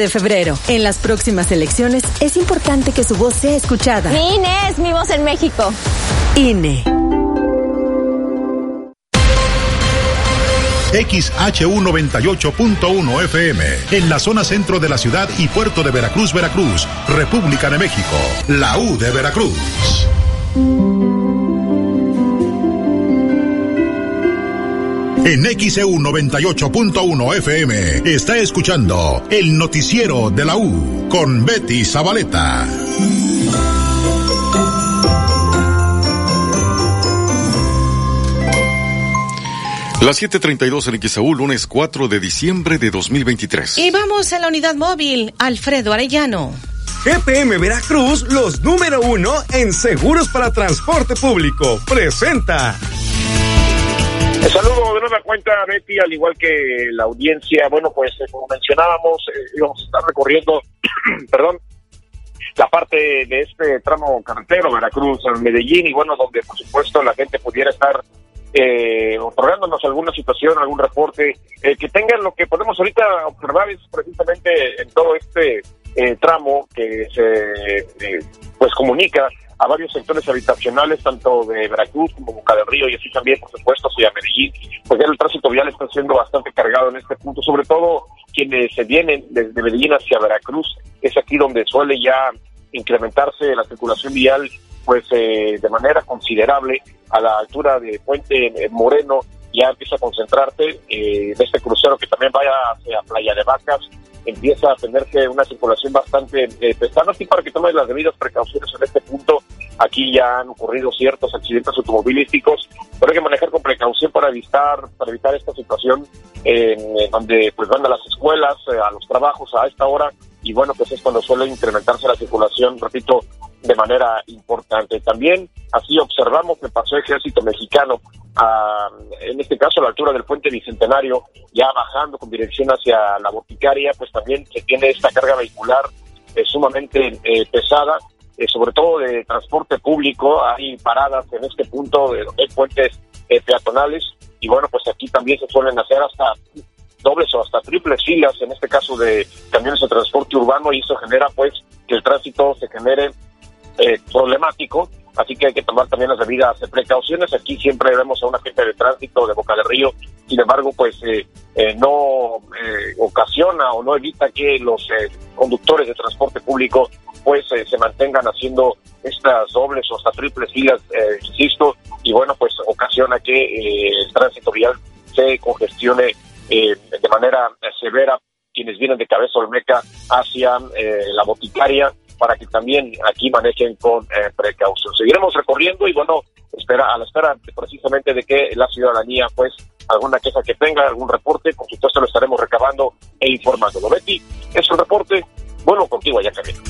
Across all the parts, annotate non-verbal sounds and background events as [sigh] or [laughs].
de febrero. En las próximas elecciones es importante que su voz sea escuchada. Mi INE es mi voz en México. INE. XHU98.1 FM, en la zona centro de la ciudad y puerto de Veracruz, Veracruz, República de México, la U de Veracruz. En XEU 98.1 FM está escuchando el noticiero de la U con Betty Zabaleta. Las 7:32 en XEU, lunes 4 de diciembre de 2023. Y vamos a la unidad móvil, Alfredo Arellano. GPM Veracruz, los número uno en seguros para transporte público, presenta. Saludo de nueva cuenta, Betty, al igual que la audiencia. Bueno, pues eh, como mencionábamos, eh, íbamos a estar recorriendo, [clears throat] perdón, la parte de este tramo carretero, Veracruz, Medellín, y bueno, donde por supuesto la gente pudiera estar eh, otorgándonos alguna situación, algún reporte, eh, que tengan lo que podemos ahorita observar es precisamente en todo este eh, tramo que se pues comunica a varios sectores habitacionales, tanto de Veracruz como Boca del Río y así también, por supuesto, hacia Medellín, pues ya el tránsito vial está siendo bastante cargado en este punto, sobre todo quienes se vienen desde Medellín hacia Veracruz, es aquí donde suele ya incrementarse la circulación vial pues eh, de manera considerable a la altura de Puente Moreno ya empieza a concentrarte eh, de este crucero que también vaya hacia Playa de Vacas empieza a tenerse una circulación bastante eh, pesada, así para que tomes las debidas precauciones en este punto. Aquí ya han ocurrido ciertos accidentes automovilísticos, pero hay que manejar con precaución para evitar, para evitar esta situación en donde pues van a las escuelas, eh, a los trabajos a esta hora, y bueno, pues es cuando suele incrementarse la circulación, repito, de manera importante. También así observamos que pasó ejército mexicano, a, en este caso a la altura del puente Bicentenario, ya bajando con dirección hacia la boticaria, pues también se tiene esta carga vehicular eh, sumamente eh, pesada, eh, sobre todo de transporte público, hay paradas en este punto de hay puentes peatonales, y bueno, pues aquí también se suelen hacer hasta dobles o hasta triples filas, en este caso de camiones de transporte urbano, y eso genera pues que el tránsito se genere eh, problemático, así que hay que tomar también las debidas precauciones. Aquí siempre vemos a una gente de tránsito de Boca del Río, sin embargo, pues eh, eh, no ocasiona o no evita que los conductores de transporte público pues se mantengan haciendo estas dobles o hasta triples filas, insisto, y bueno, pues ocasiona que el tránsito vial se congestione de manera severa quienes vienen de Cabeza Olmeca hacia la boticaria para que también aquí manejen con eh, precaución. Seguiremos recorriendo y bueno, espera a la espera precisamente de que la ciudadanía pues alguna queja que tenga, algún reporte, por supuesto lo estaremos recabando e informando. Betty, es un reporte, bueno, contigo allá camino.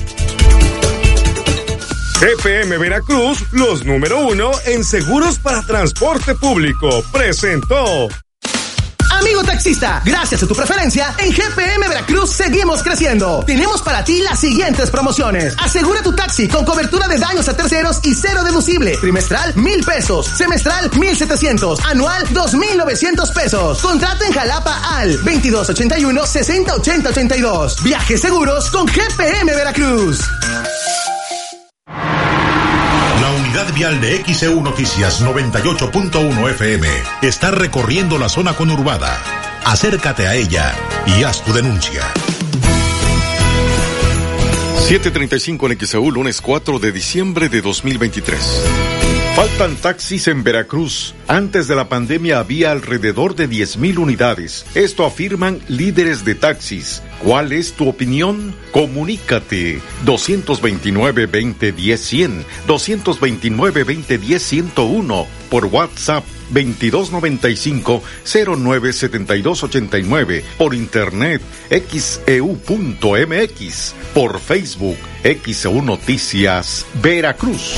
GPM Veracruz, los número uno en seguros para transporte público, presentó. Amigo taxista, gracias a tu preferencia, en GPM Veracruz seguimos creciendo. Tenemos para ti las siguientes promociones. Asegura tu taxi con cobertura de daños a terceros y cero deducible. Trimestral, mil pesos. Semestral, mil setecientos. Anual, dos mil novecientos pesos. Contrata en Jalapa al 2281 608082. Viajes seguros con GPM Veracruz. La unidad vial de XEU Noticias 98.1 FM está recorriendo la zona conurbada. Acércate a ella y haz tu denuncia. 735 en XEU, lunes 4 de diciembre de 2023. Faltan taxis en Veracruz. Antes de la pandemia había alrededor de 10.000 unidades. Esto afirman líderes de taxis. ¿Cuál es tu opinión? Comunícate. 229-2010-100, 229-2010-101, por WhatsApp 2295-097289, por internet xeu.mx, por Facebook XEU Noticias Veracruz.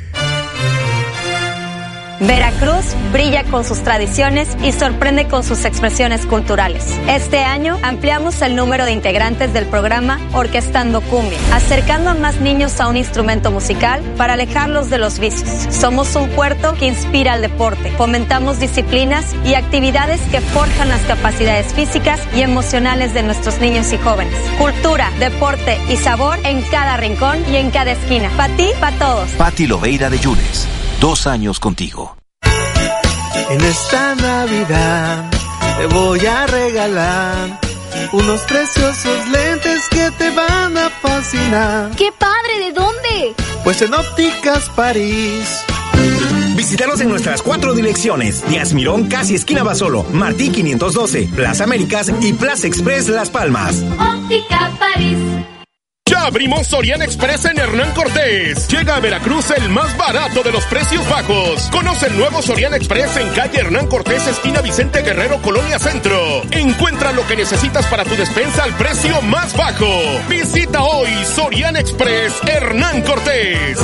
Veracruz brilla con sus tradiciones y sorprende con sus expresiones culturales. Este año ampliamos el número de integrantes del programa Orquestando Cumbia, acercando a más niños a un instrumento musical para alejarlos de los vicios. Somos un puerto que inspira al deporte, fomentamos disciplinas y actividades que forjan las capacidades físicas y emocionales de nuestros niños y jóvenes. Cultura, deporte y sabor en cada rincón y en cada esquina. Para ti, para todos. Pati de Yunes dos años contigo. En esta Navidad te voy a regalar unos preciosos lentes que te van a fascinar. ¡Qué padre! ¿De dónde? Pues en Ópticas París. Visítanos en nuestras cuatro direcciones: Díaz Mirón, casi esquina Basolo, Martí 512, Plaza Américas y Plaza Express Las Palmas. Óptica París. Ya abrimos Sorian Express en Hernán Cortés. Llega a Veracruz el más barato de los precios bajos. Conoce el nuevo Sorian Express en calle Hernán Cortés, esquina Vicente Guerrero, Colonia Centro. Encuentra lo que necesitas para tu despensa al precio más bajo. Visita hoy Sorian Express Hernán Cortés.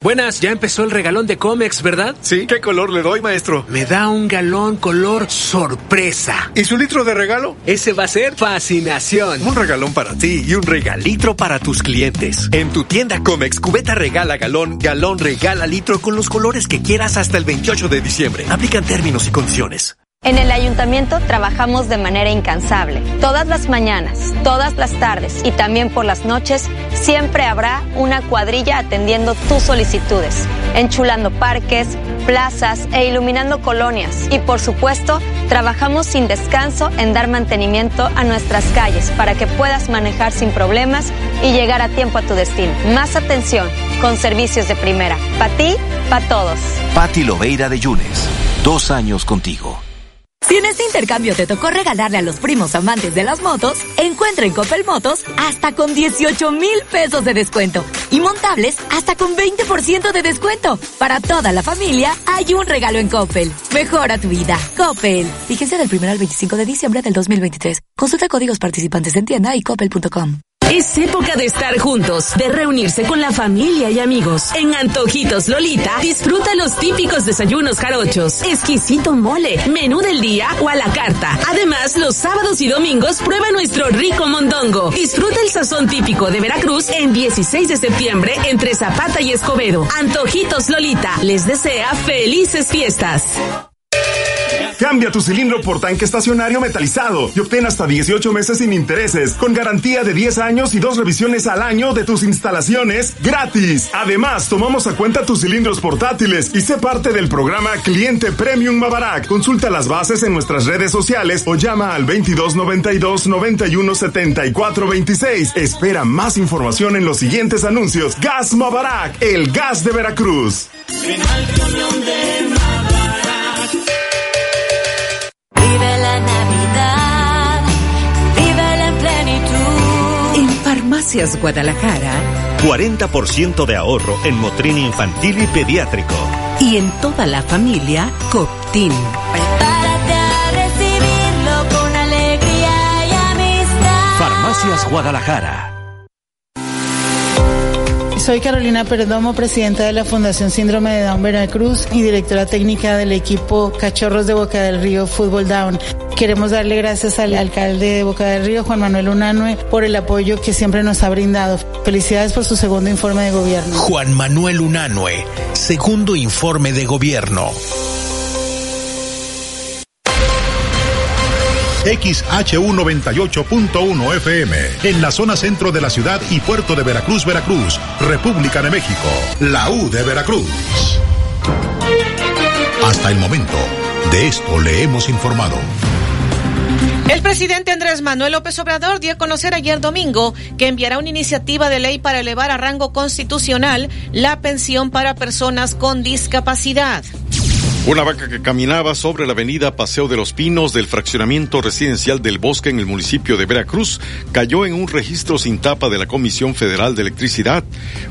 Buenas, ya empezó el regalón de Comex, ¿verdad? Sí, ¿qué color le doy, maestro? Me da un galón color sorpresa. ¿Y su litro de regalo? Ese va a ser fascinación. Un regalón para ti y un regalitro para tus clientes. En tu tienda Comex, cubeta regala galón, galón regala litro con los colores que quieras hasta el 28 de diciembre. Aplican términos y condiciones. En el ayuntamiento trabajamos de manera incansable. Todas las mañanas, todas las tardes y también por las noches siempre habrá una cuadrilla atendiendo tus solicitudes, enchulando parques, plazas e iluminando colonias. Y por supuesto, trabajamos sin descanso en dar mantenimiento a nuestras calles para que puedas manejar sin problemas y llegar a tiempo a tu destino. Más atención con servicios de primera. Para ti, para todos. Pati Loveira de Yunes. Dos años contigo. Si en este intercambio te tocó regalarle a los primos amantes de las motos, encuentra en Coppel Motos hasta con 18 mil pesos de descuento y montables hasta con 20% de descuento. Para toda la familia hay un regalo en Coppel. Mejora tu vida. Coppel. Fíjense del 1 al 25 de diciembre del 2023. Consulta códigos participantes en tienda y coppel.com. Es época de estar juntos, de reunirse con la familia y amigos. En Antojitos Lolita, disfruta los típicos desayunos jarochos, exquisito mole, menú del día o a la carta. Además, los sábados y domingos prueba nuestro rico mondongo. Disfruta el sazón típico de Veracruz en 16 de septiembre entre Zapata y Escobedo. Antojitos Lolita les desea felices fiestas. Cambia tu cilindro por tanque estacionario metalizado y obtén hasta 18 meses sin intereses, con garantía de 10 años y dos revisiones al año de tus instalaciones gratis. Además, tomamos a cuenta tus cilindros portátiles y sé parte del programa Cliente Premium Mabarak. Consulta las bases en nuestras redes sociales o llama al 2292 91 74 26. Espera más información en los siguientes anuncios. Gas Mabarak, el gas de Veracruz. Vive la Navidad, vive en plenitud. En Farmacias Guadalajara. 40% de ahorro en Motrin infantil y pediátrico. Y en toda la familia, Coptin. Prepárate a recibirlo con alegría y amistad. Farmacias Guadalajara. Soy Carolina Perdomo, presidenta de la Fundación Síndrome de Down Veracruz y directora técnica del equipo Cachorros de Boca del Río Fútbol Down. Queremos darle gracias al alcalde de Boca del Río, Juan Manuel Unanue, por el apoyo que siempre nos ha brindado. Felicidades por su segundo informe de gobierno. Juan Manuel Unanue, segundo informe de gobierno. XHU98.1 FM, en la zona centro de la ciudad y puerto de Veracruz, Veracruz, República de México, la U de Veracruz. Hasta el momento, de esto le hemos informado. El presidente Andrés Manuel López Obrador dio a conocer ayer domingo que enviará una iniciativa de ley para elevar a rango constitucional la pensión para personas con discapacidad. Una vaca que caminaba sobre la avenida Paseo de los Pinos del fraccionamiento residencial del Bosque en el municipio de Veracruz cayó en un registro sin tapa de la Comisión Federal de Electricidad.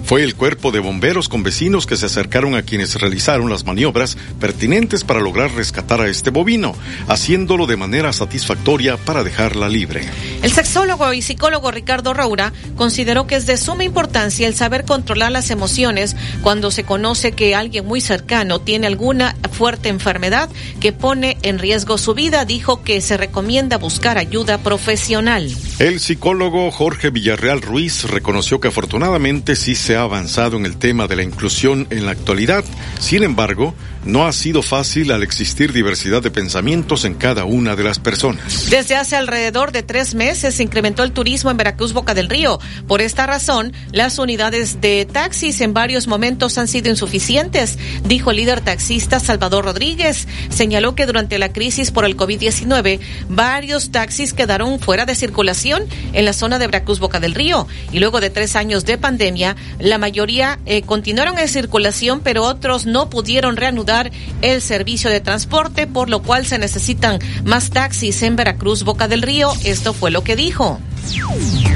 Fue el cuerpo de bomberos con vecinos que se acercaron a quienes realizaron las maniobras pertinentes para lograr rescatar a este bovino, haciéndolo de manera satisfactoria para dejarla libre. El sexólogo y psicólogo Ricardo Raura consideró que es de suma importancia el saber controlar las emociones cuando se conoce que alguien muy cercano tiene alguna fuerte enfermedad que pone en riesgo su vida, dijo que se recomienda buscar ayuda profesional. El psicólogo Jorge Villarreal Ruiz reconoció que afortunadamente sí se ha avanzado en el tema de la inclusión en la actualidad. Sin embargo, no ha sido fácil al existir diversidad de pensamientos en cada una de las personas. Desde hace alrededor de tres meses se incrementó el turismo en Veracruz Boca del Río. Por esta razón, las unidades de taxis en varios momentos han sido insuficientes, dijo el líder taxista Salvador Rodríguez. Señaló que durante la crisis por el COVID-19, varios taxis quedaron fuera de circulación en la zona de Veracruz Boca del Río. Y luego de tres años de pandemia, la mayoría eh, continuaron en circulación, pero otros no pudieron reanudar el servicio de transporte, por lo cual se necesitan más taxis en Veracruz, Boca del Río. Esto fue lo que dijo.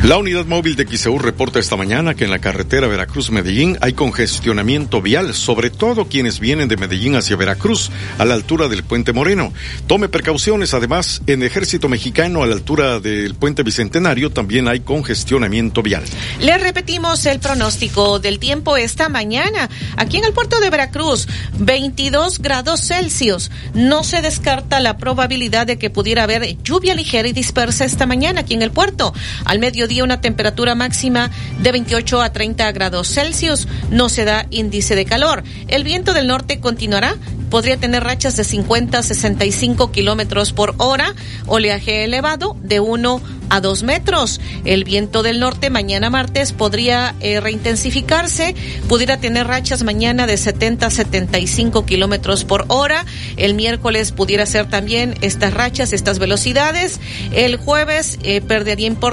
La unidad móvil de XEU reporta esta mañana que en la carretera Veracruz-Medellín hay congestionamiento vial, sobre todo quienes vienen de Medellín hacia Veracruz, a la altura del Puente Moreno. Tome precauciones, además, en Ejército Mexicano, a la altura del Puente Bicentenario, también hay congestionamiento vial. Le repetimos el pronóstico del tiempo esta mañana. Aquí en el puerto de Veracruz, 22 grados Celsius. No se descarta la probabilidad de que pudiera haber lluvia ligera y dispersa esta mañana aquí en el puerto. Al mediodía una temperatura máxima de 28 a 30 grados Celsius. No se da índice de calor. El viento del norte continuará. Podría tener rachas de 50 a 65 kilómetros por hora. Oleaje elevado de 1 a 2 metros. El viento del norte mañana martes podría eh, reintensificarse. Pudiera tener rachas mañana de 70 a 75 kilómetros por hora. El miércoles pudiera ser también estas rachas, estas velocidades. El jueves eh, perdería importancia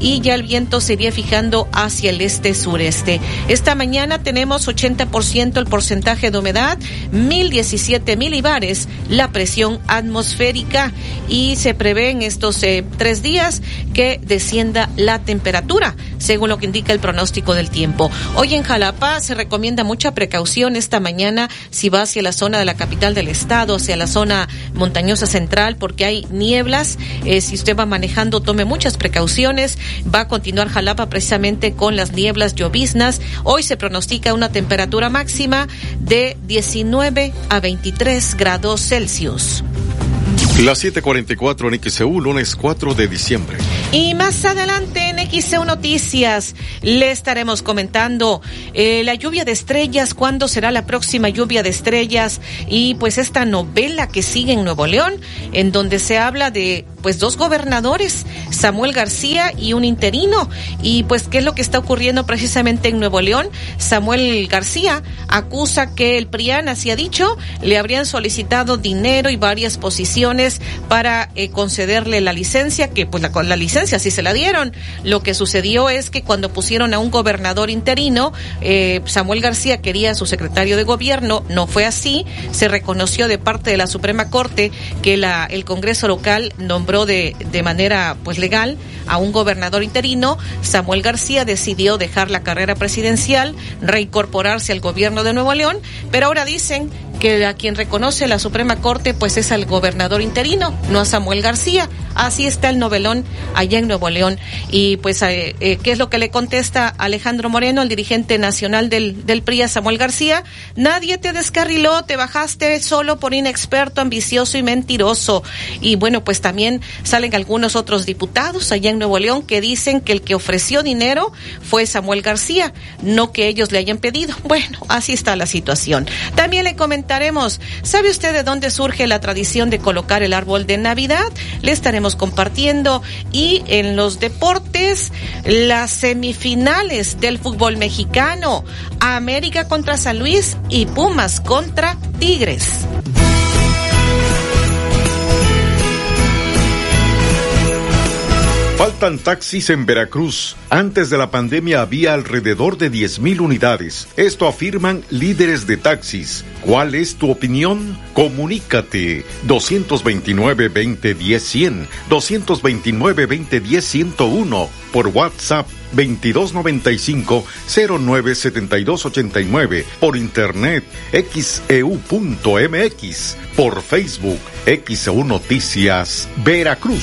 y ya el viento se iría fijando hacia el este-sureste. Esta mañana tenemos 80% el porcentaje de humedad, 1017 milibares la presión atmosférica y se prevé en estos eh, tres días que descienda la temperatura, según lo que indica el pronóstico del tiempo. Hoy en Jalapa se recomienda mucha precaución esta mañana si va hacia la zona de la capital del estado, hacia la zona montañosa central, porque hay nieblas. Eh, si usted va manejando, tome muchas precauciones. Va a continuar Jalapa precisamente con las nieblas lloviznas. Hoy se pronostica una temperatura máxima de 19 a 23 grados Celsius. Las 7:44 en XEU, lunes 4 de diciembre. Y más adelante en XEU Noticias le estaremos comentando eh, la lluvia de estrellas, cuándo será la próxima lluvia de estrellas y pues esta novela que sigue en Nuevo León, en donde se habla de pues dos gobernadores, Samuel García y un interino. Y pues qué es lo que está ocurriendo precisamente en Nuevo León. Samuel García acusa que el PRIAN, así ha dicho, le habrían solicitado dinero y varias posiciones para eh, concederle la licencia, que pues la, la licencia sí se la dieron. Lo que sucedió es que cuando pusieron a un gobernador interino, eh, Samuel García quería a su secretario de gobierno, no fue así, se reconoció de parte de la Suprema Corte que el Congreso local nombró de, de manera pues legal a un gobernador interino, Samuel García decidió dejar la carrera presidencial, reincorporarse al gobierno de Nuevo León, pero ahora dicen que a quien reconoce la Suprema Corte pues es al gobernador interino, no a Samuel García. Así está el novelón allá en Nuevo León. Y pues, eh, eh, ¿qué es lo que le contesta Alejandro Moreno, el dirigente nacional del, del PRI a Samuel García? Nadie te descarriló, te bajaste solo por inexperto, ambicioso y mentiroso. Y bueno, pues también salen algunos otros diputados allá en Nuevo León que dicen que el que ofreció dinero fue Samuel García, no que ellos le hayan pedido. Bueno, así está la situación. También le ¿sabe usted de dónde surge la tradición de colocar el árbol de Navidad? Le estaremos compartiendo. Y en los deportes, las semifinales del fútbol mexicano, América contra San Luis y Pumas contra Tigres. Faltan taxis en Veracruz. Antes de la pandemia había alrededor de 10.000 unidades. Esto afirman líderes de taxis. ¿Cuál es tu opinión? Comunícate 229-2010-100, 229-2010-101 por WhatsApp 2295-097289, por internet xeu.mx, por Facebook XEU Noticias Veracruz.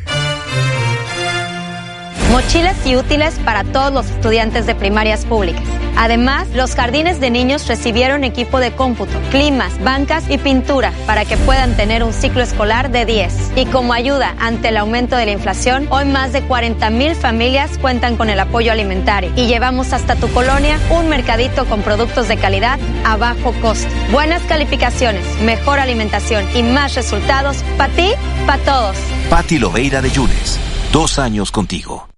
Mochilas y útiles para todos los estudiantes de primarias públicas. Además, los jardines de niños recibieron equipo de cómputo, climas, bancas y pintura para que puedan tener un ciclo escolar de 10. Y como ayuda ante el aumento de la inflación, hoy más de 40 mil familias cuentan con el apoyo alimentario y llevamos hasta tu colonia un mercadito con productos de calidad a bajo costo. Buenas calificaciones, mejor alimentación y más resultados para ti, para todos. Pati Loveira de Yunes, dos años contigo.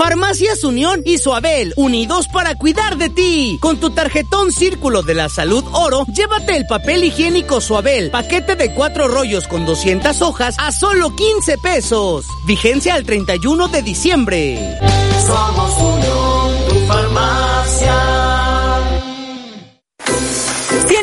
Farmacias Unión y Suabel, unidos para cuidar de ti. Con tu tarjetón Círculo de la Salud Oro, llévate el papel higiénico Suabel, paquete de cuatro rollos con 200 hojas a solo 15 pesos. Vigencia al 31 de diciembre. Somos Unión, tu farmacia.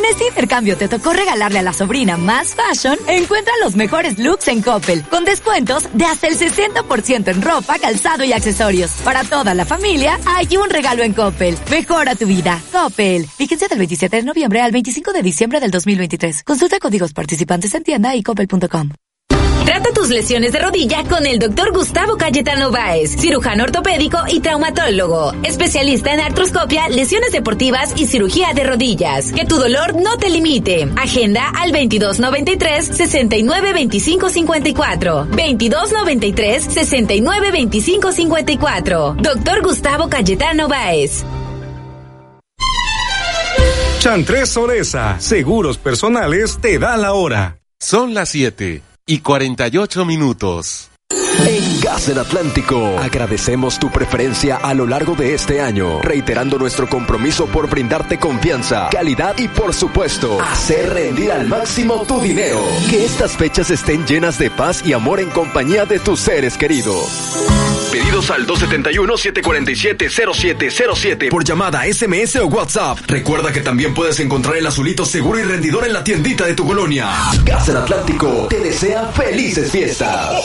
Este intercambio te tocó regalarle a la sobrina más fashion, encuentra los mejores looks en Coppel, con descuentos de hasta el 60% en ropa, calzado y accesorios. Para toda la familia, hay un regalo en Coppel. Mejora tu vida. Coppel. Fíjense del 27 de noviembre al 25 de diciembre del 2023. Consulta códigos participantes en tienda y coppel.com. Trata tus lesiones de rodilla con el doctor Gustavo Cayetano Báez, cirujano ortopédico y traumatólogo, especialista en artroscopia, lesiones deportivas y cirugía de rodillas. Que tu dolor no te limite. Agenda al 2293 69 25 54. 2293 69 25 54. Doctor Gustavo Cayetano Báez. Chantres Soresa, seguros personales, te da la hora. Son las 7 y 48 minutos. En Gas del Atlántico agradecemos tu preferencia a lo largo de este año, reiterando nuestro compromiso por brindarte confianza, calidad y por supuesto, hacer rendir al máximo tu dinero. Que estas fechas estén llenas de paz y amor en compañía de tus seres queridos. Pedidos al 271-747-0707 por llamada, SMS o WhatsApp. Recuerda que también puedes encontrar el azulito seguro y rendidor en la tiendita de tu colonia. Gas del Atlántico te desea felices fiestas.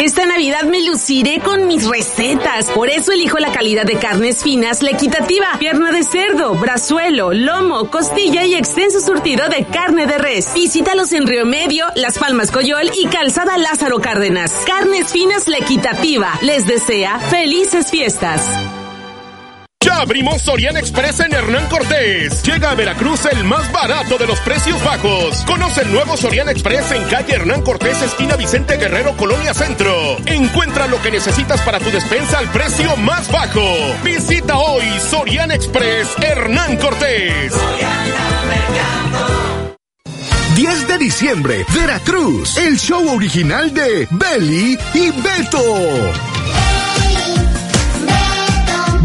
Esta Navidad me luciré con mis recetas. Por eso elijo la calidad de carnes finas, la equitativa, pierna de cerdo, brazuelo, lomo, costilla y extenso surtido de carne de res. Visítalos en Río Medio, Las Palmas Coyol y Calzada Lázaro Cárdenas. Carnes finas, la equitativa. Les desea felices fiestas. Ya abrimos Sorian Express en Hernán Cortés. Llega a Veracruz el más barato de los precios bajos. Conoce el nuevo Sorian Express en calle Hernán Cortés, esquina Vicente Guerrero, Colonia Centro. Encuentra lo que necesitas para tu despensa al precio más bajo. Visita hoy Sorian Express Hernán Cortés. 10 de diciembre, Veracruz, el show original de Belly y Beto.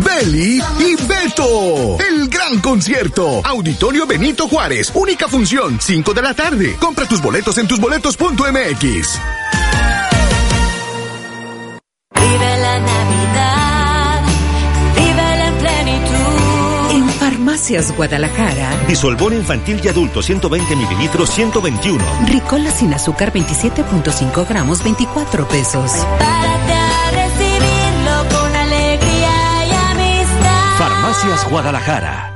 Belly y Beto. El gran concierto. Auditorio Benito Juárez. Única función, 5 de la tarde. Compra tus boletos en tusboletos.mx. Vive la Navidad, vive en plenitud. En Farmacias Guadalajara, Disolvón infantil y adulto 120 mililitros 121. Ricola sin azúcar 27.5 gramos 24 pesos. Párate Farmacias Guadalajara.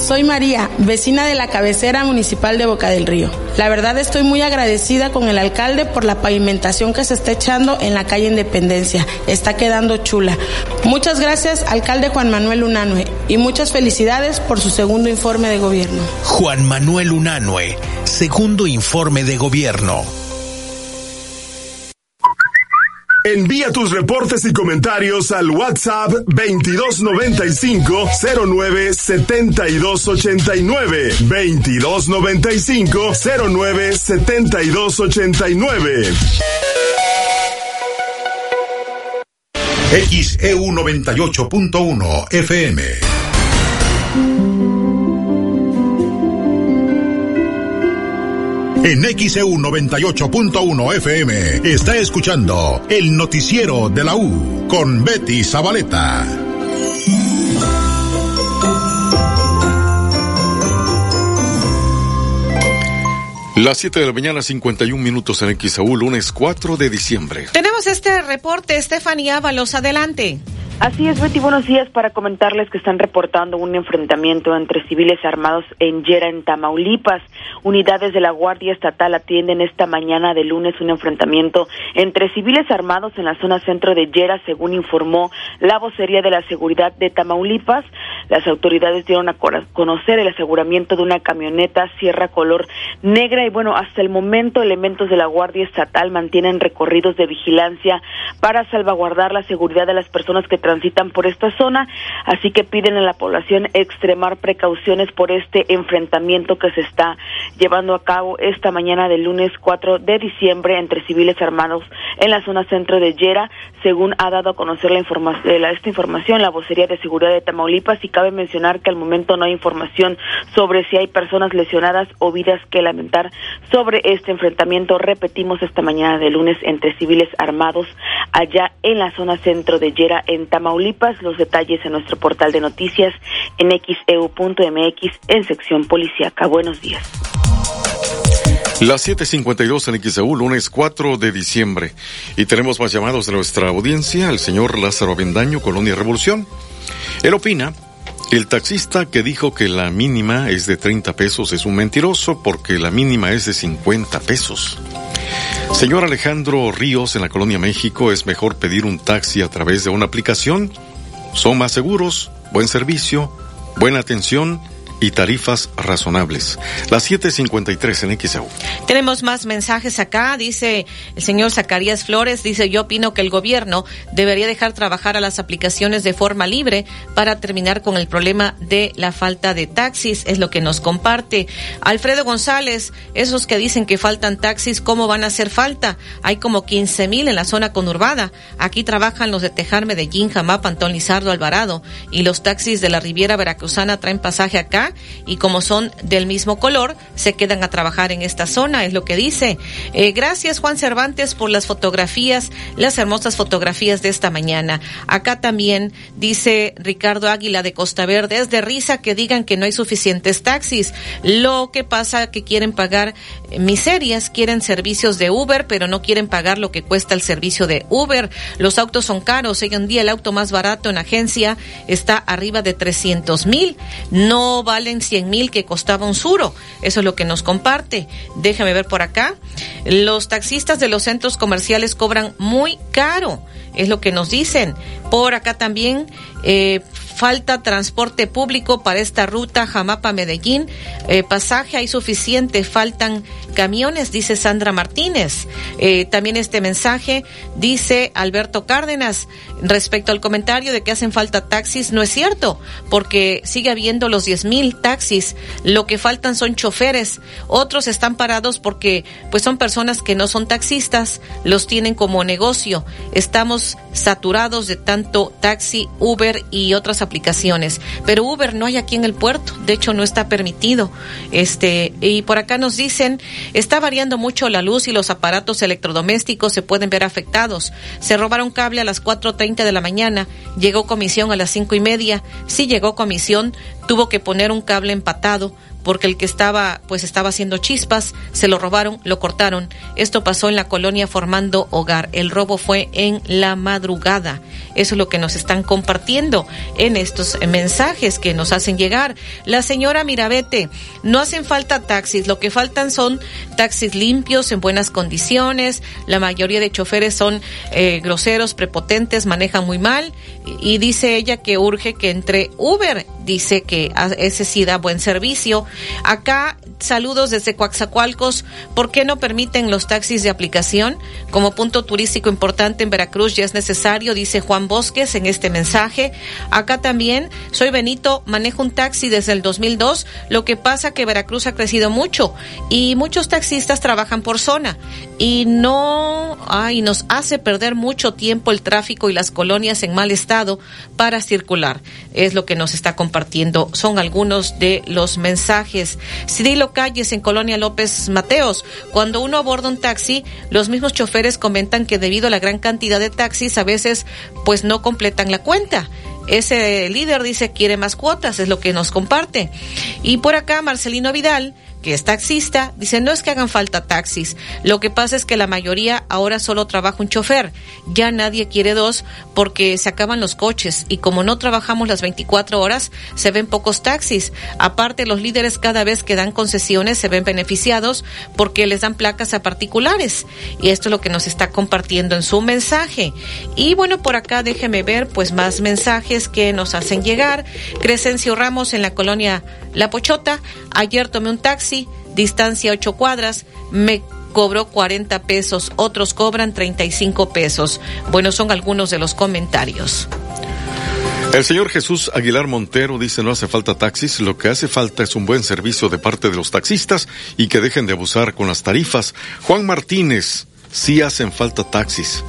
Soy María, vecina de la cabecera municipal de Boca del Río. La verdad estoy muy agradecida con el alcalde por la pavimentación que se está echando en la calle Independencia. Está quedando chula. Muchas gracias, alcalde Juan Manuel Unanue, y muchas felicidades por su segundo informe de gobierno. Juan Manuel Unanue, segundo informe de gobierno. Envía tus reportes y comentarios al WhatsApp 2295 09 7289 2295 09 7289 XEU 98.1 FM. En XEU 98.1 FM está escuchando el noticiero de la U con Betty Zabaleta. Las 7 de la mañana, 51 minutos en XAU, lunes 4 de diciembre. Tenemos este reporte, Estefanía Ábalos, adelante. Así es, Betty, buenos días para comentarles que están reportando un enfrentamiento entre civiles armados en Yera, en Tamaulipas. Unidades de la Guardia Estatal atienden esta mañana de lunes un enfrentamiento entre civiles armados en la zona centro de Yera, según informó la vocería de la seguridad de Tamaulipas. Las autoridades dieron a conocer el aseguramiento de una camioneta Sierra color negra y bueno, hasta el momento elementos de la Guardia Estatal mantienen recorridos de vigilancia para salvaguardar la seguridad de las personas que transitan por esta zona, así que piden a la población extremar precauciones por este enfrentamiento que se está llevando a cabo esta mañana del lunes 4 de diciembre entre civiles armados en la zona centro de Yera, según ha dado a conocer la información, esta información la vocería de seguridad de Tamaulipas y cabe mencionar que al momento no hay información sobre si hay personas lesionadas o vidas que lamentar sobre este enfrentamiento. Repetimos esta mañana de lunes entre civiles armados allá en la zona centro de Yera en Tamaulipas. Los detalles en nuestro portal de noticias en xeu.mx en sección policíaca. Buenos días. Las 7:52 en XEU, lunes 4 de diciembre. Y tenemos más llamados de nuestra audiencia, el señor Lázaro Avendaño, Colonia Revolución. Él opina, el taxista que dijo que la mínima es de 30 pesos es un mentiroso porque la mínima es de 50 pesos. Señor Alejandro Ríos, en la Colonia México, es mejor pedir un taxi a través de una aplicación. Son más seguros, buen servicio, buena atención y tarifas razonables. Las 7.53 en XAU. Tenemos más mensajes acá. Dice el señor Zacarías Flores, dice yo opino que el gobierno debería dejar trabajar a las aplicaciones de forma libre para terminar con el problema de la falta de taxis. Es lo que nos comparte. Alfredo González, esos que dicen que faltan taxis, ¿cómo van a hacer falta? Hay como 15 mil en la zona conurbada. Aquí trabajan los de Tejar, Medellín, Jamapa, Antón Lizardo, Alvarado. Y los taxis de la Riviera Veracruzana traen pasaje acá y como son del mismo color, se quedan a trabajar en esta zona, es lo que dice. Eh, gracias Juan Cervantes por las fotografías, las hermosas fotografías de esta mañana. Acá también dice Ricardo Águila de Costa Verde, es de risa que digan que no hay suficientes taxis. Lo que pasa que quieren pagar miserias, quieren servicios de Uber, pero no quieren pagar lo que cuesta el servicio de Uber. Los autos son caros, hoy en día el auto más barato en agencia está arriba de 300 mil. No va valen 100 mil que costaba un suro. Eso es lo que nos comparte. Déjame ver por acá. Los taxistas de los centros comerciales cobran muy caro. Es lo que nos dicen. Por acá también eh, falta transporte público para esta ruta Jamapa-Medellín. Eh, pasaje hay suficiente, faltan camiones, dice Sandra Martínez. Eh, también este mensaje dice Alberto Cárdenas respecto al comentario de que hacen falta taxis. No es cierto, porque sigue habiendo los 10 mil taxis. Lo que faltan son choferes. Otros están parados porque pues son personas que no son taxistas, los tienen como negocio. Estamos saturados de tanto taxi, Uber y otras aplicaciones. Pero Uber no hay aquí en el puerto, de hecho no está permitido. Este, y por acá nos dicen, está variando mucho la luz y los aparatos electrodomésticos se pueden ver afectados. Se robaron cable a las 4.30 de la mañana, llegó comisión a las cinco y media, sí llegó comisión, tuvo que poner un cable empatado porque el que estaba, pues estaba haciendo chispas, se lo robaron, lo cortaron. Esto pasó en la colonia Formando Hogar. El robo fue en la madrugada. Eso es lo que nos están compartiendo en estos mensajes que nos hacen llegar. La señora Mirabete, no hacen falta taxis, lo que faltan son taxis limpios, en buenas condiciones. La mayoría de choferes son eh, groseros, prepotentes, manejan muy mal. Y dice ella que urge que entre Uber, dice que ese sí da buen servicio Acá, saludos desde Coaxacualcos. ¿Por qué no permiten los taxis de aplicación? Como punto turístico importante en Veracruz ya es necesario, dice Juan Bosques en este mensaje. Acá también, soy Benito, manejo un taxi desde el 2002. Lo que pasa que Veracruz ha crecido mucho y muchos taxistas trabajan por zona y no, ay, nos hace perder mucho tiempo el tráfico y las colonias en mal estado para circular. Es lo que nos está compartiendo compartiendo. Son algunos de los mensajes. Cirilo Calles en Colonia López Mateos. Cuando uno aborda un taxi, los mismos choferes comentan que debido a la gran cantidad de taxis, a veces pues no completan la cuenta. Ese líder dice quiere más cuotas, es lo que nos comparte. Y por acá, Marcelino Vidal que es taxista, dice, no es que hagan falta taxis, lo que pasa es que la mayoría ahora solo trabaja un chofer, ya nadie quiere dos porque se acaban los coches y como no trabajamos las 24 horas, se ven pocos taxis. Aparte, los líderes cada vez que dan concesiones se ven beneficiados porque les dan placas a particulares y esto es lo que nos está compartiendo en su mensaje. Y bueno, por acá déjeme ver pues más mensajes que nos hacen llegar. Crescencio Ramos en la colonia La Pochota, ayer tomé un taxi distancia 8 cuadras, me cobró 40 pesos, otros cobran 35 pesos. Bueno, son algunos de los comentarios. El señor Jesús Aguilar Montero dice no hace falta taxis, lo que hace falta es un buen servicio de parte de los taxistas y que dejen de abusar con las tarifas. Juan Martínez, sí hacen falta taxis.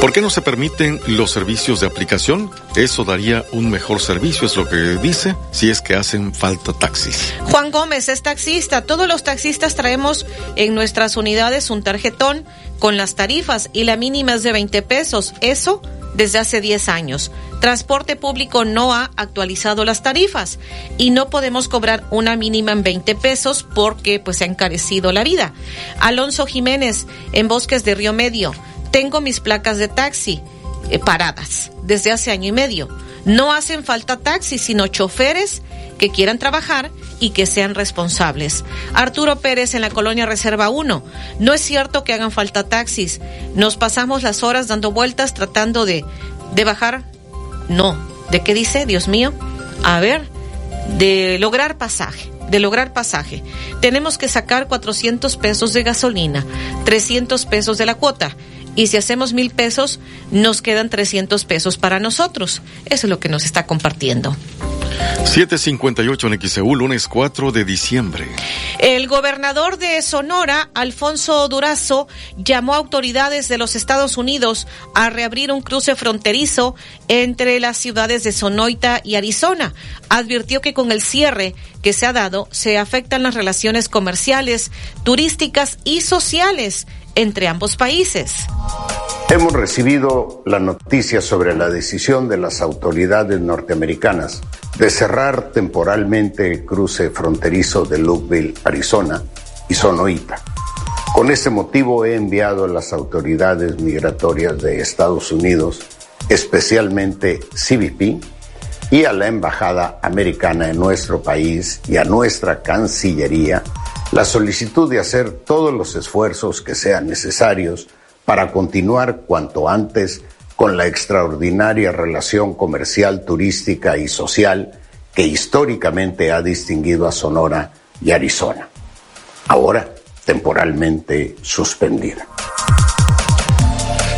¿Por qué no se permiten los servicios de aplicación? Eso daría un mejor servicio, es lo que dice, si es que hacen falta taxis. Juan Gómez es taxista. Todos los taxistas traemos en nuestras unidades un tarjetón con las tarifas y la mínima es de 20 pesos. Eso desde hace 10 años. Transporte público no ha actualizado las tarifas y no podemos cobrar una mínima en 20 pesos porque pues se ha encarecido la vida. Alonso Jiménez en Bosques de Río Medio. Tengo mis placas de taxi eh, paradas desde hace año y medio. No hacen falta taxis, sino choferes que quieran trabajar y que sean responsables. Arturo Pérez en la colonia Reserva 1. No es cierto que hagan falta taxis. Nos pasamos las horas dando vueltas tratando de, de bajar. No. ¿De qué dice? Dios mío. A ver, de lograr pasaje de lograr pasaje. Tenemos que sacar 400 pesos de gasolina, 300 pesos de la cuota y si hacemos mil pesos, nos quedan 300 pesos para nosotros. Eso es lo que nos está compartiendo. 758 en XEU, lunes 4 de diciembre. El gobernador de Sonora, Alfonso Durazo, llamó a autoridades de los Estados Unidos a reabrir un cruce fronterizo entre las ciudades de Sonoita y Arizona. Advirtió que con el cierre que se ha dado se afectan las relaciones comerciales, turísticas y sociales entre ambos países. Hemos recibido la noticia sobre la decisión de las autoridades norteamericanas de cerrar temporalmente el cruce fronterizo de Lukeville, Arizona y Sonoita. Con este motivo he enviado a las autoridades migratorias de Estados Unidos, especialmente CBP, y a la Embajada Americana en nuestro país y a nuestra Cancillería la solicitud de hacer todos los esfuerzos que sean necesarios para continuar cuanto antes con la extraordinaria relación comercial, turística y social que históricamente ha distinguido a Sonora y Arizona, ahora temporalmente suspendida.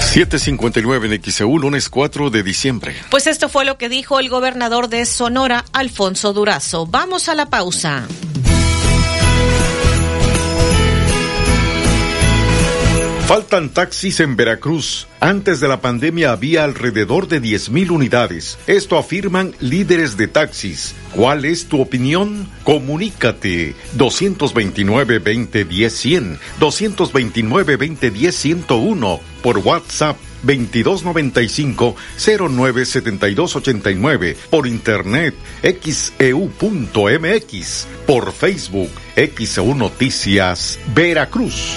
759 en XEU, lunes 4 de diciembre. Pues esto fue lo que dijo el gobernador de Sonora, Alfonso Durazo. Vamos a la pausa. Faltan taxis en Veracruz. Antes de la pandemia había alrededor de 10.000 unidades. Esto afirman líderes de taxis. ¿Cuál es tu opinión? Comunícate 229-2010-100, 229-2010-101 por WhatsApp 2295-097289, por internet xeu.mx, por Facebook XEU Noticias Veracruz.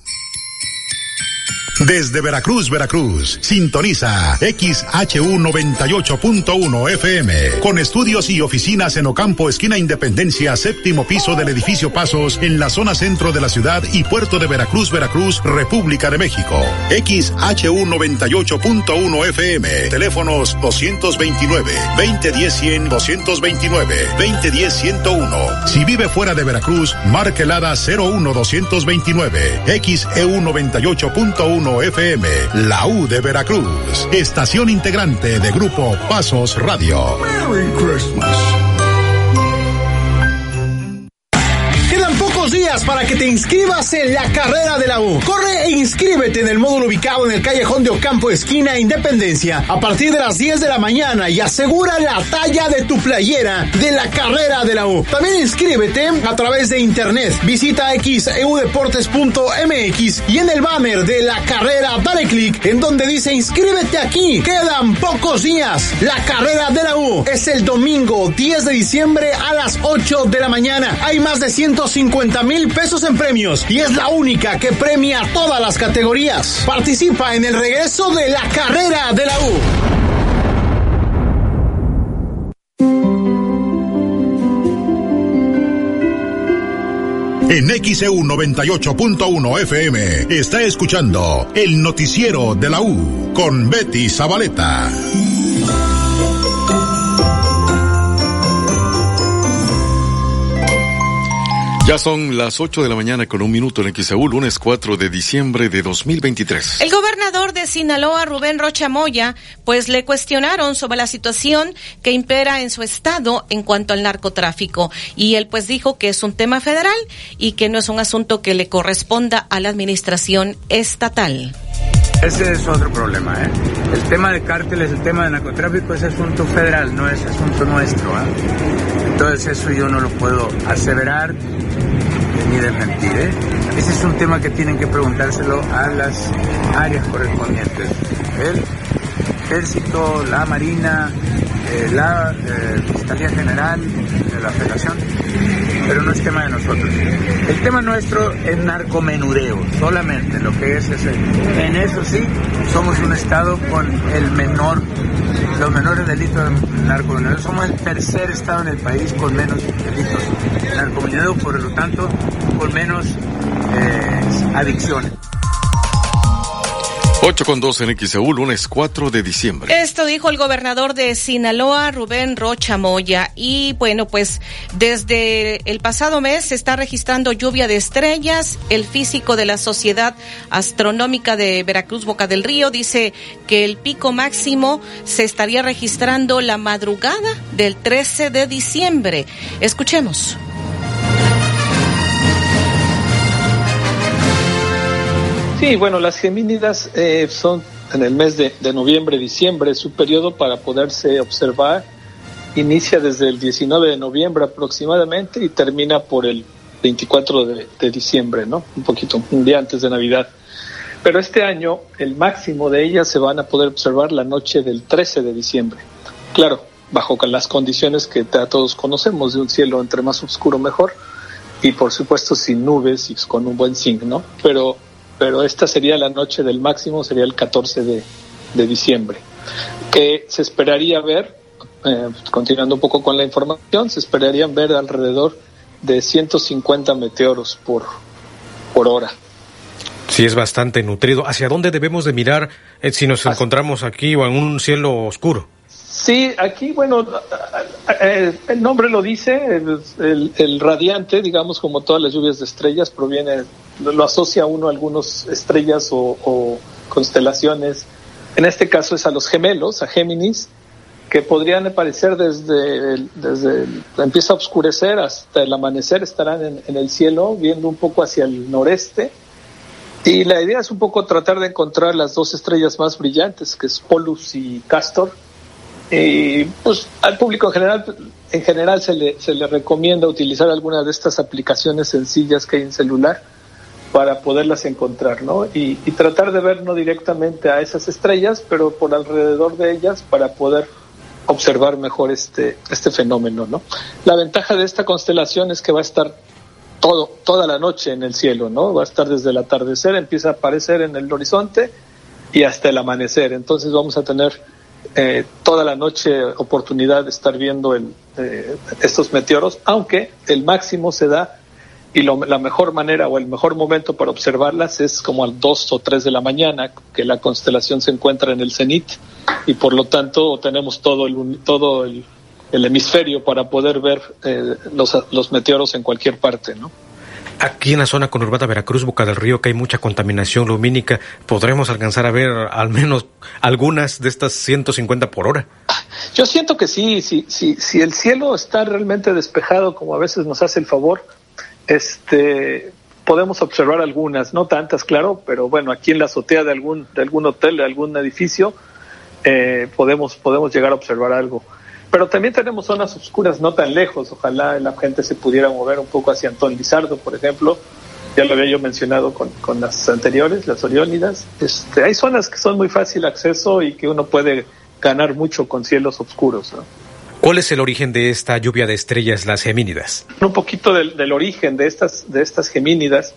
Desde Veracruz, Veracruz, sintoniza XHU98.1 FM, con estudios y oficinas en Ocampo, esquina Independencia, séptimo piso del edificio Pasos, en la zona centro de la ciudad y puerto de Veracruz, Veracruz, República de México. XHU98.1 FM, teléfonos 229, 2010 100, 229, 2010 101. Si vive fuera de Veracruz, marque 01229, XEU98.1 FM, la U de Veracruz, estación integrante de Grupo Pasos Radio. Merry Christmas. Para que te inscribas en la carrera de la U. Corre e inscríbete en el módulo ubicado en el callejón de Ocampo, esquina Independencia, a partir de las 10 de la mañana y asegura la talla de tu playera de la carrera de la U. También inscríbete a través de internet. Visita xeudeportes.mx y en el banner de la carrera dale clic en donde dice inscríbete aquí. Quedan pocos días. La carrera de la U es el domingo 10 de diciembre a las 8 de la mañana. Hay más de 150 mil pesos en premios y es la única que premia todas las categorías. Participa en el regreso de la carrera de la U. En XEU 98.1 FM está escuchando el noticiero de la U con Betty Zabaleta. Ya son las 8 de la mañana con un minuto en XEU, lunes 4 de diciembre de 2023. El gobernador de Sinaloa, Rubén Rocha Moya, pues le cuestionaron sobre la situación que impera en su estado en cuanto al narcotráfico. Y él pues dijo que es un tema federal y que no es un asunto que le corresponda a la administración estatal. Ese es otro problema, ¿eh? El tema de cárteles, el tema de narcotráfico es asunto federal, no es asunto nuestro, ¿eh? Entonces eso yo no lo puedo aseverar ni desmentir, ¿eh? Ese es un tema que tienen que preguntárselo a las áreas correspondientes. El ejército, la marina, eh, la eh, Fiscalía General de la Federación, pero no es tema de nosotros. El tema nuestro es narcomenudeo, solamente lo que es ese. En eso sí, somos un estado con el menor, los menores delitos de narcomenudeo. Somos el tercer estado en el país con menos delitos de narcomenudeo, por lo tanto, con menos eh, adicciones. 8 con 2 en XEU, lunes 4 de diciembre. Esto dijo el gobernador de Sinaloa, Rubén Rocha Moya. Y bueno, pues desde el pasado mes se está registrando lluvia de estrellas. El físico de la Sociedad Astronómica de Veracruz, Boca del Río, dice que el pico máximo se estaría registrando la madrugada del 13 de diciembre. Escuchemos. Sí, bueno, las gemínidas eh, son en el mes de, noviembre, diciembre, su periodo para poderse observar inicia desde el 19 de noviembre aproximadamente y termina por el 24 de, diciembre, ¿no? Un poquito, un día antes de Navidad. Pero este año el máximo de ellas se van a poder observar la noche del 13 de diciembre. Claro, bajo las condiciones que todos conocemos de un cielo entre más oscuro mejor y por supuesto sin nubes y con un buen zinc, ¿no? Pero pero esta sería la noche del máximo, sería el 14 de, de diciembre, que se esperaría ver, eh, continuando un poco con la información, se esperarían ver alrededor de 150 meteoros por, por hora. Sí, es bastante nutrido. ¿Hacia dónde debemos de mirar eh, si nos encontramos aquí o en un cielo oscuro? Sí, aquí, bueno, eh, el nombre lo dice, el, el, el, radiante, digamos, como todas las lluvias de estrellas, proviene, lo, asocia uno a algunas estrellas o, o, constelaciones. En este caso es a los gemelos, a Géminis, que podrían aparecer desde, desde empieza a oscurecer hasta el amanecer, estarán en, en el cielo, viendo un poco hacia el noreste. Y la idea es un poco tratar de encontrar las dos estrellas más brillantes, que es Polus y Castor y pues al público en general en general se le, se le recomienda utilizar alguna de estas aplicaciones sencillas que hay en celular para poderlas encontrar, ¿no? Y, y, tratar de ver no directamente a esas estrellas, pero por alrededor de ellas para poder observar mejor este, este fenómeno, ¿no? La ventaja de esta constelación es que va a estar todo, toda la noche en el cielo, ¿no? Va a estar desde el atardecer, empieza a aparecer en el horizonte y hasta el amanecer. Entonces vamos a tener eh, toda la noche oportunidad de estar viendo el, eh, estos meteoros, aunque el máximo se da y lo, la mejor manera o el mejor momento para observarlas es como al 2 o 3 de la mañana, que la constelación se encuentra en el cenit y por lo tanto tenemos todo el, todo el, el hemisferio para poder ver eh, los, los meteoros en cualquier parte, ¿no? Aquí en la zona conurbada Veracruz, Boca del Río, que hay mucha contaminación lumínica, ¿podremos alcanzar a ver al menos algunas de estas 150 por hora? Yo siento que sí, si, si, el cielo está realmente despejado, como a veces nos hace el favor, este, podemos observar algunas, no tantas, claro, pero bueno, aquí en la azotea de algún, de algún hotel, de algún edificio, eh, podemos, podemos llegar a observar algo. Pero también tenemos zonas oscuras no tan lejos. Ojalá la gente se pudiera mover un poco hacia Antón Lizardo, por ejemplo. Ya lo había yo mencionado con, con las anteriores, las Oriónidas. Este, hay zonas que son muy fácil acceso y que uno puede ganar mucho con cielos oscuros. ¿no? ¿Cuál es el origen de esta lluvia de estrellas, las gemínidas? Un poquito del, del origen de estas, de estas gemínidas.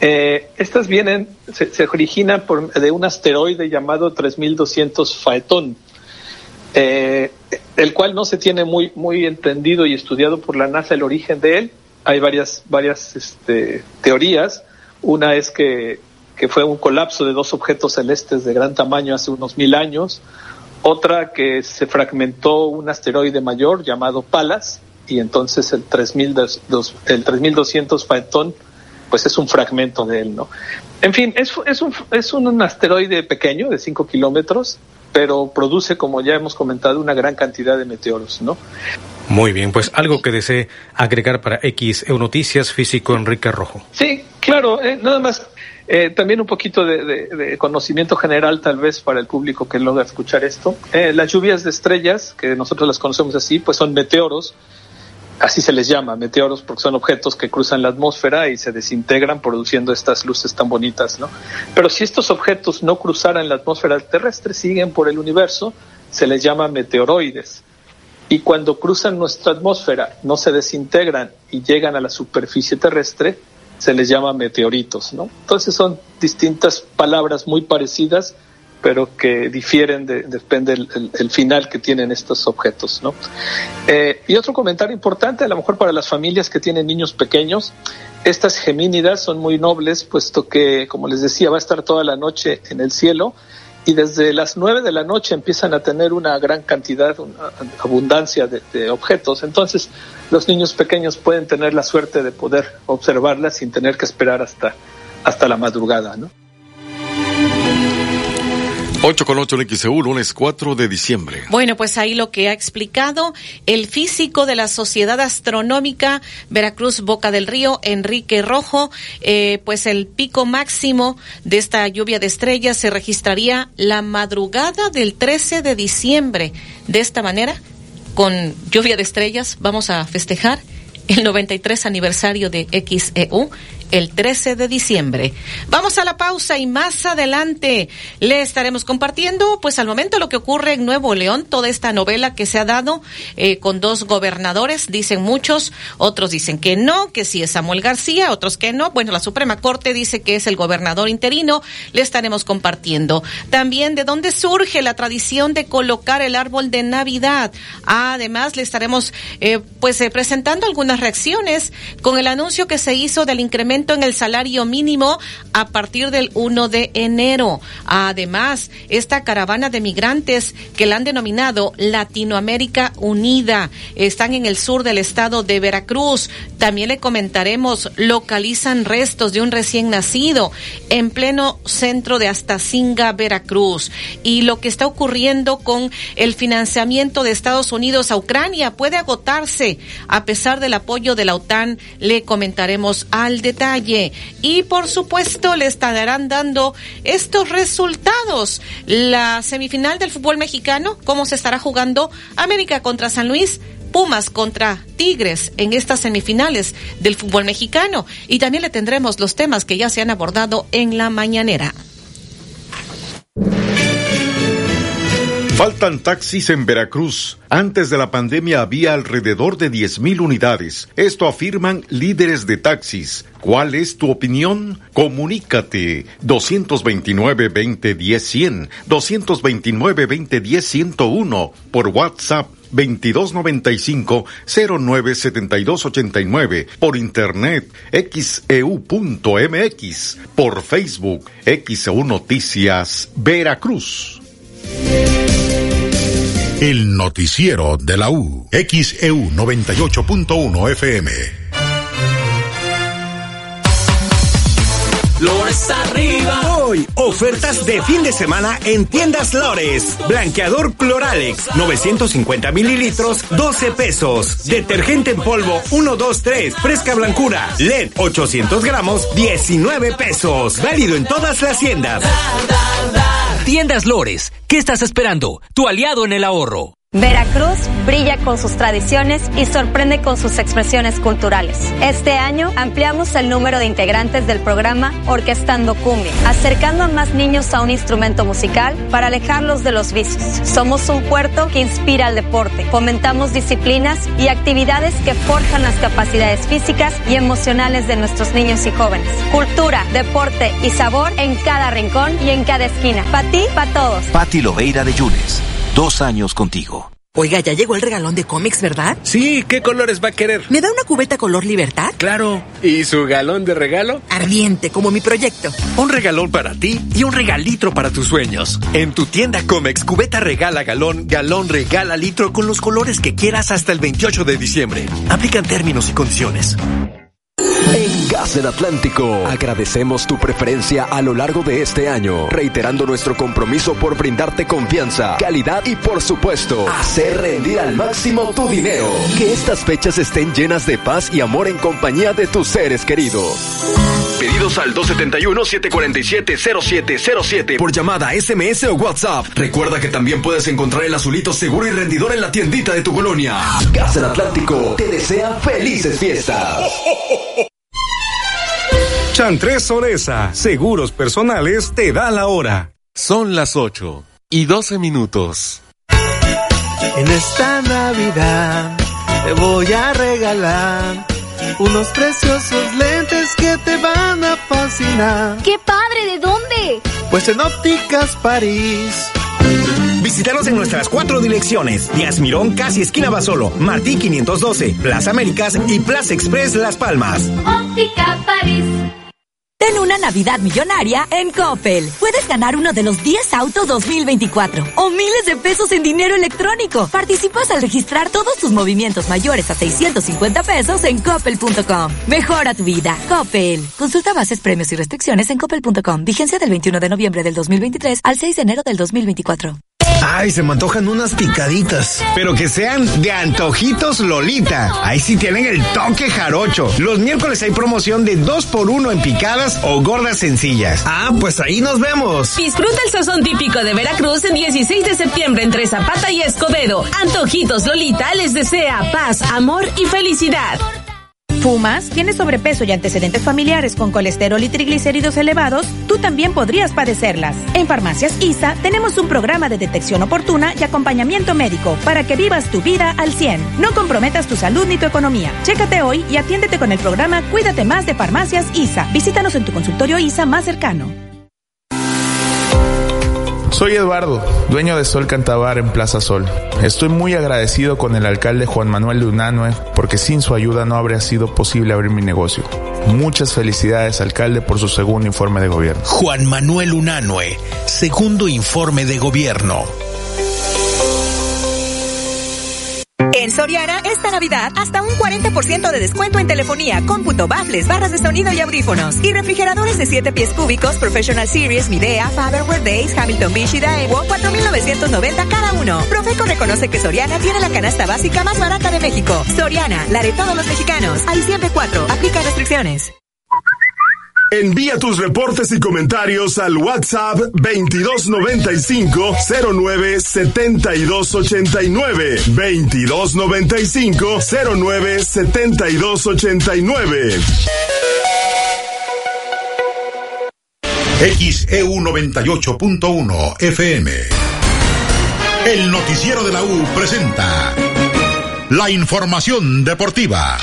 Eh, estas vienen, se, se originan por, de un asteroide llamado 3200 Faetón, eh, el cual no se tiene muy, muy entendido y estudiado por la NASA el origen de él. Hay varias, varias este, teorías. Una es que, que fue un colapso de dos objetos celestes de gran tamaño hace unos mil años. Otra que se fragmentó un asteroide mayor llamado Palas y entonces el 3200, el 3200 Faetón pues es un fragmento de él, ¿no? En fin, es, es, un, es un asteroide pequeño de 5 kilómetros, pero produce, como ya hemos comentado, una gran cantidad de meteoros, ¿no? Muy bien, pues algo que desee agregar para X Noticias, físico Enrique Rojo. Sí, claro, eh, nada más. Eh, también un poquito de, de, de, conocimiento general tal vez para el público que logra escuchar esto. Eh, las lluvias de estrellas, que nosotros las conocemos así, pues son meteoros así se les llama, meteoros, porque son objetos que cruzan la atmósfera y se desintegran produciendo estas luces tan bonitas, ¿no? Pero si estos objetos no cruzaran la atmósfera terrestre, siguen por el universo, se les llama meteoroides. Y cuando cruzan nuestra atmósfera, no se desintegran y llegan a la superficie terrestre, se les llama meteoritos, ¿no? Entonces son distintas palabras muy parecidas, pero que difieren, de, depende el, final que tienen estos objetos. ¿no? Eh, y otro comentario importante, a lo mejor para las familias que tienen niños pequeños, estas gemínidas son muy nobles, puesto que, como les decía, va a estar toda la noche en el cielo y desde las nueve de la noche empiezan a tener una gran cantidad, una abundancia de, de objetos. Entonces, los niños pequeños pueden tener la suerte de poder observarlas sin tener que esperar hasta, hasta la madrugada, ¿no? 8 con 8 en XEU, lunes 4 de diciembre. Bueno, pues ahí lo que ha explicado el físico de la Sociedad Astronómica Veracruz Boca del Río, Enrique Rojo, eh, pues el pico máximo de esta lluvia de estrellas se registraría la madrugada del 13 de diciembre. De esta manera, con lluvia de estrellas, vamos a festejar el 93 aniversario de XEU el 13 de diciembre. Vamos a la pausa y más adelante le estaremos compartiendo, pues al momento lo que ocurre en Nuevo León, toda esta novela que se ha dado eh, con dos gobernadores, dicen muchos, otros dicen que no, que sí es Samuel García, otros que no. Bueno, la Suprema Corte dice que es el gobernador interino, le estaremos compartiendo. También de dónde surge la tradición de colocar el árbol de Navidad. Además, le estaremos eh, pues eh, presentando algunas reacciones con el anuncio que se hizo del incremento en el salario mínimo a partir del 1 de enero. Además, esta caravana de migrantes que la han denominado Latinoamérica Unida están en el sur del estado de Veracruz. También le comentaremos, localizan restos de un recién nacido en pleno centro de Astacinga, Veracruz. Y lo que está ocurriendo con el financiamiento de Estados Unidos a Ucrania puede agotarse a pesar del apoyo de la OTAN. Le comentaremos al detalle Y por supuesto le estarán dando estos resultados. La semifinal del fútbol mexicano, cómo se estará jugando América contra San Luis. Pumas contra Tigres en estas semifinales del fútbol mexicano y también le tendremos los temas que ya se han abordado en la mañanera. Faltan taxis en Veracruz. Antes de la pandemia había alrededor de 10.000 unidades. Esto afirman líderes de taxis. ¿Cuál es tu opinión? Comunícate 229-2010-100, 229-2010-101 por WhatsApp 2295-097289, por internet xeu.mx, por Facebook XEU Noticias Veracruz. El noticiero de la U. XEU 98.1 FM. Flores arriba. Hoy ofertas de fin de semana en tiendas Lores. Blanqueador Cloralex, 950 mililitros, 12 pesos. Detergente en polvo, 1, 2, 3, fresca blancura. LED, 800 gramos, 19 pesos. Válido en todas las tiendas. Tiendas Lores, ¿qué estás esperando? Tu aliado en el ahorro. Veracruz brilla con sus tradiciones y sorprende con sus expresiones culturales. Este año ampliamos el número de integrantes del programa Orquestando Cumbia, acercando a más niños a un instrumento musical para alejarlos de los vicios. Somos un puerto que inspira al deporte, fomentamos disciplinas y actividades que forjan las capacidades físicas y emocionales de nuestros niños y jóvenes. Cultura, deporte y sabor en cada rincón y en cada esquina. Para ti, para todos. Pati Loveira de Yunes. Dos años contigo. Oiga, ya llegó el regalón de cómics, ¿verdad? Sí, ¿qué colores va a querer? ¿Me da una cubeta color libertad? Claro. ¿Y su galón de regalo? Ardiente, como mi proyecto. Un regalón para ti y un regalitro para tus sueños. En tu tienda Comex, cubeta regala galón, galón regala litro con los colores que quieras hasta el 28 de diciembre. Aplican términos y condiciones. Gas del Atlántico agradecemos tu preferencia a lo largo de este año, reiterando nuestro compromiso por brindarte confianza, calidad y por supuesto, hacer rendir al máximo tu dinero. Que estas fechas estén llenas de paz y amor en compañía de tus seres queridos. Pedidos al 271-747-0707 por llamada, SMS o WhatsApp. Recuerda que también puedes encontrar el azulito seguro y rendidor en la tiendita de tu colonia. Gas del Atlántico te desea felices fiestas. Chantres Soresa, seguros personales, te da la hora. Son las 8 y 12 minutos. En esta Navidad te voy a regalar unos preciosos lentes que te van a fascinar. ¡Qué padre! ¿De dónde? Pues en Ópticas París. Visítanos en nuestras cuatro direcciones. Díaz Mirón, casi esquina Basolo, Martí 512, Plaza Américas y Plaza Express Las Palmas. Óptica París. Ten una Navidad millonaria en Coppel. Puedes ganar uno de los 10 autos 2024 o miles de pesos en dinero electrónico. Participas al registrar todos tus movimientos mayores a 650 pesos en coppel.com. Mejora tu vida. Coppel. Consulta bases, premios y restricciones en coppel.com. Vigencia del 21 de noviembre del 2023 al 6 de enero del 2024. Ay, se me antojan unas picaditas. Pero que sean de antojitos Lolita. Ahí sí tienen el toque jarocho. Los miércoles hay promoción de 2 por 1 en picadas o gordas sencillas. Ah, pues ahí nos vemos. Disfruta el sazón típico de Veracruz el 16 de septiembre entre Zapata y Escobedo. Antojitos Lolita les desea paz, amor y felicidad. ¿Fumas? ¿Tienes sobrepeso y antecedentes familiares con colesterol y triglicéridos elevados? Tú también podrías padecerlas. En Farmacias ISA tenemos un programa de detección oportuna y acompañamiento médico para que vivas tu vida al 100. No comprometas tu salud ni tu economía. Chécate hoy y atiéndete con el programa Cuídate más de Farmacias ISA. Visítanos en tu consultorio ISA más cercano. Soy Eduardo, dueño de Sol Cantabar en Plaza Sol. Estoy muy agradecido con el alcalde Juan Manuel de Unanue porque sin su ayuda no habría sido posible abrir mi negocio. Muchas felicidades, alcalde, por su segundo informe de gobierno. Juan Manuel Unanue, segundo informe de gobierno. En Soriana, esta Navidad, hasta un 40% de descuento en telefonía, cómputo, baffles, barras de sonido y audífonos. Y refrigeradores de 7 pies cúbicos, Professional Series, Midea, Faberware Days, Hamilton Beach y Daewoo, 4,990 cada uno. Profeco reconoce que Soriana tiene la canasta básica más barata de México. Soriana, la de todos los mexicanos. Hay siempre cuatro. Aplica restricciones. Envía tus reportes y comentarios al WhatsApp 2295 09 7289 2295 09 7289 XEU 98.1 FM. El noticiero de la U presenta la información deportiva.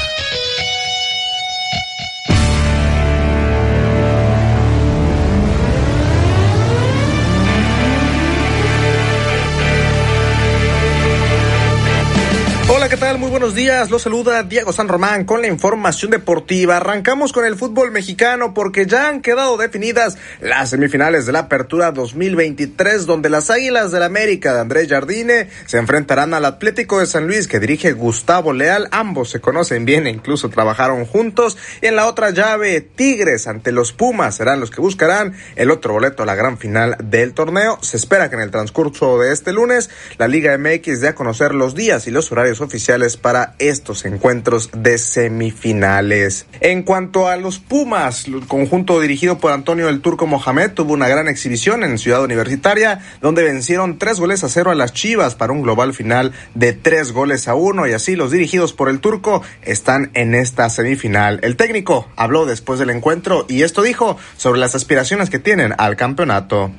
Hola, ¿qué tal? Muy buenos días. Los saluda Diego San Román con la información deportiva. Arrancamos con el fútbol mexicano porque ya han quedado definidas las semifinales de la Apertura 2023 donde las Águilas del América de Andrés Jardine se enfrentarán al Atlético de San Luis que dirige Gustavo Leal. Ambos se conocen bien e incluso trabajaron juntos. Y en la otra llave, Tigres ante los Pumas serán los que buscarán el otro boleto a la gran final del torneo. Se espera que en el transcurso de este lunes la Liga MX dé a conocer los días y los horarios oficiales para estos encuentros de semifinales. En cuanto a los Pumas, el conjunto dirigido por Antonio el Turco Mohamed tuvo una gran exhibición en Ciudad Universitaria, donde vencieron tres goles a cero a las Chivas para un global final de tres goles a uno y así los dirigidos por el Turco están en esta semifinal. El técnico habló después del encuentro y esto dijo sobre las aspiraciones que tienen al campeonato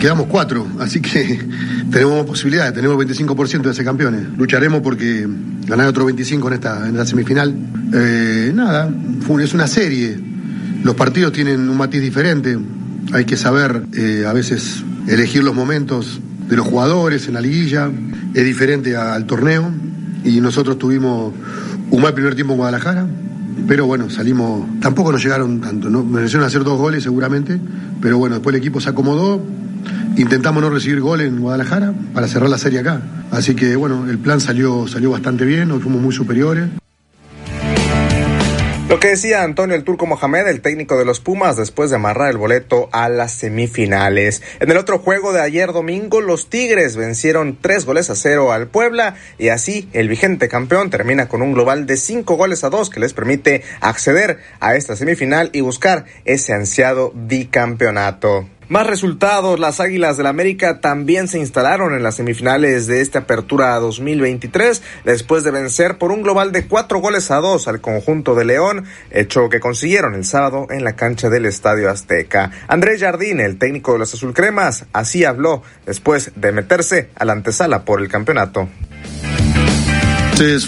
quedamos cuatro, así que tenemos posibilidades, tenemos 25% de ser campeones. Lucharemos porque ganar otro 25 en esta, en la semifinal. Eh, nada, es una serie. Los partidos tienen un matiz diferente. Hay que saber eh, a veces elegir los momentos de los jugadores en la liguilla. Es diferente al torneo. Y nosotros tuvimos un mal primer tiempo en Guadalajara. Pero bueno, salimos. Tampoco nos llegaron tanto. ¿no? Merecieron hacer dos goles seguramente. Pero bueno, después el equipo se acomodó Intentamos no recibir gol en Guadalajara para cerrar la serie acá. Así que bueno, el plan salió, salió bastante bien, hoy fuimos muy superiores. Lo que decía Antonio el Turco Mohamed, el técnico de los Pumas, después de amarrar el boleto a las semifinales. En el otro juego de ayer domingo, los Tigres vencieron tres goles a cero al Puebla y así el vigente campeón termina con un global de cinco goles a dos que les permite acceder a esta semifinal y buscar ese ansiado bicampeonato. Más resultados, las Águilas del América también se instalaron en las semifinales de esta apertura 2023 después de vencer por un global de cuatro goles a dos al conjunto de León, hecho que consiguieron el sábado en la cancha del Estadio Azteca. Andrés Jardín, el técnico de los azulcremas, así habló después de meterse a la antesala por el campeonato.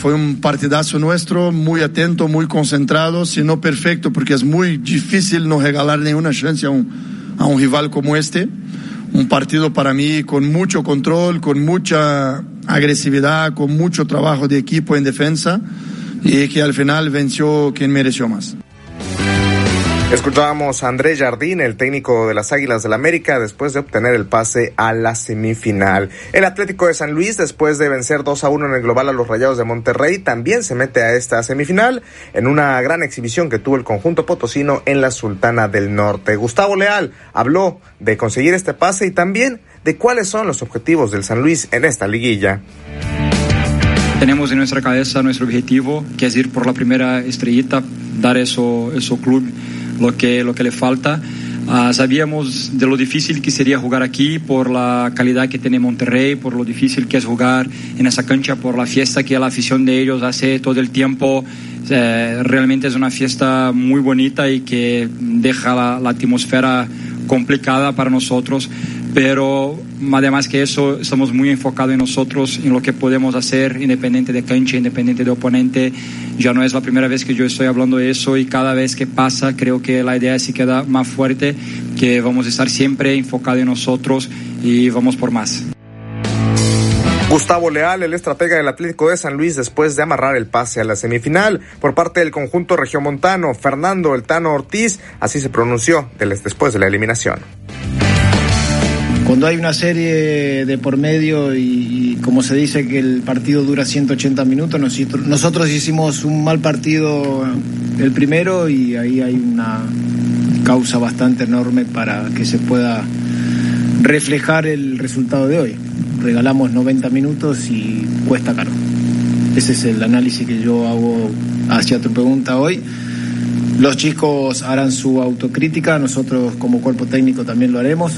fue un partidazo nuestro, muy atento, muy concentrado, si no perfecto, porque es muy difícil no regalar ninguna chance a un a un rival como este. Un partido para mí con mucho control, con mucha agresividad, con mucho trabajo de equipo en defensa y que al final venció quien mereció más. Escuchábamos a Andrés Jardín, el técnico de las Águilas del América, después de obtener el pase a la semifinal. El Atlético de San Luis, después de vencer 2 a 1 en el global a los Rayados de Monterrey, también se mete a esta semifinal en una gran exhibición que tuvo el conjunto potosino en la Sultana del Norte. Gustavo Leal habló de conseguir este pase y también de cuáles son los objetivos del San Luis en esta liguilla tenemos en nuestra cabeza nuestro objetivo, que es ir por la primera estrellita, dar eso, eso club lo que, lo que le falta. Uh, sabíamos de lo difícil que sería jugar aquí por la calidad que tiene Monterrey, por lo difícil que es jugar en esa cancha, por la fiesta que la afición de ellos hace todo el tiempo. Realmente es una fiesta muy bonita y que deja la, la atmósfera complicada para nosotros pero además que eso estamos muy enfocados en nosotros, en lo que podemos hacer, independiente de cancha, independiente de oponente. Ya no es la primera vez que yo estoy hablando de eso y cada vez que pasa creo que la idea se queda más fuerte, que vamos a estar siempre enfocados en nosotros y vamos por más. Gustavo Leal, el estratega del Atlético de San Luis, después de amarrar el pase a la semifinal por parte del conjunto regiomontano, Fernando El Tano Ortiz, así se pronunció después de la eliminación cuando hay una serie de por medio y, como se dice que el partido dura 180 minutos, nosotros, hicimos un mal partido el primero y ahí hay una causa bastante enorme para que se pueda reflejar el resultado de hoy. Regalamos 90 minutos y cuesta caro. Ese es el análisis que yo hago hacia tu pregunta hoy. Los chicos harán su autocrítica, nosotros como cuerpo técnico también lo haremos.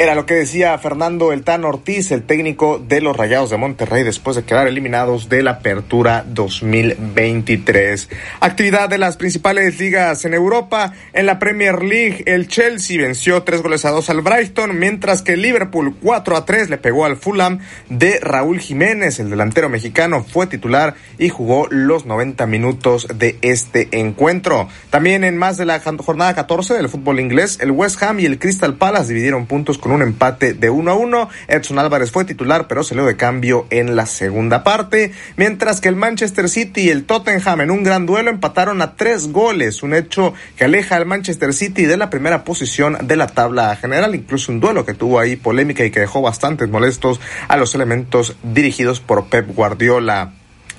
Era lo que decía Fernando El Tan Ortiz, el técnico de los Rayados de Monterrey, después de quedar eliminados de la Apertura 2023. Actividad de las principales ligas en Europa. En la Premier League, el Chelsea venció tres goles a dos al Brighton, mientras que Liverpool 4 a 3 le pegó al Fulham de Raúl Jiménez. El delantero mexicano fue titular y jugó los 90 minutos de este encuentro. También en más de la jornada 14 del fútbol inglés, el West Ham y el Crystal Palace dividieron puntos con un empate de 1 a 1. Edson Álvarez fue titular, pero salió de cambio en la segunda parte, mientras que el Manchester City y el Tottenham en un gran duelo empataron a tres goles, un hecho que aleja al Manchester City de la primera posición de la tabla general, incluso un duelo que tuvo ahí polémica y que dejó bastantes molestos a los elementos dirigidos por Pep Guardiola.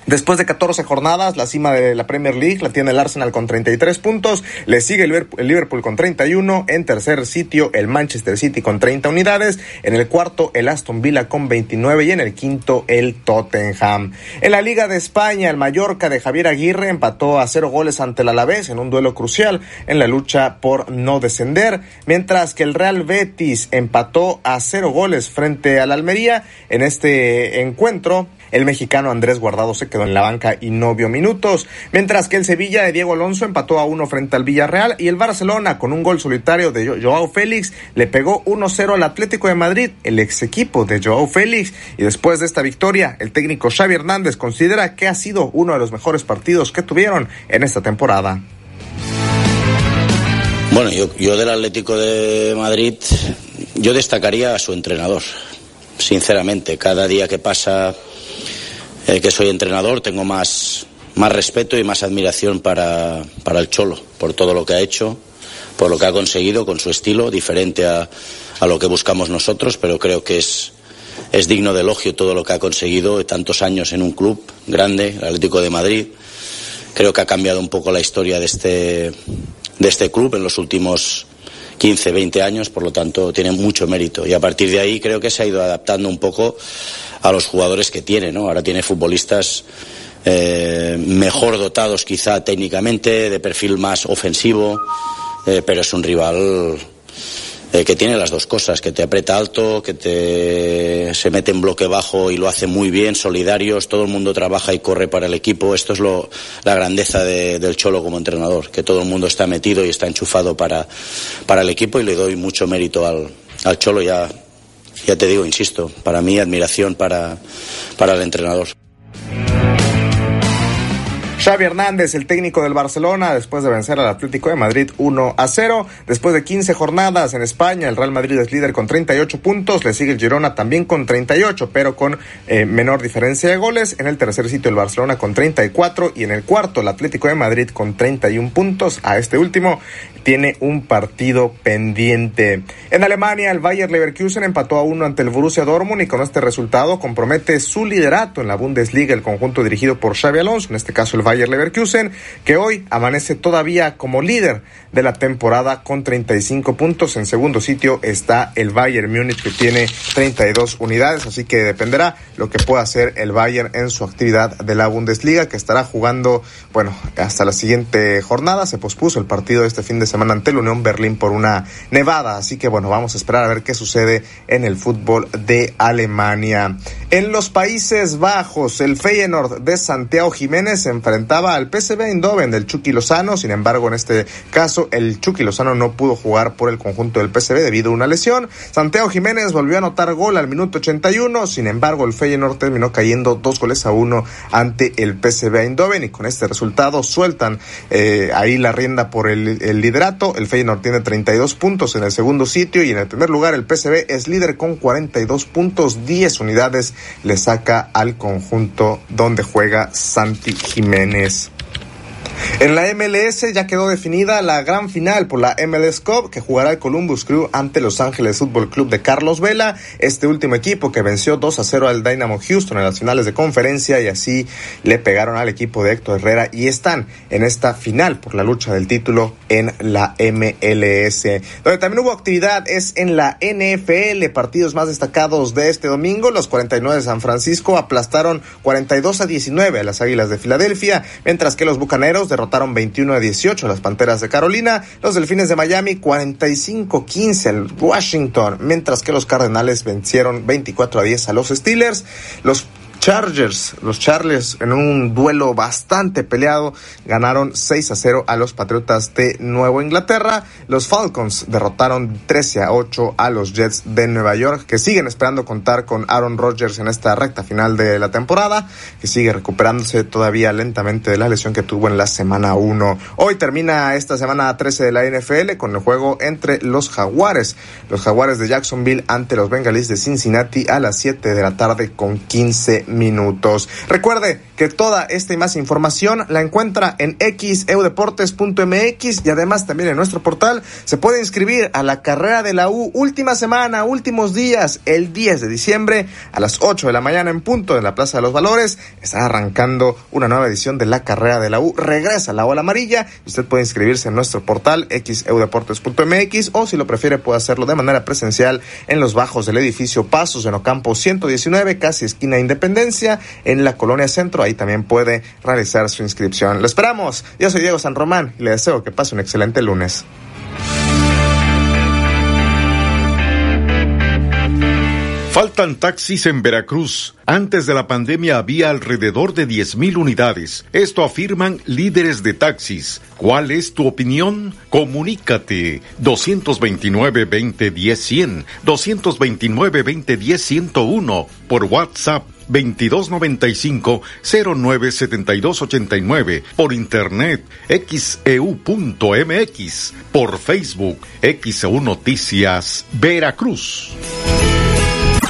Después de 14 jornadas, la cima de la Premier League la tiene el Arsenal con 33 puntos, le sigue el Liverpool con 31, en tercer sitio el Manchester City con 30 unidades, en el cuarto el Aston Villa con 29 y en el quinto el Tottenham. En la Liga de España, el Mallorca de Javier Aguirre empató a cero goles ante el Alavés en un duelo crucial en la lucha por no descender, mientras que el Real Betis empató a cero goles frente al Almería en este encuentro. El mexicano Andrés Guardado se quedó en la banca y no vio minutos, mientras que el Sevilla de Diego Alonso empató a uno frente al Villarreal y el Barcelona con un gol solitario de Joao Félix le pegó 1-0 al Atlético de Madrid, el ex equipo de Joao Félix. Y después de esta victoria, el técnico Xavi Hernández considera que ha sido uno de los mejores partidos que tuvieron en esta temporada. Bueno, yo, yo del Atlético de Madrid, yo destacaría a su entrenador, sinceramente. Cada día que pasa eh, que soy entrenador, tengo más, más respeto y más admiración para, para el Cholo, por todo lo que ha hecho, por lo que ha conseguido con su estilo, diferente a, a lo que buscamos nosotros, pero creo que es, es digno de elogio todo lo que ha conseguido tantos años en un club grande, el Atlético de Madrid. Creo que ha cambiado un poco la historia de este, de este club en los últimos 15, 20 años, por lo tanto tiene mucho mérito. Y a partir de ahí creo que se ha ido adaptando un poco a los jugadores que tiene, ¿no? Ahora tiene futbolistas eh, mejor dotados quizá técnicamente, de perfil más ofensivo, eh, pero es un rival que tiene las dos cosas, que te aprieta alto, que te se mete en bloque bajo y lo hace muy bien, solidarios, todo el mundo trabaja y corre para el equipo. Esto es lo, la grandeza de, del Cholo como entrenador, que todo el mundo está metido y está enchufado para, para el equipo y le doy mucho mérito al, al Cholo ya ya te digo, insisto, para mí admiración para, para el entrenador. Xavi Hernández, el técnico del Barcelona, después de vencer al Atlético de Madrid 1 a 0. Después de 15 jornadas en España, el Real Madrid es líder con 38 puntos. Le sigue el Girona también con 38, pero con eh, menor diferencia de goles. En el tercer sitio, el Barcelona con 34. Y en el cuarto, el Atlético de Madrid con 31 puntos. A este último tiene un partido pendiente. En Alemania, el Bayer Leverkusen empató a uno ante el Borussia Dortmund y con este resultado compromete su liderato en la Bundesliga, el conjunto dirigido por Xavi Alonso, en este caso el Bayer Leverkusen, que hoy amanece todavía como líder de la temporada con 35 puntos. En segundo sitio está el Bayern Múnich que tiene 32 unidades, así que dependerá lo que pueda hacer el Bayern en su actividad de la Bundesliga que estará jugando, bueno, hasta la siguiente jornada. Se pospuso el partido este fin de semana ante la Unión Berlín por una nevada, así que bueno, vamos a esperar a ver qué sucede en el fútbol de Alemania. En los Países Bajos, el Feyenoord de Santiago Jiménez se enfrentaba al PSV Eindhoven del Chucky Lozano, sin embargo, en este caso el Chucky Lozano no pudo jugar por el conjunto del PSV debido a una lesión. Santiago Jiménez volvió a anotar gol al minuto 81, sin embargo, el Feyenoord terminó cayendo dos goles a uno ante el PSV Eindhoven y con este resultado sueltan eh, ahí la rienda por el, liderato. El Feyenoord tiene 32 puntos en el segundo sitio y en el primer lugar el PSV es líder con 42 puntos, 10 unidades le saca al conjunto donde juega Santi Jiménez. This. En la MLS ya quedó definida la gran final por la MLS Cup que jugará el Columbus Crew ante Los Ángeles Fútbol Club de Carlos Vela, este último equipo que venció 2 a 0 al Dynamo Houston en las finales de conferencia y así le pegaron al equipo de Héctor Herrera y están en esta final por la lucha del título en la MLS. Donde también hubo actividad es en la NFL, partidos más destacados de este domingo, los 49 de San Francisco aplastaron 42 a 19 a las Águilas de Filadelfia, mientras que los Bucaneros derrotaron 21 a 18 a las Panteras de Carolina, los Delfines de Miami 45-15 al Washington, mientras que los Cardenales vencieron 24 a 10 a los Steelers, los Chargers, los Charles en un duelo bastante peleado ganaron 6 a 0 a los Patriotas de Nueva Inglaterra. Los Falcons derrotaron 13 a 8 a los Jets de Nueva York que siguen esperando contar con Aaron Rodgers en esta recta final de la temporada, que sigue recuperándose todavía lentamente de la lesión que tuvo en la semana 1. Hoy termina esta semana 13 de la NFL con el juego entre los Jaguares, los Jaguares de Jacksonville ante los Bengalis de Cincinnati a las 7 de la tarde con 15 minutos. Recuerde que toda esta y más información la encuentra en xeudeportes.mx y además también en nuestro portal se puede inscribir a la carrera de la U última semana, últimos días, el 10 de diciembre a las 8 de la mañana en punto en la Plaza de los Valores. Está arrancando una nueva edición de la carrera de la U. Regresa la ola amarilla y usted puede inscribirse en nuestro portal xeudeportes.mx o si lo prefiere puede hacerlo de manera presencial en los bajos del edificio Pasos en Ocampo 119, casi esquina Independencia, en la colonia Centro. También puede realizar su inscripción. Lo esperamos. Yo soy Diego San Román y le deseo que pase un excelente lunes. Faltan taxis en Veracruz. Antes de la pandemia había alrededor de 10.000 unidades. Esto afirman líderes de taxis. ¿Cuál es tu opinión? Comunícate. 229-2010-100, 229-2010-101 por WhatsApp 2295-097289, por internet xeu.mx, por Facebook XEU Noticias Veracruz.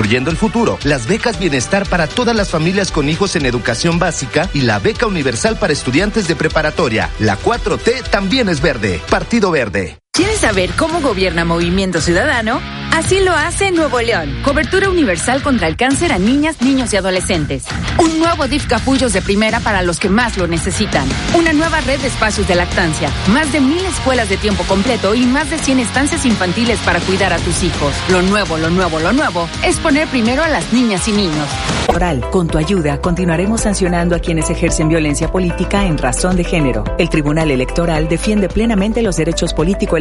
Construyendo el futuro, las becas bienestar para todas las familias con hijos en educación básica y la beca universal para estudiantes de preparatoria. La 4T también es verde. Partido Verde. ¿Quieres saber cómo gobierna Movimiento Ciudadano? Así lo hace Nuevo León. Cobertura universal contra el cáncer a niñas, niños y adolescentes. Un nuevo DIF capullos de primera para los que más lo necesitan. Una nueva red de espacios de lactancia. Más de mil escuelas de tiempo completo y más de 100 estancias infantiles para cuidar a tus hijos. Lo nuevo, lo nuevo, lo nuevo es poner primero a las niñas y niños. Oral, con tu ayuda continuaremos sancionando a quienes ejercen violencia política en razón de género. El Tribunal Electoral defiende plenamente los derechos políticos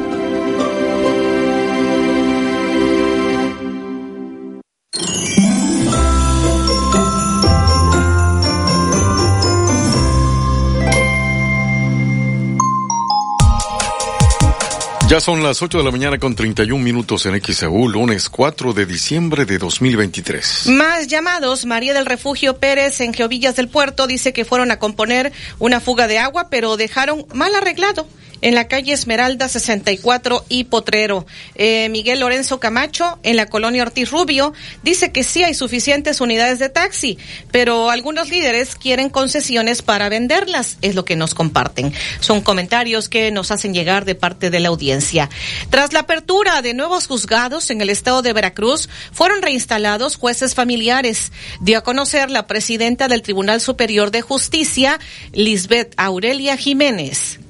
Ya son las 8 de la mañana con 31 minutos en XEU, lunes 4 de diciembre de 2023. Más llamados. María del Refugio Pérez en Geovillas del Puerto dice que fueron a componer una fuga de agua, pero dejaron mal arreglado en la calle Esmeralda 64 y Potrero. Eh, Miguel Lorenzo Camacho, en la colonia Ortiz Rubio, dice que sí hay suficientes unidades de taxi, pero algunos líderes quieren concesiones para venderlas, es lo que nos comparten. Son comentarios que nos hacen llegar de parte de la audiencia. Tras la apertura de nuevos juzgados en el estado de Veracruz, fueron reinstalados jueces familiares. Dio a conocer la presidenta del Tribunal Superior de Justicia, Lisbeth Aurelia Jiménez.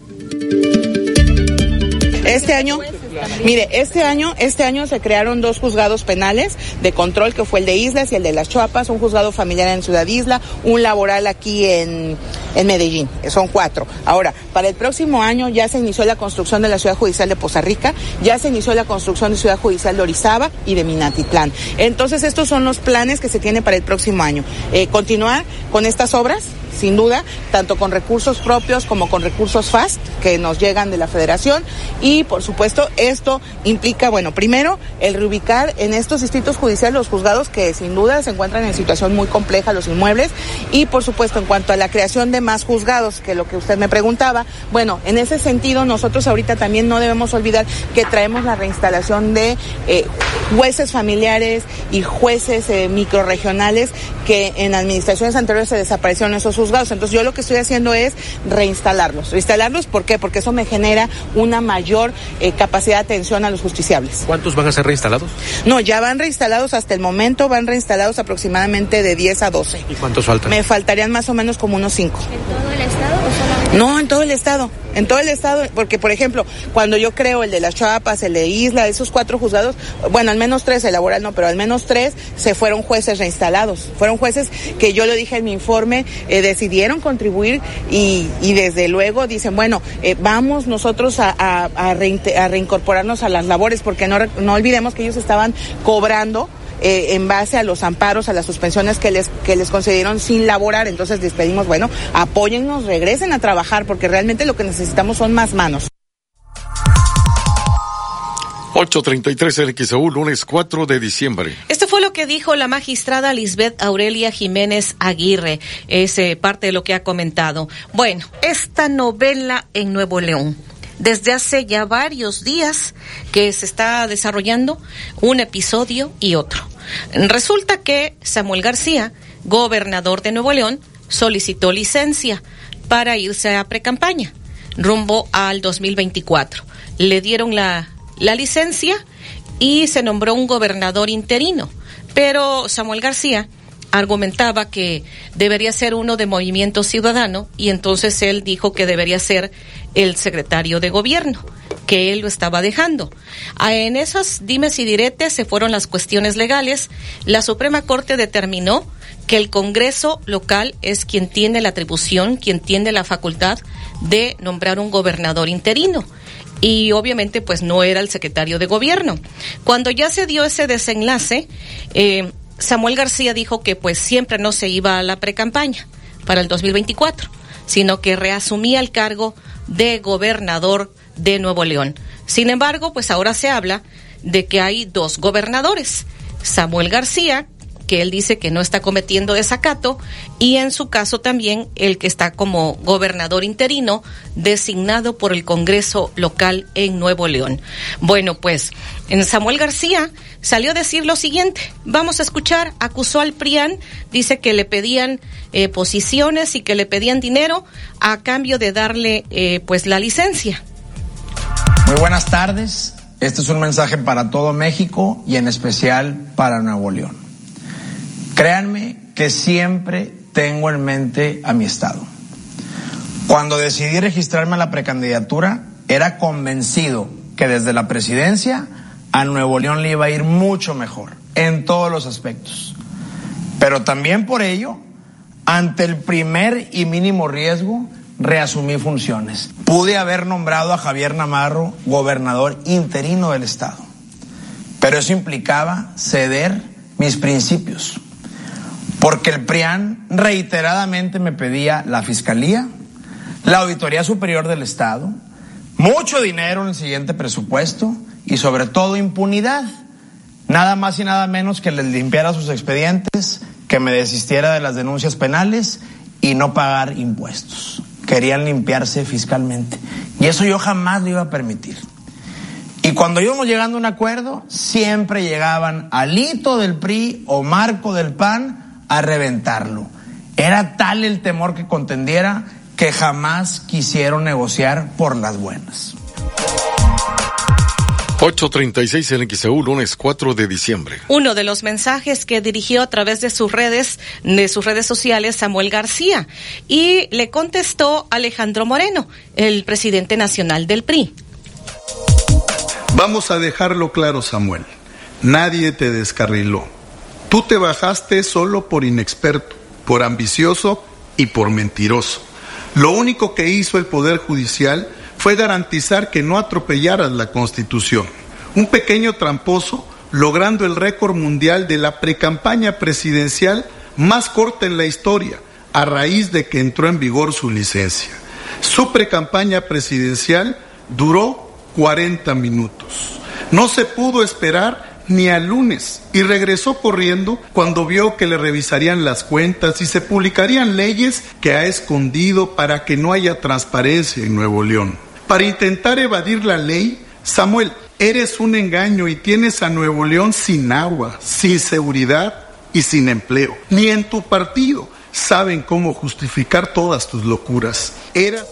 Este año, mire, este año, este año se crearon dos juzgados penales de control, que fue el de Islas y el de las Chuapas, un juzgado familiar en Ciudad Isla, un laboral aquí en, en Medellín. Son cuatro. Ahora, para el próximo año ya se inició la construcción de la Ciudad Judicial de Poza Rica, ya se inició la construcción de Ciudad Judicial de Orizaba y de Minatitlán. Entonces, estos son los planes que se tienen para el próximo año. Eh, continuar con estas obras sin duda, tanto con recursos propios como con recursos FAST que nos llegan de la federación. Y por supuesto esto implica, bueno, primero el reubicar en estos distritos judiciales los juzgados que sin duda se encuentran en situación muy compleja los inmuebles. Y por supuesto en cuanto a la creación de más juzgados, que lo que usted me preguntaba, bueno, en ese sentido nosotros ahorita también no debemos olvidar que traemos la reinstalación de eh, jueces familiares y jueces eh, microregionales que en administraciones anteriores se desaparecieron esos juzgados. Entonces yo lo que estoy haciendo es reinstalarlos. Reinstalarlos, ¿por qué? Porque eso me genera una mayor eh, capacidad de atención a los justiciables. ¿Cuántos van a ser reinstalados? No, ya van reinstalados hasta el momento, van reinstalados aproximadamente de 10 a 12. ¿Y cuántos faltan? Me faltarían más o menos como unos 5. ¿En todo el estado o No, en todo el estado, en todo el estado, porque por ejemplo, cuando yo creo el de las Chapas, el de Isla, esos cuatro juzgados, bueno, al menos tres, el laboral no, pero al menos tres se fueron jueces reinstalados, fueron jueces que yo lo dije en mi informe, eh, decidieron contribuir y, y, desde luego dicen, bueno, eh, vamos nosotros a, a, a, reincorporarnos a las labores, porque no, no olvidemos que ellos estaban cobrando eh, en base a los amparos, a las suspensiones que les, que les concedieron sin laborar. Entonces les pedimos, bueno, apóyennos, regresen a trabajar, porque realmente lo que necesitamos son más manos. 833 LXU, lunes 4 de diciembre. Esto fue lo que dijo la magistrada Lisbeth Aurelia Jiménez Aguirre. Es eh, parte de lo que ha comentado. Bueno, esta novela en Nuevo León desde hace ya varios días que se está desarrollando un episodio y otro. Resulta que Samuel García, gobernador de Nuevo León, solicitó licencia para irse a precampaña rumbo al 2024. Le dieron la, la licencia y se nombró un gobernador interino. Pero Samuel García argumentaba que debería ser uno de Movimiento Ciudadano y entonces él dijo que debería ser el secretario de gobierno, que él lo estaba dejando. Ah, en esas dimes y diretes se fueron las cuestiones legales. La Suprema Corte determinó que el Congreso local es quien tiene la atribución, quien tiene la facultad de nombrar un gobernador interino y obviamente pues no era el secretario de gobierno. Cuando ya se dio ese desenlace, eh, Samuel García dijo que pues siempre no se iba a la precampaña para el 2024, sino que reasumía el cargo de gobernador de Nuevo León. Sin embargo, pues ahora se habla de que hay dos gobernadores, Samuel García, que él dice que no está cometiendo desacato, y en su caso también el que está como gobernador interino designado por el Congreso local en Nuevo León. Bueno, pues en Samuel García salió a decir lo siguiente, vamos a escuchar, acusó al PRIAN, dice que le pedían eh, posiciones y que le pedían dinero a cambio de darle eh, pues la licencia. Muy buenas tardes, este es un mensaje para todo México y en especial para Nuevo León. Créanme que siempre tengo en mente a mi estado. Cuando decidí registrarme a la precandidatura, era convencido que desde la presidencia a Nuevo León le iba a ir mucho mejor en todos los aspectos. Pero también por ello, ante el primer y mínimo riesgo, reasumí funciones. Pude haber nombrado a Javier Namarro gobernador interino del estado, pero eso implicaba ceder mis principios porque el PRIAN reiteradamente me pedía la Fiscalía, la Auditoría Superior del Estado, mucho dinero en el siguiente presupuesto y sobre todo impunidad. Nada más y nada menos que les limpiara sus expedientes, que me desistiera de las denuncias penales y no pagar impuestos. Querían limpiarse fiscalmente. Y eso yo jamás lo iba a permitir. Y cuando íbamos llegando a un acuerdo, siempre llegaban Alito del PRI o Marco del PAN a reventarlo. Era tal el temor que contendiera que jamás quisieron negociar por las buenas. 836 en XEU, lunes 4 de diciembre. Uno de los mensajes que dirigió a través de sus redes, de sus redes sociales, Samuel García, y le contestó Alejandro Moreno, el presidente nacional del PRI. Vamos a dejarlo claro, Samuel. Nadie te descarriló Tú te bajaste solo por inexperto, por ambicioso y por mentiroso. Lo único que hizo el Poder Judicial fue garantizar que no atropellaras la Constitución. Un pequeño tramposo logrando el récord mundial de la precampaña presidencial más corta en la historia, a raíz de que entró en vigor su licencia. Su precampaña presidencial duró 40 minutos. No se pudo esperar ni al lunes y regresó corriendo cuando vio que le revisarían las cuentas y se publicarían leyes que ha escondido para que no haya transparencia en Nuevo León. Para intentar evadir la ley, Samuel, eres un engaño y tienes a Nuevo León sin agua, sin seguridad y sin empleo. Ni en tu partido saben cómo justificar todas tus locuras. Era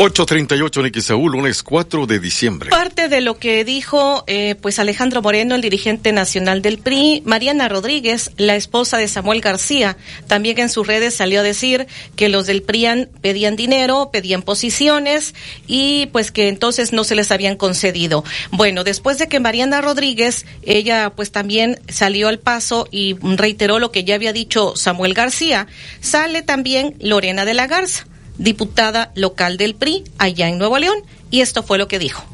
838 en Saúl, lunes 4 de diciembre. Parte de lo que dijo eh, pues Alejandro Moreno, el dirigente nacional del PRI, Mariana Rodríguez, la esposa de Samuel García, también en sus redes salió a decir que los del PRIAN pedían dinero, pedían posiciones y pues que entonces no se les habían concedido. Bueno, después de que Mariana Rodríguez, ella pues también salió al paso y reiteró lo que ya había dicho Samuel García, sale también Lorena de la Garza diputada local del PRI allá en Nuevo León, y esto fue lo que dijo.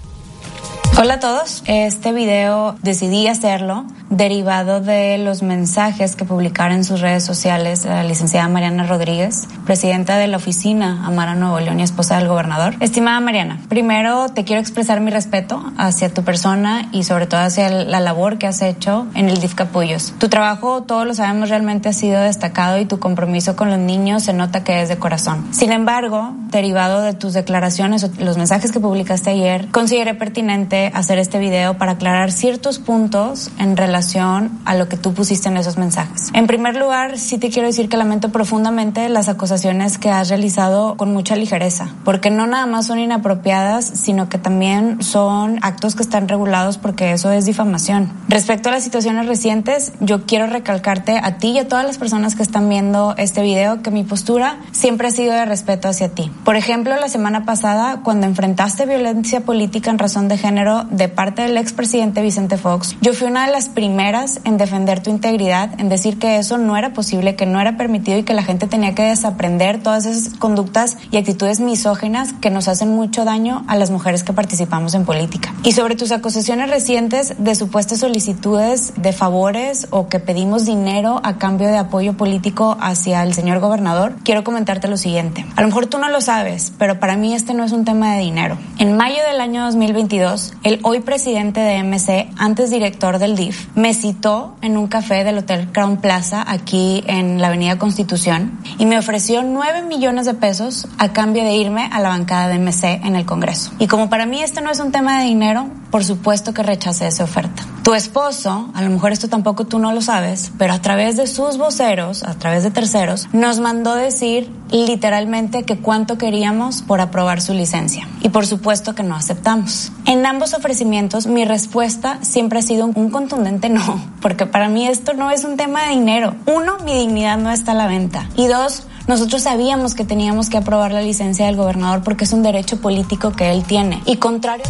Hola a todos, este video decidí hacerlo derivado de los mensajes que publicaron en sus redes sociales la licenciada Mariana Rodríguez, presidenta de la oficina Amara Nuevo León y esposa del gobernador. Estimada Mariana, primero te quiero expresar mi respeto hacia tu persona y sobre todo hacia la labor que has hecho en el DIF Capullos. Tu trabajo, todos lo sabemos, realmente ha sido destacado y tu compromiso con los niños se nota que es de corazón. Sin embargo, derivado de tus declaraciones o los mensajes que publicaste ayer, consideré pertinente hacer este video para aclarar ciertos puntos en relación a lo que tú pusiste en esos mensajes. En primer lugar, sí te quiero decir que lamento profundamente las acusaciones que has realizado con mucha ligereza, porque no nada más son inapropiadas, sino que también son actos que están regulados porque eso es difamación. Respecto a las situaciones recientes, yo quiero recalcarte a ti y a todas las personas que están viendo este video que mi postura siempre ha sido de respeto hacia ti. Por ejemplo, la semana pasada, cuando enfrentaste violencia política en razón de género de parte del expresidente Vicente Fox, yo fui una de las primeras en defender tu integridad, en decir que eso no era posible, que no era permitido y que la gente tenía que desaprender todas esas conductas y actitudes misógenas que nos hacen mucho daño a las mujeres que participamos en política. Y sobre tus acusaciones recientes de supuestas solicitudes de favores o que pedimos dinero a cambio de apoyo político hacia el señor gobernador, quiero comentarte lo siguiente. A lo mejor tú no lo sabes, pero para mí este no es un tema de dinero. En mayo del año 2022, el hoy presidente de MC, antes director del DIF, me citó en un café del Hotel Crown Plaza aquí en la Avenida Constitución y me ofreció nueve millones de pesos a cambio de irme a la bancada de MC en el Congreso. Y como para mí este no es un tema de dinero, por supuesto que rechacé esa oferta. Tu esposo, a lo mejor esto tampoco tú no lo sabes, pero a través de sus voceros, a través de terceros, nos mandó decir literalmente que cuánto queríamos por aprobar su licencia. Y por supuesto que no aceptamos. En ambos ofrecimientos mi respuesta siempre ha sido un contundente no, porque para mí esto no es un tema de dinero. Uno, mi dignidad no está a la venta. Y dos, nosotros sabíamos que teníamos que aprobar la licencia del gobernador porque es un derecho político que él tiene. Y contrario...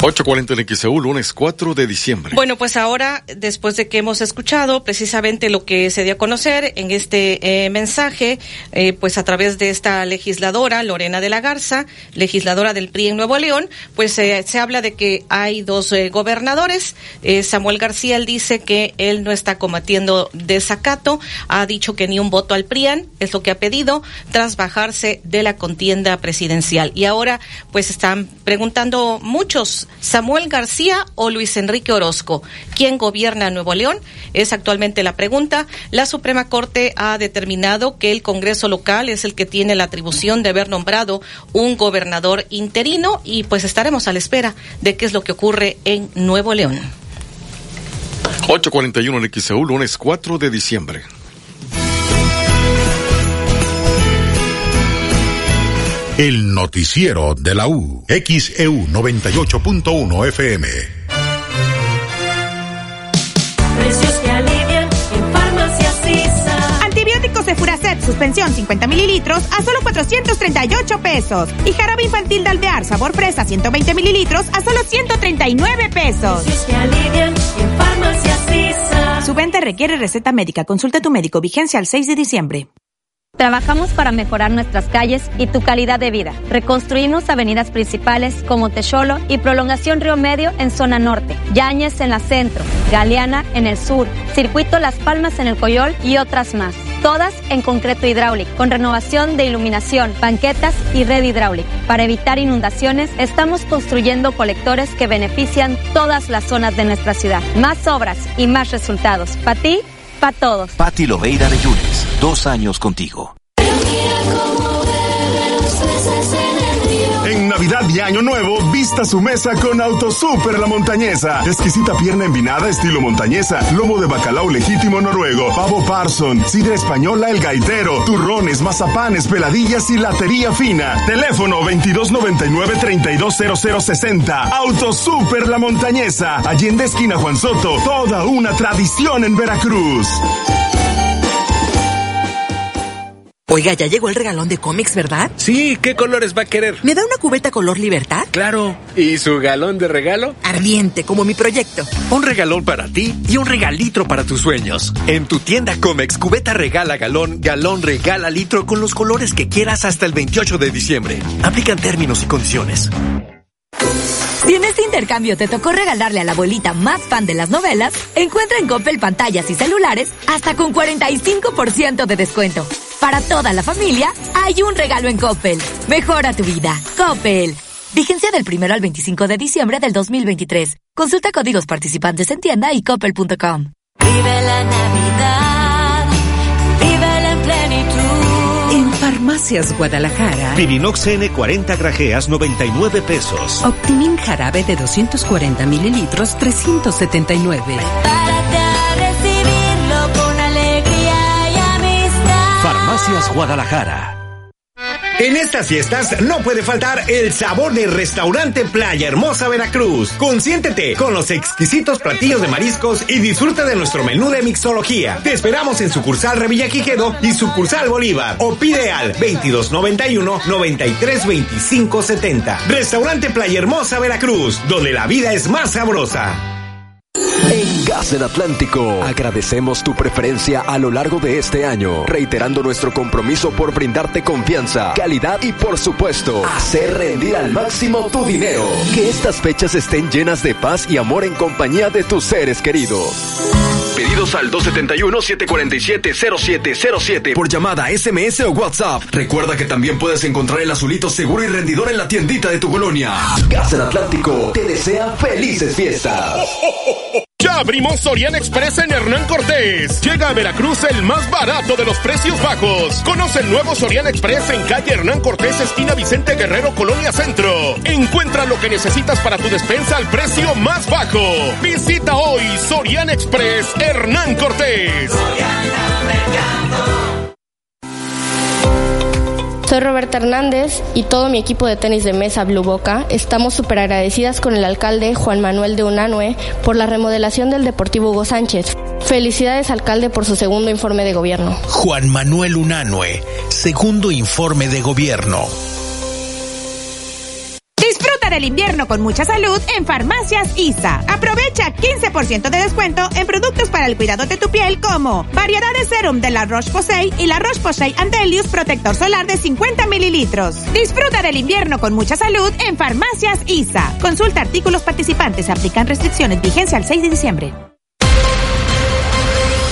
8.40 en XEU, lunes 4 de diciembre. Bueno, pues ahora, después de que hemos escuchado precisamente lo que se dio a conocer en este eh, mensaje, eh, pues a través de esta legisladora, Lorena de la Garza, legisladora del PRI en Nuevo León, pues eh, se habla de que hay dos gobernadores. Samuel García, él dice que él no está combatiendo desacato, ha dicho que ni un voto al PRIAN, es lo que ha pedido, tras bajarse de la contienda presidencial. Y ahora, pues están preguntando muchos Samuel García o Luis Enrique Orozco. ¿Quién gobierna Nuevo León? Es actualmente la pregunta. La Suprema Corte ha determinado que el Congreso local es el que tiene la atribución de haber nombrado un gobernador interino y pues estaremos a la espera de qué es lo que ocurre en Nuevo León. 841 en XEU, lunes 4 de diciembre. El noticiero de la U. XEU 98.1 FM. Precios que alivian en Farmacias Sisa. Antibióticos de Furacet, suspensión 50 mililitros a solo 438 pesos. Y jarabe infantil de alvear, sabor fresa 120 mililitros a solo 139 pesos. Precios que alivian en Farmacias Sisa. Su venta requiere receta médica. Consulta a tu médico. Vigencia al 6 de diciembre. Trabajamos para mejorar nuestras calles y tu calidad de vida. Reconstruimos avenidas principales como Techolo y Prolongación Río Medio en zona norte, Yañez en la centro, Galeana en el sur, Circuito Las Palmas en el Coyol y otras más. Todas en concreto hidráulico, con renovación de iluminación, banquetas y red hidráulica. Para evitar inundaciones, estamos construyendo colectores que benefician todas las zonas de nuestra ciudad. Más obras y más resultados. Para ti, para todos. Pati Loveira de Yunes, dos años contigo. Navidad y Año Nuevo, vista su mesa con Autosuper La Montañesa. Exquisita pierna envinada estilo montañesa, lomo de bacalao legítimo noruego, pavo parson, sidra española El Gaitero, turrones, mazapanes, peladillas y latería fina. Teléfono 2299-320060. Autosuper La Montañesa. Allende esquina Juan Soto. Toda una tradición en Veracruz. Oiga, ya llegó el regalón de cómics, ¿verdad? Sí, ¿qué colores va a querer? ¿Me da una cubeta color libertad? Claro. ¿Y su galón de regalo? Ardiente, como mi proyecto. Un regalón para ti y un regalitro para tus sueños. En tu tienda Comex, cubeta regala galón, galón regala litro con los colores que quieras hasta el 28 de diciembre. Aplican términos y condiciones. Si en este intercambio te tocó regalarle a la abuelita más fan de las novelas, encuentra en Coppel pantallas y celulares hasta con 45% de descuento. Para toda la familia, hay un regalo en Coppel. Mejora tu vida. Coppel. Vigencia del 1 al 25 de diciembre del 2023. Consulta códigos participantes en tienda y coppel.com. Vive la Navidad, Farmacias Guadalajara. Pirinox N40 grajeas 99 pesos. Optimin jarabe de 240 mililitros 379. Prepárate a recibirlo con alegría y amistad. Farmacias Guadalajara. En estas fiestas no puede faltar el sabor del restaurante Playa Hermosa Veracruz. Consiéntete con los exquisitos platillos de mariscos y disfruta de nuestro menú de mixología. Te esperamos en sucursal Revilla Quijedo y sucursal Bolívar o pide al 2291 932570. Restaurante Playa Hermosa Veracruz, donde la vida es más sabrosa. En Gas del Atlántico, agradecemos tu preferencia a lo largo de este año, reiterando nuestro compromiso por brindarte confianza, calidad y por supuesto, hacer rendir al máximo tu dinero. Que estas fechas estén llenas de paz y amor en compañía de tus seres queridos. Pedidos al 271-747-0707 Por llamada, SMS o WhatsApp. Recuerda que también puedes encontrar el azulito seguro y rendidor en la tiendita de tu colonia. Gas del Atlántico te desea felices fiestas. Ya abrimos Sorian Express en Hernán Cortés. Llega a Veracruz el más barato de los precios bajos. Conoce el nuevo Sorian Express en calle Hernán Cortés, esquina Vicente Guerrero, Colonia Centro. Encuentra lo que necesitas para tu despensa al precio más bajo. Visita hoy Sorian Express Hernán Cortés. Soy Roberta Hernández y todo mi equipo de tenis de mesa Blue Boca estamos súper agradecidas con el alcalde Juan Manuel de Unanue por la remodelación del Deportivo Hugo Sánchez. Felicidades alcalde por su segundo informe de gobierno. Juan Manuel Unanue, segundo informe de gobierno. Del invierno con mucha salud en Farmacias ISA. Aprovecha 15% de descuento en productos para el cuidado de tu piel como variedad de serum de la Roche-Posay y la Roche-Posay Antelius protector solar de 50 mililitros. Disfruta del invierno con mucha salud en Farmacias ISA. Consulta artículos participantes. Aplican restricciones. Vigencia al 6 de diciembre.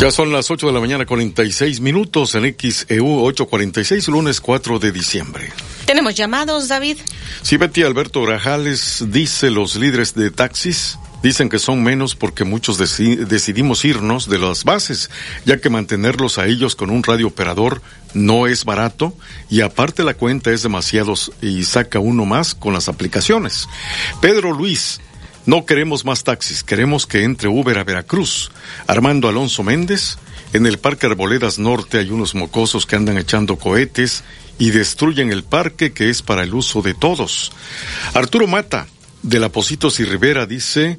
Ya son las 8 de la mañana, 46 minutos en XEU 846, lunes 4 de diciembre. Tenemos llamados, David. Sí, Betty Alberto Grajales dice los líderes de taxis dicen que son menos porque muchos deci- decidimos irnos de las bases, ya que mantenerlos a ellos con un radio operador no es barato y aparte la cuenta es demasiado y saca uno más con las aplicaciones. Pedro Luis, no queremos más taxis, queremos que entre Uber a Veracruz. Armando Alonso Méndez, en el Parque Arboledas Norte hay unos mocosos que andan echando cohetes y destruyen el parque que es para el uso de todos. Arturo Mata, de la Positos y Rivera, dice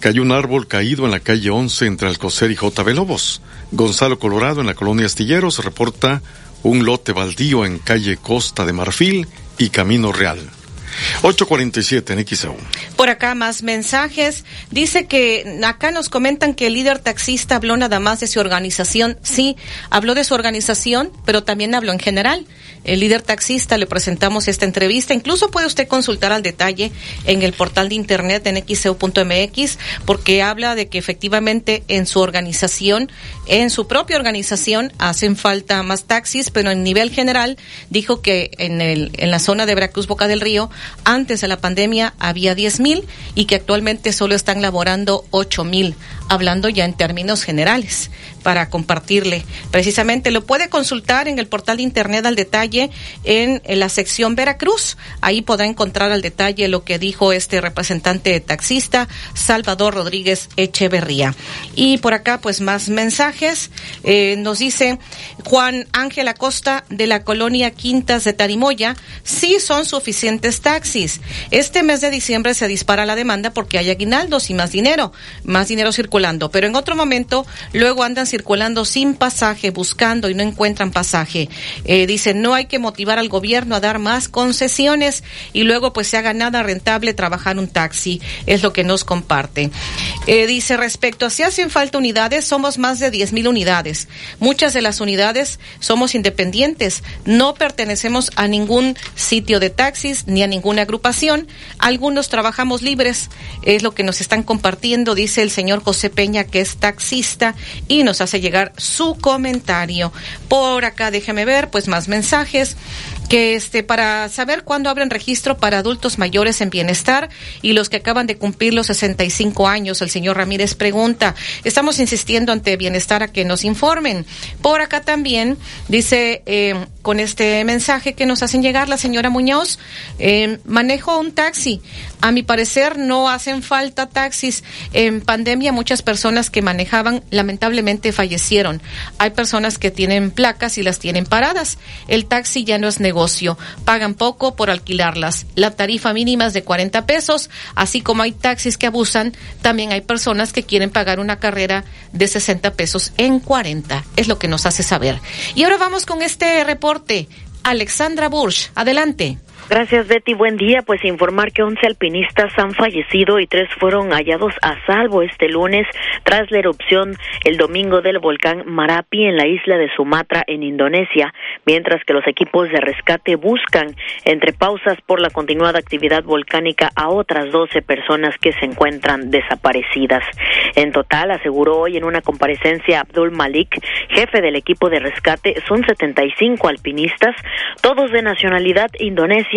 que hay un árbol caído en la calle 11 entre Alcocer y JB Lobos. Gonzalo Colorado, en la colonia Astilleros, reporta un lote baldío en calle Costa de Marfil y Camino Real. 847 en XAU. Por acá más mensajes. Dice que acá nos comentan que el líder taxista habló nada más de su organización. Sí, habló de su organización, pero también habló en general. El líder taxista le presentamos esta entrevista. Incluso puede usted consultar al detalle en el portal de internet en xeu.mx porque habla de que efectivamente en su organización, en su propia organización, hacen falta más taxis, pero en nivel general dijo que en, el, en la zona de Veracruz, Boca del Río, antes de la pandemia había 10 mil y que actualmente solo están laborando 8 mil, hablando ya en términos generales para compartirle. Precisamente lo puede consultar en el portal de internet al detalle en, la sección Veracruz. Ahí podrá encontrar al detalle lo que dijo este representante taxista, Salvador Rodríguez Echeverría. Y por acá, pues más mensajes. Eh, nos dice Juan Ángel Acosta de la colonia Quintas de Tarimoya, sí son suficientes taxis. Este mes de diciembre se dispara la demanda porque hay aguinaldos y más dinero, más dinero circulando. Pero en otro momento, luego andan circulando sin pasaje, buscando y no encuentran pasaje. Eh, dice, no hay que motivar al gobierno a dar más concesiones y luego pues se haga nada rentable trabajar un taxi, es lo que nos comparte. Eh, dice, respecto a si hacen falta unidades, somos más de 10 mil unidades. Muchas de las unidades somos independientes, no pertenecemos a ningún sitio de taxis ni a ninguna agrupación. Algunos trabajamos libres, es lo que nos están compartiendo, dice el señor José Peña, que es taxista, y nos hace llegar su comentario. Por acá, déjeme ver, pues más mensajes que este para saber cuándo abren registro para adultos mayores en bienestar y los que acaban de cumplir los 65 años. El señor Ramírez pregunta, estamos insistiendo ante bienestar a que nos informen. Por acá también dice eh, con este mensaje que nos hacen llegar la señora Muñoz, eh, manejo un taxi. A mi parecer no hacen falta taxis. En pandemia muchas personas que manejaban lamentablemente fallecieron. Hay personas que tienen placas y las tienen paradas. El taxi ya no es negocio. Pagan poco por alquilarlas. La tarifa mínima es de 40 pesos. Así como hay taxis que abusan, también hay personas que quieren pagar una carrera de 60 pesos en 40. Es lo que nos hace saber. Y ahora vamos con este reporte. Alexandra Bursch, adelante. Gracias, Betty. Buen día. Pues informar que 11 alpinistas han fallecido y tres fueron hallados a salvo este lunes tras la erupción el domingo del volcán Marapi en la isla de Sumatra, en Indonesia, mientras que los equipos de rescate buscan, entre pausas por la continuada actividad volcánica, a otras 12 personas que se encuentran desaparecidas. En total, aseguró hoy en una comparecencia Abdul Malik, jefe del equipo de rescate, son 75 alpinistas, todos de nacionalidad indonesia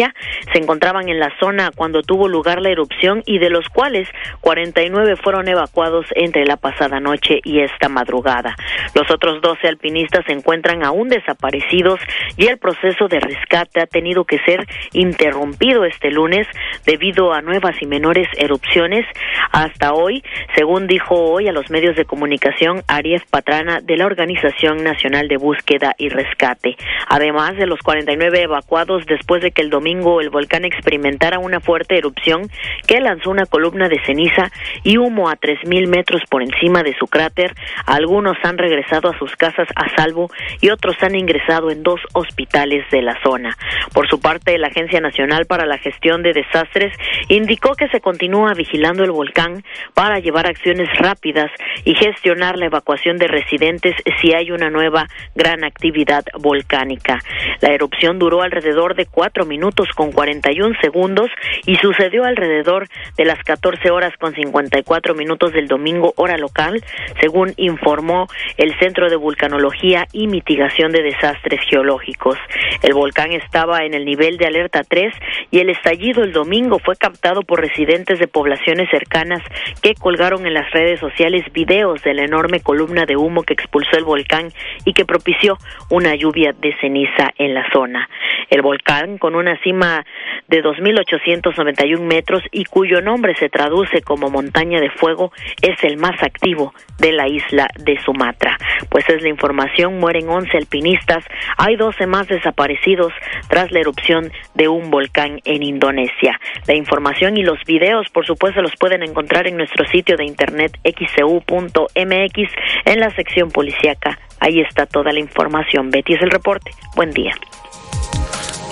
se encontraban en la zona cuando tuvo lugar la erupción y de los cuales 49 fueron evacuados entre la pasada noche y esta madrugada. Los otros 12 alpinistas se encuentran aún desaparecidos y el proceso de rescate ha tenido que ser interrumpido este lunes debido a nuevas y menores erupciones. Hasta hoy, según dijo hoy a los medios de comunicación Arief Patrana de la Organización Nacional de Búsqueda y Rescate. Además de los 49 evacuados después de que el domingo el volcán experimentara una fuerte erupción que lanzó una columna de ceniza y humo a 3.000 metros por encima de su cráter. Algunos han regresado a sus casas a salvo y otros han ingresado en dos hospitales de la zona. Por su parte, la Agencia Nacional para la Gestión de Desastres indicó que se continúa vigilando el volcán para llevar acciones rápidas y gestionar la evacuación de residentes si hay una nueva gran actividad volcánica. La erupción duró alrededor de cuatro minutos con 41 segundos y sucedió alrededor de las 14 horas con 54 minutos del domingo hora local, según informó el Centro de Vulcanología y Mitigación de Desastres Geológicos. El volcán estaba en el nivel de alerta 3 y el estallido el domingo fue captado por residentes de poblaciones cercanas que colgaron en las redes sociales videos de la enorme columna de humo que expulsó el volcán y que propició una lluvia de ceniza en la zona. El volcán, con una cima de 2.891 metros y cuyo nombre se traduce como montaña de fuego, es el más activo de la isla de Sumatra. Pues es la información, mueren 11 alpinistas, hay 12 más desaparecidos tras la erupción de un volcán en Indonesia. La información y los videos, por supuesto, los pueden encontrar en nuestro sitio de internet xcu.mx en la sección policíaca. Ahí está toda la información. Betty es el reporte. Buen día.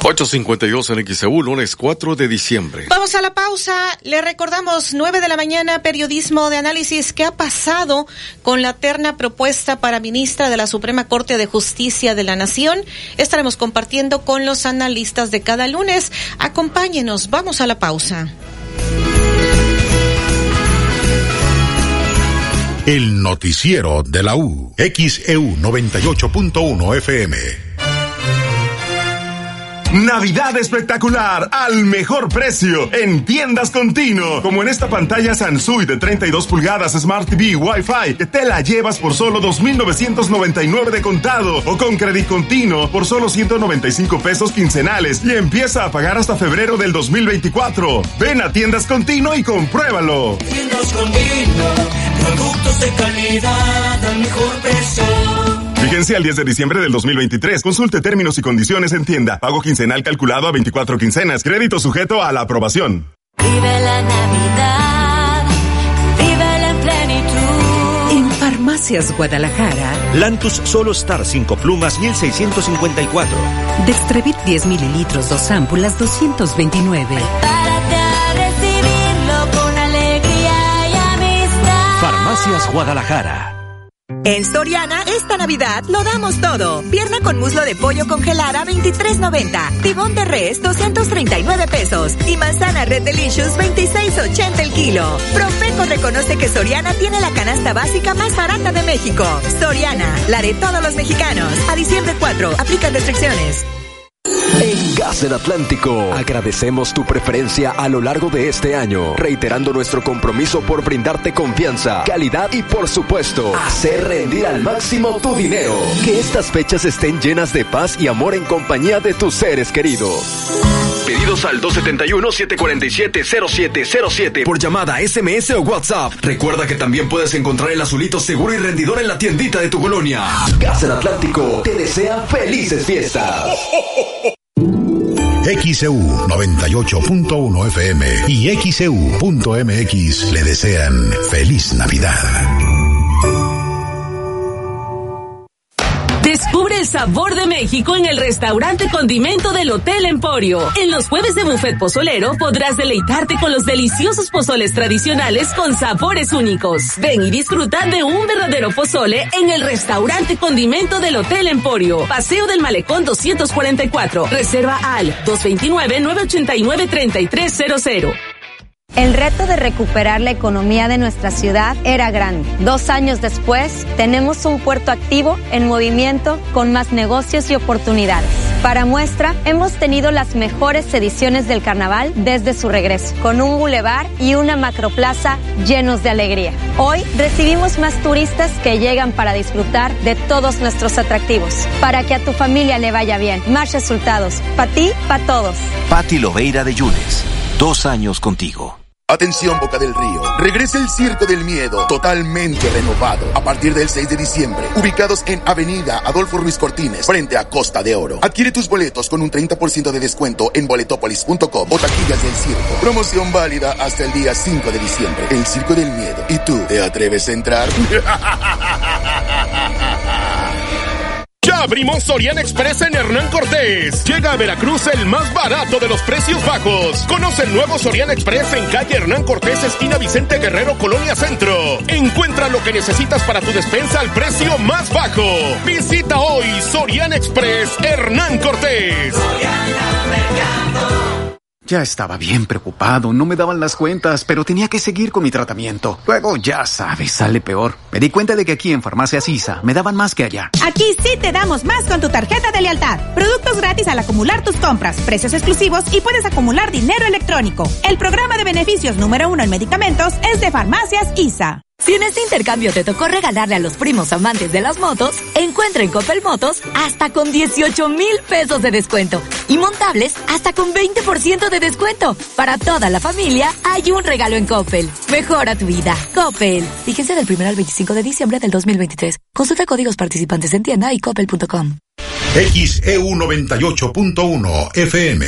852 en XEU, lunes 4 de diciembre. Vamos a la pausa. Le recordamos 9 de la mañana, periodismo de análisis. ¿Qué ha pasado con la terna propuesta para ministra de la Suprema Corte de Justicia de la Nación? Estaremos compartiendo con los analistas de cada lunes. Acompáñenos. Vamos a la pausa. El noticiero de la U. XEU 98.1 FM. Navidad espectacular al mejor precio en tiendas Contino. Como en esta pantalla Sansui de 32 pulgadas Smart TV Wi-Fi que te la llevas por solo 2,999 de contado o con Credit Contino por solo 195 pesos quincenales y empieza a pagar hasta febrero del 2024. Ven a tiendas Contino y compruébalo. Tiendas Contino, productos de calidad al mejor precio. Vigencia al 10 de diciembre del 2023. Consulte términos y condiciones en tienda. Pago quincenal calculado a 24 quincenas. Crédito sujeto a la aprobación. Vive la Navidad, vive en plenitud. En Farmacias Guadalajara, Lantus Solo Star 5 plumas 1654. Dextrevit 10 mililitros, dos ámpulas 229. Párate a recibirlo con alegría y amistad. Farmacias Guadalajara. En Soriana, esta Navidad lo damos todo. Pierna con muslo de pollo congelada 23.90. Tibón de res 239 pesos. Y manzana Red Delicious 26.80 el kilo. Profeco reconoce que Soriana tiene la canasta básica más barata de México. Soriana, la de todos los mexicanos. A diciembre 4, aplican restricciones. En Gas del Atlántico agradecemos tu preferencia a lo largo de este año, reiterando nuestro compromiso por brindarte confianza, calidad y por supuesto, hacer rendir al máximo tu dinero. Que estas fechas estén llenas de paz y amor en compañía de tus seres queridos. Pedidos al 271-747-0707 Por llamada, SMS o WhatsApp. Recuerda que también puedes encontrar el azulito seguro y rendidor en la tiendita de tu colonia. Gas del Atlántico te desea felices fiestas. XEU 98.1 FM y XEU.mx le desean feliz Navidad. El sabor de México en el restaurante Condimento del Hotel Emporio. En los jueves de buffet pozolero podrás deleitarte con los deliciosos pozoles tradicionales con sabores únicos. Ven y disfruta de un verdadero pozole en el restaurante Condimento del Hotel Emporio. Paseo del Malecón 244. Reserva al 229-989-3300. El reto de recuperar la economía de nuestra ciudad era grande. Dos años después, tenemos un puerto activo en movimiento con más negocios y oportunidades. Para muestra, hemos tenido las mejores ediciones del carnaval desde su regreso, con un bulevar y una macroplaza llenos de alegría. Hoy recibimos más turistas que llegan para disfrutar de todos nuestros atractivos. Para que a tu familia le vaya bien, más resultados. Para ti, para todos. Patti Loveira de Yunes. Dos años contigo. Atención Boca del Río, regresa el Circo del Miedo, totalmente renovado, a partir del 6 de diciembre, ubicados en Avenida Adolfo Ruiz Cortines, frente a Costa de Oro. Adquiere tus boletos con un 30% de descuento en boletopolis.com o taquillas del circo. Promoción válida hasta el día 5 de diciembre. El Circo del Miedo. ¿Y tú, te atreves a entrar? [laughs] Ya abrimos Soriana Express en Hernán Cortés. Llega a Veracruz el más barato de los precios bajos. Conoce el nuevo Soriana Express en calle Hernán Cortés, esquina Vicente Guerrero, Colonia Centro. Encuentra lo que necesitas para tu despensa al precio más bajo. Visita hoy Soriana Express Hernán Cortés. Ya estaba bien preocupado, no me daban las cuentas, pero tenía que seguir con mi tratamiento. Luego, ya sabes, sale peor. Me di cuenta de que aquí en Farmacias ISA me daban más que allá. Aquí sí te damos más con tu tarjeta de lealtad. Productos gratis al acumular tus compras, precios exclusivos y puedes acumular dinero electrónico. El programa de beneficios número uno en medicamentos es de Farmacias ISA. Si en este intercambio te tocó regalarle a los primos amantes de las motos, encuentra en Coppel Motos hasta con 18 mil pesos de descuento y montables hasta con 20% de descuento. Para toda la familia hay un regalo en Coppel. Mejora tu vida. Coppel. Fíjense del 1 al 25 de diciembre del 2023. Consulta códigos participantes en tienda y coppel.com. XEU 98.1 FM.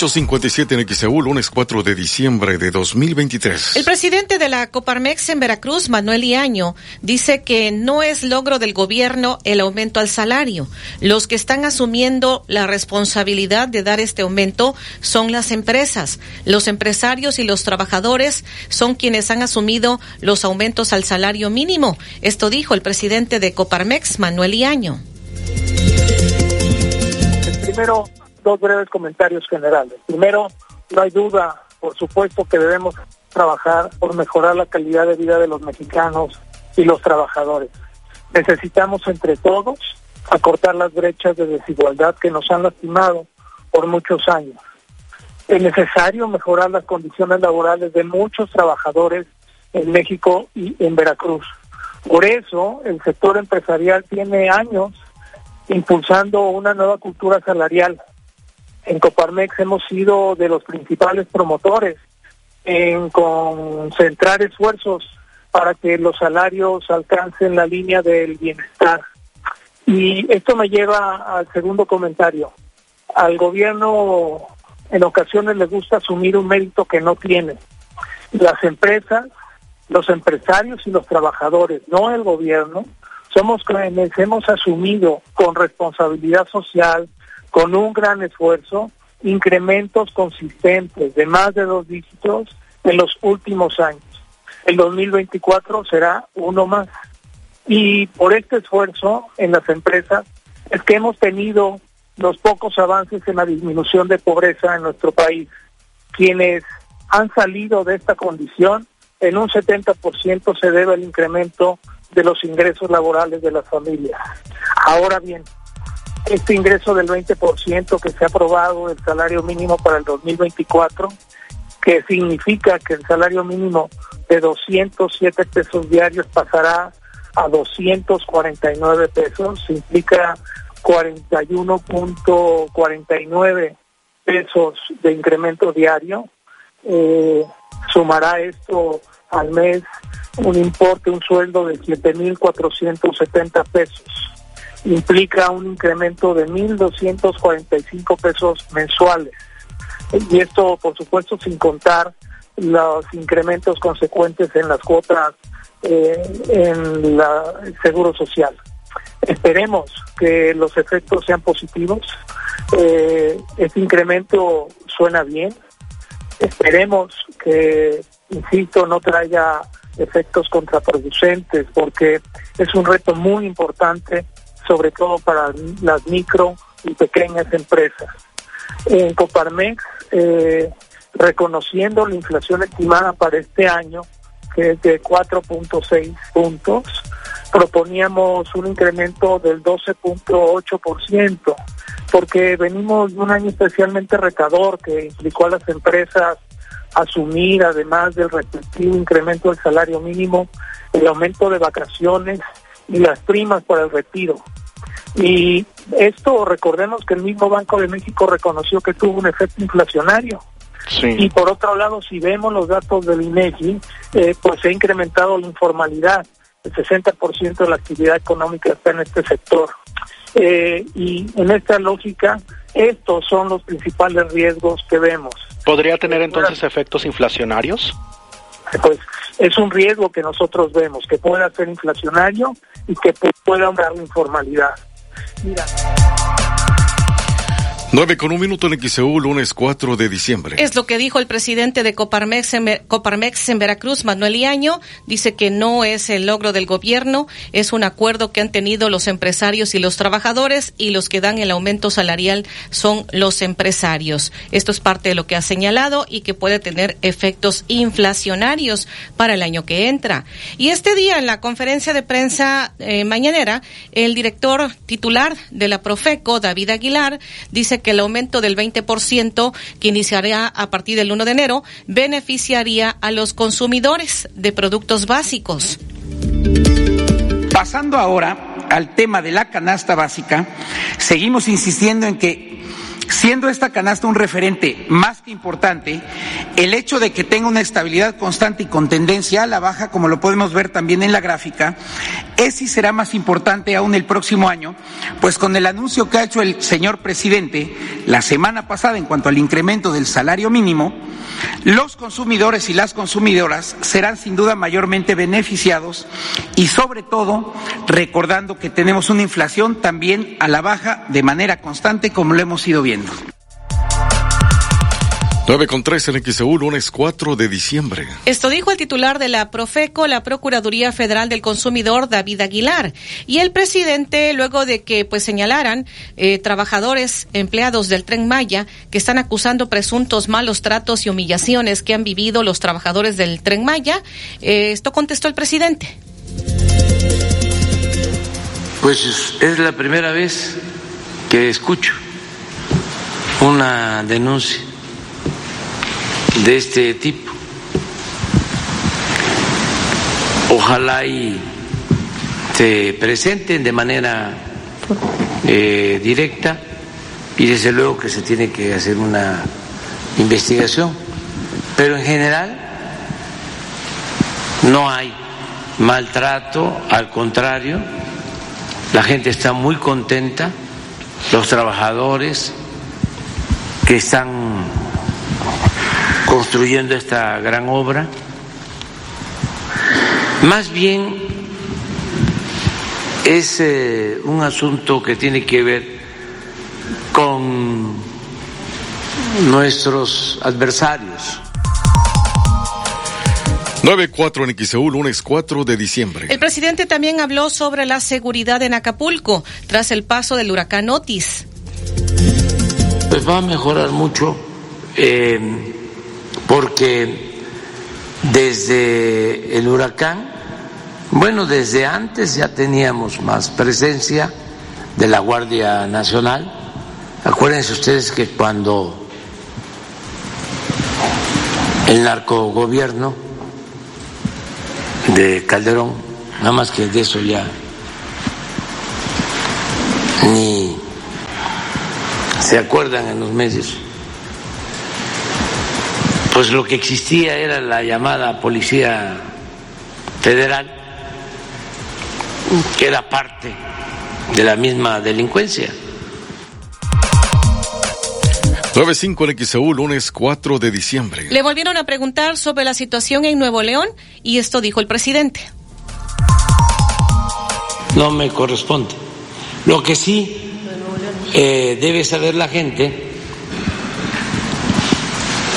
857 en XEU, lunes 4 de diciembre de 2023. El presidente de la Coparmex en Veracruz, Manuel Iaño, dice que no es logro del gobierno el aumento al salario. Los que están asumiendo la responsabilidad de dar este aumento son las empresas. Los empresarios y los trabajadores son quienes han asumido los aumentos al salario mínimo. Esto dijo el presidente de Coparmex, Manuel Iaño. Primero, dos breves comentarios generales. Primero, no hay duda, por supuesto, que debemos trabajar por mejorar la calidad de vida de los mexicanos y los trabajadores. Necesitamos entre todos acortar las brechas de desigualdad que nos han lastimado por muchos años. Es necesario mejorar las condiciones laborales de muchos trabajadores en México y en Veracruz. Por eso el sector empresarial tiene años impulsando una nueva cultura salarial en Coparmex hemos sido de los principales promotores en concentrar esfuerzos para que los salarios alcancen la línea del bienestar. Y esto me lleva al segundo comentario. Al gobierno en ocasiones le gusta asumir un mérito que no tiene. Las empresas, los empresarios y los trabajadores, no el gobierno, somos quienes hemos asumido con responsabilidad social, con un gran esfuerzo, incrementos consistentes de más de dos dígitos en los últimos años. El 2024 será uno más. Y por este esfuerzo en las empresas es que hemos tenido los pocos avances en la disminución de pobreza en nuestro país. Quienes han salido de esta condición, en un 70% se debe al incremento de los ingresos laborales de las familias. Ahora bien, este ingreso del 20% que se ha aprobado del salario mínimo para el 2024, que significa que el salario mínimo de 207 pesos diarios pasará a 249 pesos, implica 41.49 pesos de incremento diario. Eh, sumará esto al mes un importe, un sueldo de 7.470 pesos implica un incremento de 1.245 pesos mensuales. Y esto, por supuesto, sin contar los incrementos consecuentes en las cuotas eh, en el Seguro Social. Esperemos que los efectos sean positivos. Eh, este incremento suena bien. Esperemos que, insisto, no traiga efectos contraproducentes porque es un reto muy importante sobre todo para las micro y pequeñas empresas. En Coparmex, eh, reconociendo la inflación estimada para este año, que es de 4.6 puntos, proponíamos un incremento del 12.8%, porque venimos de un año especialmente retador que implicó a las empresas asumir, además del respectivo incremento del salario mínimo, el aumento de vacaciones y las primas para el retiro. Y esto, recordemos que el mismo Banco de México reconoció que tuvo un efecto inflacionario. Y por otro lado, si vemos los datos del INEGI, eh, pues se ha incrementado la informalidad. El 60% de la actividad económica está en este sector. Eh, y en esta lógica, estos son los principales riesgos que vemos. ¿Podría tener entonces efectos inflacionarios? Pues es un riesgo que nosotros vemos, que pueda ser inflacionario y que pueda aumentar la informalidad. Mira. 9 con un minuto en XEU, lunes 4 de diciembre. Es lo que dijo el presidente de Coparmex en, Coparmex en Veracruz, Manuel Iaño. Dice que no es el logro del gobierno, es un acuerdo que han tenido los empresarios y los trabajadores y los que dan el aumento salarial son los empresarios. Esto es parte de lo que ha señalado y que puede tener efectos inflacionarios para el año que entra. Y este día en la conferencia de prensa eh, mañanera, el director titular de la Profeco, David Aguilar, dice que el aumento del 20% que iniciará a partir del 1 de enero beneficiaría a los consumidores de productos básicos. Pasando ahora al tema de la canasta básica, seguimos insistiendo en que siendo esta canasta un referente más que importante, el hecho de que tenga una estabilidad constante y con tendencia a la baja, como lo podemos ver también en la gráfica, es y será más importante aún el próximo año, pues con el anuncio que ha hecho el señor presidente la semana pasada en cuanto al incremento del salario mínimo, los consumidores y las consumidoras serán sin duda mayormente beneficiados y sobre todo recordando que tenemos una inflación también a la baja de manera constante como lo hemos ido viendo. 9 con 3 en XEU, lunes 4 de diciembre. Esto dijo el titular de la Profeco, la Procuraduría Federal del Consumidor, David Aguilar. Y el presidente, luego de que pues señalaran eh, trabajadores, empleados del Tren Maya, que están acusando presuntos malos tratos y humillaciones que han vivido los trabajadores del Tren Maya, eh, esto contestó el presidente. Pues es la primera vez que escucho una denuncia de este tipo. Ojalá y se presenten de manera eh, directa y desde luego que se tiene que hacer una investigación. Pero en general no hay maltrato, al contrario, la gente está muy contenta, los trabajadores que están construyendo esta gran obra. Más bien es eh, un asunto que tiene que ver con nuestros adversarios. 9-4 en XEU, lunes 4 de diciembre. El presidente también habló sobre la seguridad en Acapulco tras el paso del huracán Otis. Pues va a mejorar mucho. Eh, porque desde el huracán, bueno, desde antes ya teníamos más presencia de la Guardia Nacional. Acuérdense ustedes que cuando el narcogobierno de Calderón, nada más que de eso ya ni se acuerdan en los medios pues lo que existía era la llamada Policía Federal, que era parte de la misma delincuencia. 95 en XEU, lunes 4 de diciembre. Le volvieron a preguntar sobre la situación en Nuevo León y esto dijo el presidente. No me corresponde. Lo que sí eh, debe saber la gente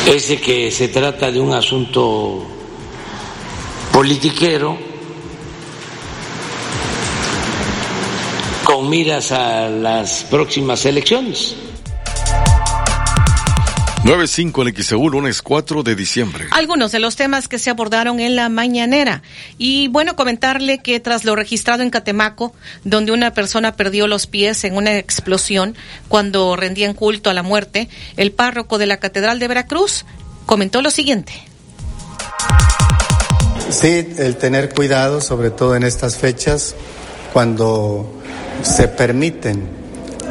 es que se trata de un asunto politiquero con miras a las próximas elecciones. 95 en XEU, lunes 4 de diciembre. Algunos de los temas que se abordaron en la mañanera. Y bueno, comentarle que tras lo registrado en Catemaco, donde una persona perdió los pies en una explosión cuando rendían culto a la muerte, el párroco de la Catedral de Veracruz comentó lo siguiente. Sí, el tener cuidado, sobre todo en estas fechas, cuando se permiten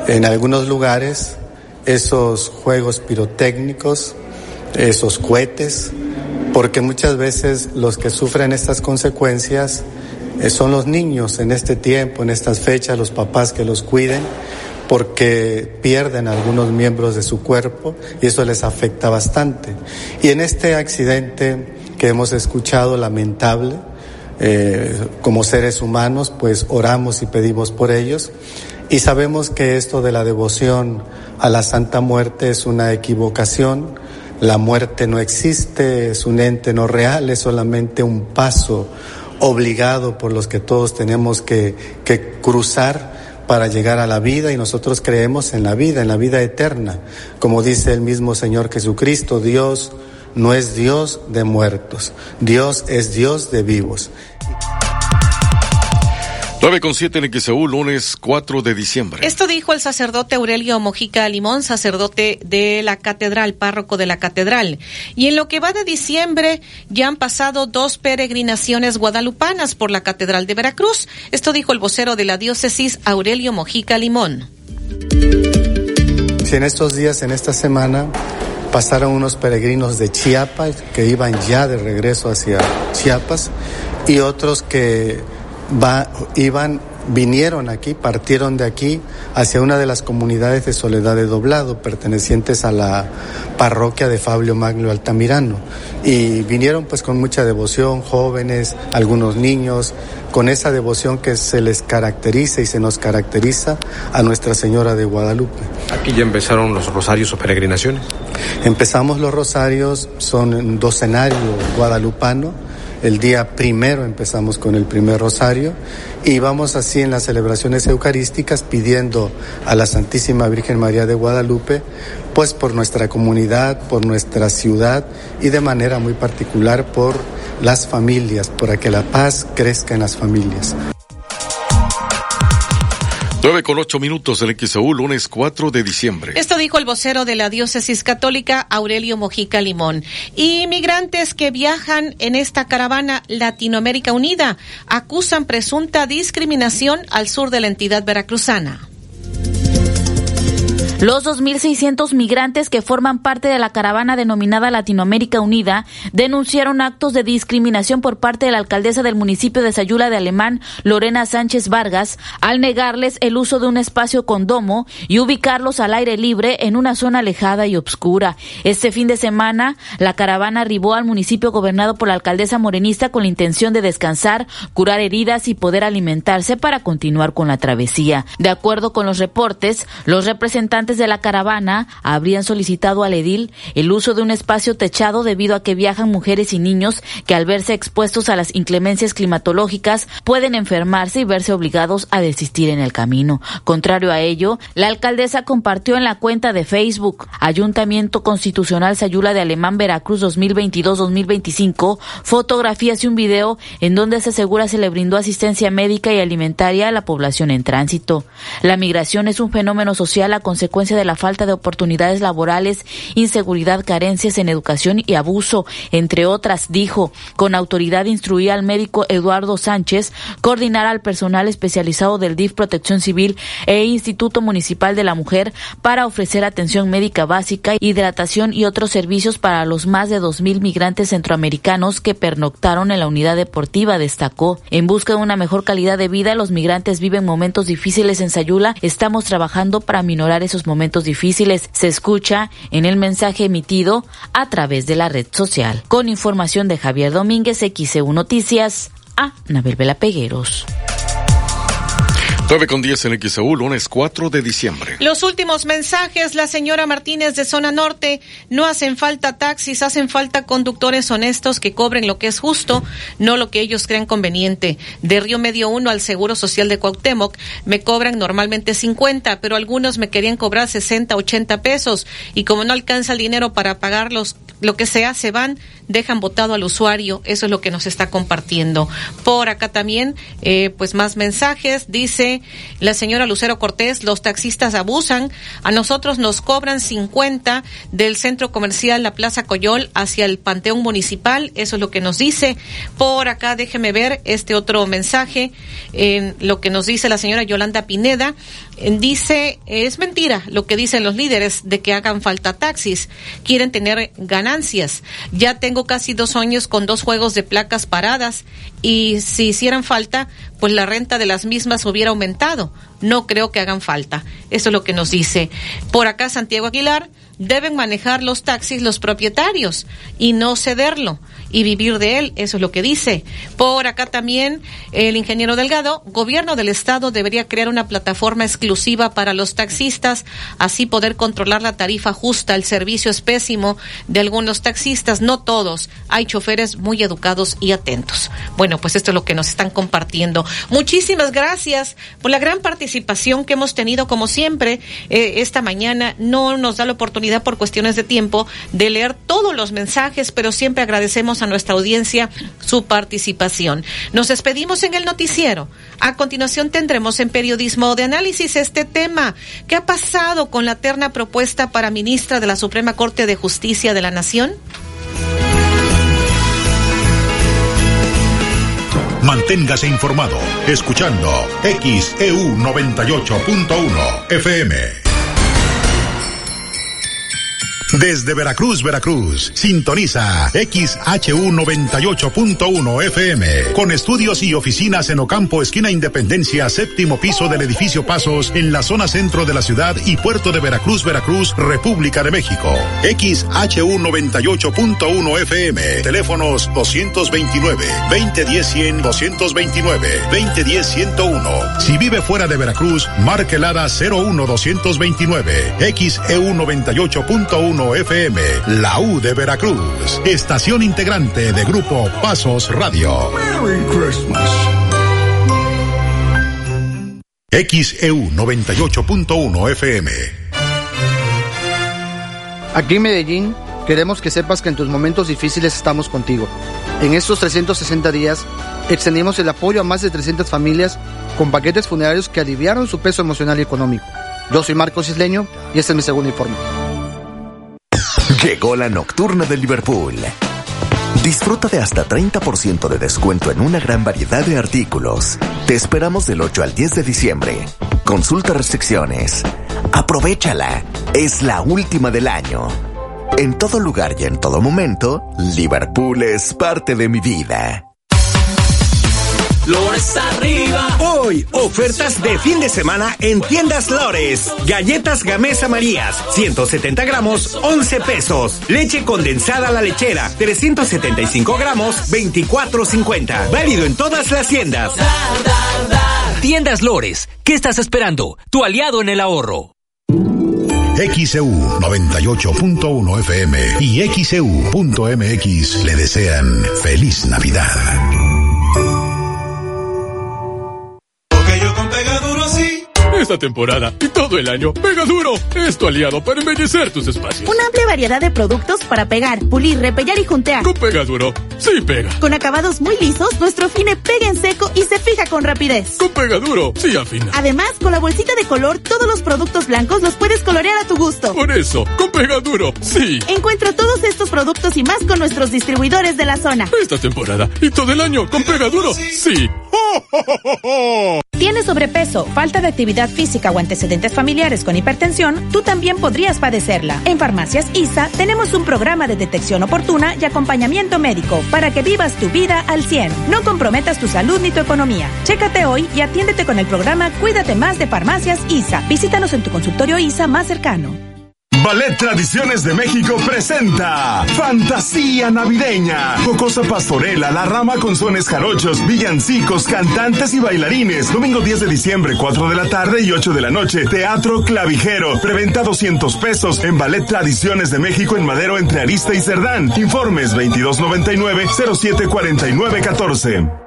en algunos lugares esos juegos pirotécnicos, esos cohetes, porque muchas veces los que sufren estas consecuencias eh, son los niños en este tiempo, en estas fechas, los papás que los cuiden, porque pierden algunos miembros de su cuerpo y eso les afecta bastante. Y en este accidente que hemos escuchado lamentable, eh, como seres humanos, pues oramos y pedimos por ellos. Y sabemos que esto de la devoción a la Santa Muerte es una equivocación. La muerte no existe, es un ente no real, es solamente un paso obligado por los que todos tenemos que, que cruzar para llegar a la vida y nosotros creemos en la vida, en la vida eterna. Como dice el mismo Señor Jesucristo, Dios no es Dios de muertos, Dios es Dios de vivos. 9 con 7 en XEU, lunes 4 de diciembre. Esto dijo el sacerdote Aurelio Mojica Limón, sacerdote de la catedral, párroco de la catedral. Y en lo que va de diciembre ya han pasado dos peregrinaciones guadalupanas por la catedral de Veracruz. Esto dijo el vocero de la diócesis Aurelio Mojica Limón. Si en estos días, en esta semana, pasaron unos peregrinos de Chiapas que iban ya de regreso hacia Chiapas y otros que va, iban vinieron aquí, partieron de aquí hacia una de las comunidades de Soledad de Doblado, pertenecientes a la parroquia de Fabio Magno Altamirano. Y vinieron pues con mucha devoción, jóvenes, algunos niños, con esa devoción que se les caracteriza y se nos caracteriza a Nuestra Señora de Guadalupe. Aquí ya empezaron los rosarios o peregrinaciones. Empezamos los rosarios, son docenario guadalupano el día primero empezamos con el primer rosario y vamos así en las celebraciones eucarísticas pidiendo a la Santísima Virgen María de Guadalupe, pues por nuestra comunidad, por nuestra ciudad y de manera muy particular por las familias, para que la paz crezca en las familias. 9 con 8 minutos del XEU, lunes 4 de diciembre. Esto dijo el vocero de la diócesis católica, Aurelio Mojica Limón. Inmigrantes que viajan en esta caravana Latinoamérica Unida acusan presunta discriminación al sur de la entidad veracruzana. Los 2.600 migrantes que forman parte de la caravana denominada Latinoamérica Unida denunciaron actos de discriminación por parte de la alcaldesa del municipio de Sayula de Alemán, Lorena Sánchez Vargas, al negarles el uso de un espacio con domo y ubicarlos al aire libre en una zona alejada y obscura. Este fin de semana, la caravana arribó al municipio gobernado por la alcaldesa morenista con la intención de descansar, curar heridas y poder alimentarse para continuar con la travesía. De acuerdo con los reportes, los representantes de la caravana habrían solicitado al edil el uso de un espacio techado debido a que viajan mujeres y niños que al verse expuestos a las inclemencias climatológicas pueden enfermarse y verse obligados a desistir en el camino. Contrario a ello, la alcaldesa compartió en la cuenta de Facebook Ayuntamiento Constitucional Sayula de Alemán Veracruz 2022-2025 fotografías y un video en donde se asegura se le brindó asistencia médica y alimentaria a la población en tránsito. La migración es un fenómeno social a consecuencia de la falta de oportunidades laborales, inseguridad, carencias en educación y abuso, entre otras, dijo. Con autoridad instruía al médico Eduardo Sánchez coordinar al personal especializado del DIF Protección Civil e Instituto Municipal de la Mujer para ofrecer atención médica básica, hidratación y otros servicios para los más de dos mil migrantes centroamericanos que pernoctaron en la unidad deportiva, destacó. En busca de una mejor calidad de vida, los migrantes viven momentos difíciles en Sayula. Estamos trabajando para minorar esos momentos momentos difíciles se escucha en el mensaje emitido a través de la red social. Con información de Javier Domínguez, XEU Noticias, a Nabel Vela Pegueros. 9 con 10 en XAU, lunes 4 de diciembre. Los últimos mensajes, la señora Martínez de Zona Norte, no hacen falta taxis, hacen falta conductores honestos que cobren lo que es justo, no lo que ellos crean conveniente. De Río Medio 1 al Seguro Social de Cuauhtémoc me cobran normalmente 50, pero algunos me querían cobrar 60, 80 pesos y como no alcanza el dinero para pagarlos, lo que se van dejan votado al usuario. Eso es lo que nos está compartiendo. Por acá también, eh, pues más mensajes. Dice la señora Lucero Cortés, los taxistas abusan. A nosotros nos cobran 50 del centro comercial La Plaza Coyol hacia el Panteón Municipal. Eso es lo que nos dice. Por acá, déjeme ver este otro mensaje. en lo que nos dice la señora Yolanda Pineda. Dice, es mentira lo que dicen los líderes de que hagan falta taxis. Quieren tener ganancias. Ya tengo casi dos años con dos juegos de placas paradas y si hicieran falta, pues la renta de las mismas hubiera aumentado. No creo que hagan falta. Eso es lo que nos dice. Por acá Santiago Aguilar, deben manejar los taxis los propietarios y no cederlo y vivir de él, eso es lo que dice. Por acá también el ingeniero Delgado, gobierno del estado debería crear una plataforma exclusiva para los taxistas, así poder controlar la tarifa justa, el servicio es pésimo de algunos taxistas, no todos, hay choferes muy educados y atentos. Bueno, pues esto es lo que nos están compartiendo. Muchísimas gracias por la gran participación que hemos tenido como siempre eh, esta mañana. No nos da la oportunidad por cuestiones de tiempo de leer todos los mensajes, pero siempre agradecemos a nuestra audiencia su participación. Nos despedimos en el noticiero. A continuación tendremos en periodismo de análisis este tema. ¿Qué ha pasado con la terna propuesta para ministra de la Suprema Corte de Justicia de la Nación? Manténgase informado escuchando XEU 98.1 FM. Desde Veracruz, Veracruz, sintoniza XHU 98.1 FM, con estudios y oficinas en Ocampo, esquina Independencia, séptimo piso del edificio Pasos, en la zona centro de la ciudad y puerto de Veracruz, Veracruz, República de México. XHU 98.1 FM, teléfonos 229, 2010 100, 229, 2010 101. Si vive fuera de Veracruz, marque el 01 229, XEU 98.1 FM, la U de Veracruz, estación integrante de Grupo Pasos Radio. Merry Christmas. XEU 98.1 FM. Aquí en Medellín queremos que sepas que en tus momentos difíciles estamos contigo. En estos 360 días extendimos el apoyo a más de 300 familias con paquetes funerarios que aliviaron su peso emocional y económico. Yo soy Marcos Isleño y este es mi segundo informe. Llegó la nocturna de Liverpool. Disfruta de hasta 30% de descuento en una gran variedad de artículos. Te esperamos del 8 al 10 de diciembre. Consulta restricciones. Aprovechala. Es la última del año. En todo lugar y en todo momento, Liverpool es parte de mi vida. Lores arriba. Hoy, ofertas de fin de semana en tiendas Lores. Galletas Gamesa Marías, 170 gramos, 11 pesos. Leche condensada a la lechera, 375 gramos, 24.50. Válido en todas las tiendas. Tiendas Lores, ¿qué estás esperando? Tu aliado en el ahorro. XEU 98.1 FM y XEU.mx le desean feliz Navidad. Esta temporada y todo el año, Pega Duro es tu aliado para embellecer tus espacios. Una amplia variedad de productos para pegar, pulir, repellar y juntear. Con Pega Duro, sí pega. Con acabados muy lisos, nuestro fine pega en seco y se fija con rapidez. Con Pega Duro, sí afina. Además, con la bolsita de color, todos los productos blancos los puedes colorear a tu gusto. Por eso, con Pega Duro, sí. Encuentra todos estos productos y más con nuestros distribuidores de la zona. Esta temporada y todo el año, con Pega Duro, sí. ¿Tienes sobrepeso, falta de actividad física o antecedentes familiares con hipertensión? Tú también podrías padecerla. En Farmacias ISA tenemos un programa de detección oportuna y acompañamiento médico para que vivas tu vida al 100. No comprometas tu salud ni tu economía. Chécate hoy y atiéndete con el programa Cuídate más de Farmacias ISA. Visítanos en tu consultorio ISA más cercano. Ballet Tradiciones de México presenta Fantasía Navideña. Jocosa Pastorela, La Rama con sones jarochos, villancicos, cantantes y bailarines. Domingo 10 de diciembre, 4 de la tarde y 8 de la noche. Teatro Clavijero. Preventa 200 pesos en Ballet Tradiciones de México en Madero entre Arista y Cerdán. Informes 2299-074914.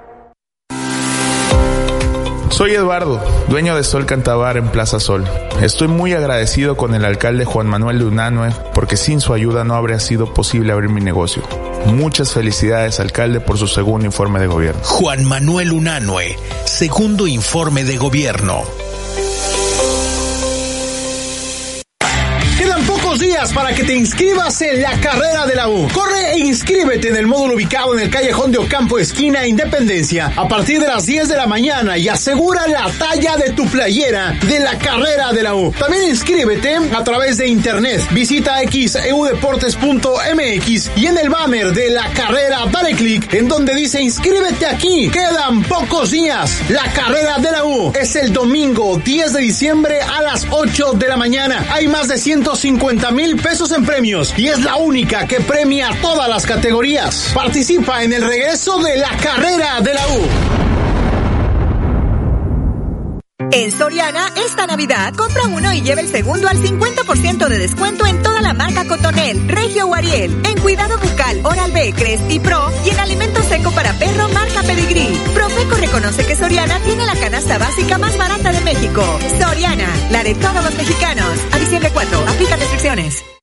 Soy Eduardo, dueño de Sol Cantabar en Plaza Sol. Estoy muy agradecido con el alcalde Juan Manuel de Unanue porque sin su ayuda no habría sido posible abrir mi negocio. Muchas felicidades, alcalde, por su segundo informe de gobierno. Juan Manuel Unanue, segundo informe de gobierno. Para que te inscribas en la carrera de la U. Corre e inscríbete en el módulo ubicado en el callejón de Ocampo, esquina Independencia, a partir de las 10 de la mañana y asegura la talla de tu playera de la carrera de la U. También inscríbete a través de internet. Visita xeudeportes.mx y en el banner de la carrera dale clic en donde dice inscríbete aquí. Quedan pocos días. La carrera de la U es el domingo 10 de diciembre a las 8 de la mañana. Hay más de 150 mil pesos en premios y es la única que premia todas las categorías. Participa en el regreso de la carrera de la U. En Soriana, esta Navidad, compra uno y lleva el segundo al 50% de descuento en toda la marca Cotonel, Regio o Ariel, en cuidado bucal, Oral B, Crest y Pro y en alimento seco para perro marca Pedigree. Profeco reconoce que Soriana tiene la canasta básica más barata de México. Soriana, la de todos los mexicanos. A diciembre 4, aplica restricciones.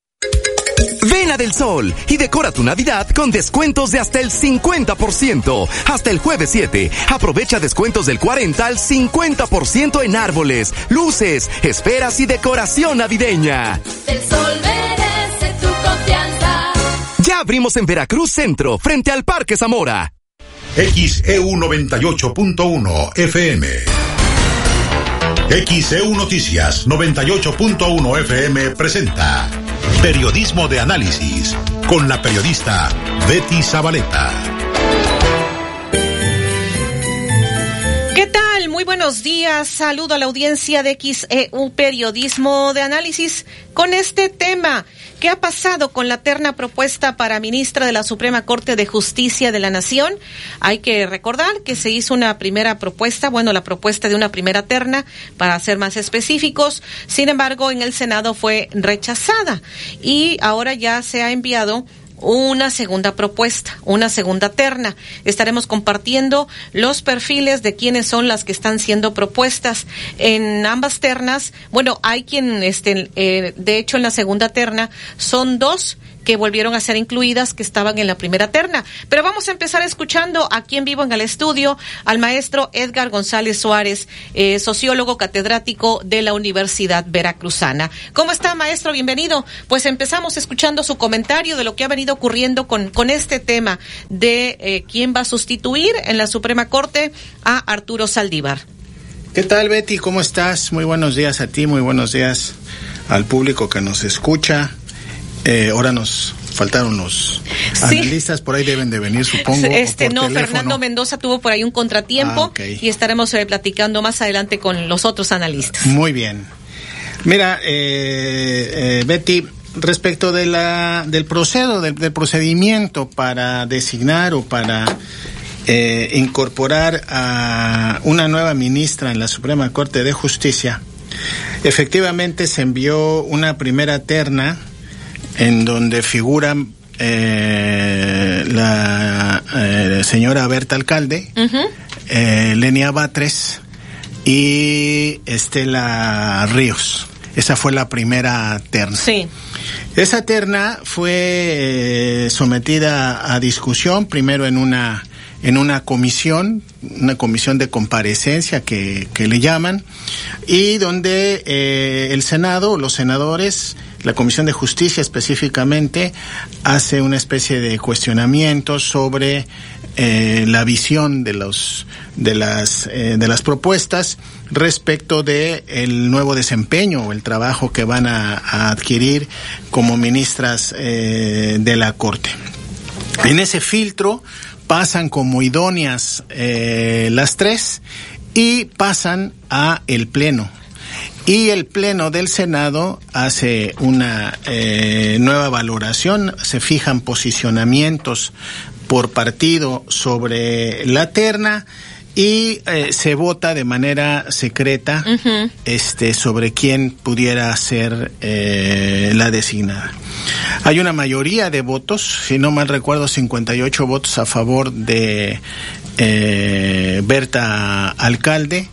Del Sol y decora tu Navidad con descuentos de hasta el 50%. Hasta el jueves 7. Aprovecha descuentos del 40 al 50% en árboles, luces, esferas y decoración navideña. Del Sol merece tu confianza. Ya abrimos en Veracruz Centro, frente al Parque Zamora. XEU 98.1 FM. XEU Noticias 98.1 FM presenta Periodismo de análisis con la periodista Betty Zabaleta. Buenos días. Saludo a la audiencia de XEU Periodismo de Análisis con este tema. ¿Qué ha pasado con la terna propuesta para ministra de la Suprema Corte de Justicia de la Nación? Hay que recordar que se hizo una primera propuesta, bueno, la propuesta de una primera terna, para ser más específicos. Sin embargo, en el Senado fue rechazada y ahora ya se ha enviado una segunda propuesta, una segunda terna. Estaremos compartiendo los perfiles de quienes son las que están siendo propuestas en ambas ternas. Bueno, hay quien, este, eh, de hecho, en la segunda terna son dos que volvieron a ser incluidas que estaban en la primera terna. Pero vamos a empezar escuchando aquí en vivo en el estudio al maestro Edgar González Suárez, eh, sociólogo catedrático de la Universidad Veracruzana. ¿Cómo está, maestro? Bienvenido. Pues empezamos escuchando su comentario de lo que ha venido ocurriendo con, con este tema de eh, quién va a sustituir en la Suprema Corte a Arturo Saldívar. ¿Qué tal, Betty? ¿Cómo estás? Muy buenos días a ti, muy buenos días al público que nos escucha. Eh, ahora nos faltaron los Sí. analistas, por ahí deben de venir, supongo. Este, no, teléfono. Fernando Mendoza tuvo por ahí un contratiempo Ah, y estaremos eh, platicando más adelante con los otros analistas. Muy bien. Mira, eh, eh, Betty, respecto de la, del proceso, del, del procedimiento para designar o para eh, incorporar a una nueva ministra en la Suprema Corte de Justicia, efectivamente se envió una primera terna en donde figuran eh, la eh, señora Berta Alcalde, eh, Lenia Batres y Estela Ríos. Esa fue la primera terna. Sí. Esa terna fue eh, sometida a discusión primero en una en una comisión, una comisión de comparecencia que, que le llaman, y donde el Senado, los senadores, la Comisión de Justicia específicamente, hace una especie de cuestionamiento sobre eh, la visión de los de las eh, de las propuestas respecto de el nuevo desempeño o el trabajo que van a, adquirir como ministras eh, de la corte. En ese filtro pasan como idóneas eh, las tres y pasan a el pleno. Y el Pleno del Senado hace una eh, nueva valoración, se fijan posicionamientos por partido sobre la terna y eh, se vota de manera secreta este sobre quién pudiera ser eh, la designada. Hay una mayoría de votos, si no mal recuerdo, 58 votos a favor de eh, Berta Alcalde,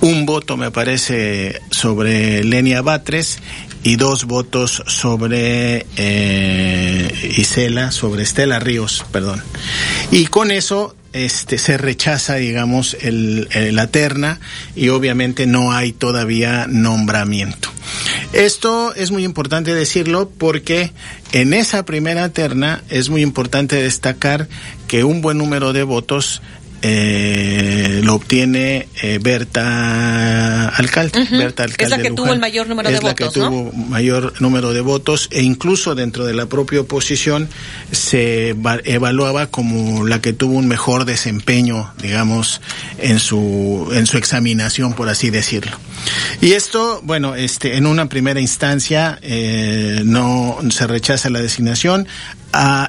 un voto me parece sobre Lenia Batres y dos votos sobre eh, Isela, sobre Estela Ríos, perdón. Y con eso este se rechaza, digamos, el, el- la terna y obviamente no hay todavía nombramiento. Esto es muy importante decirlo porque en esa primera terna es muy importante destacar que un buen número de votos eh, lo obtiene eh, Berta Alcalde. Berta Alcalde Es la que tuvo el mayor número de Es la votos, que ¿no? tuvo mayor número de votos e incluso dentro de la propia oposición se va- evaluaba como la que tuvo un mejor desempeño, digamos, en su en su examinación, por así decirlo. Y esto, bueno, este, en una primera instancia eh, no se rechaza la designación.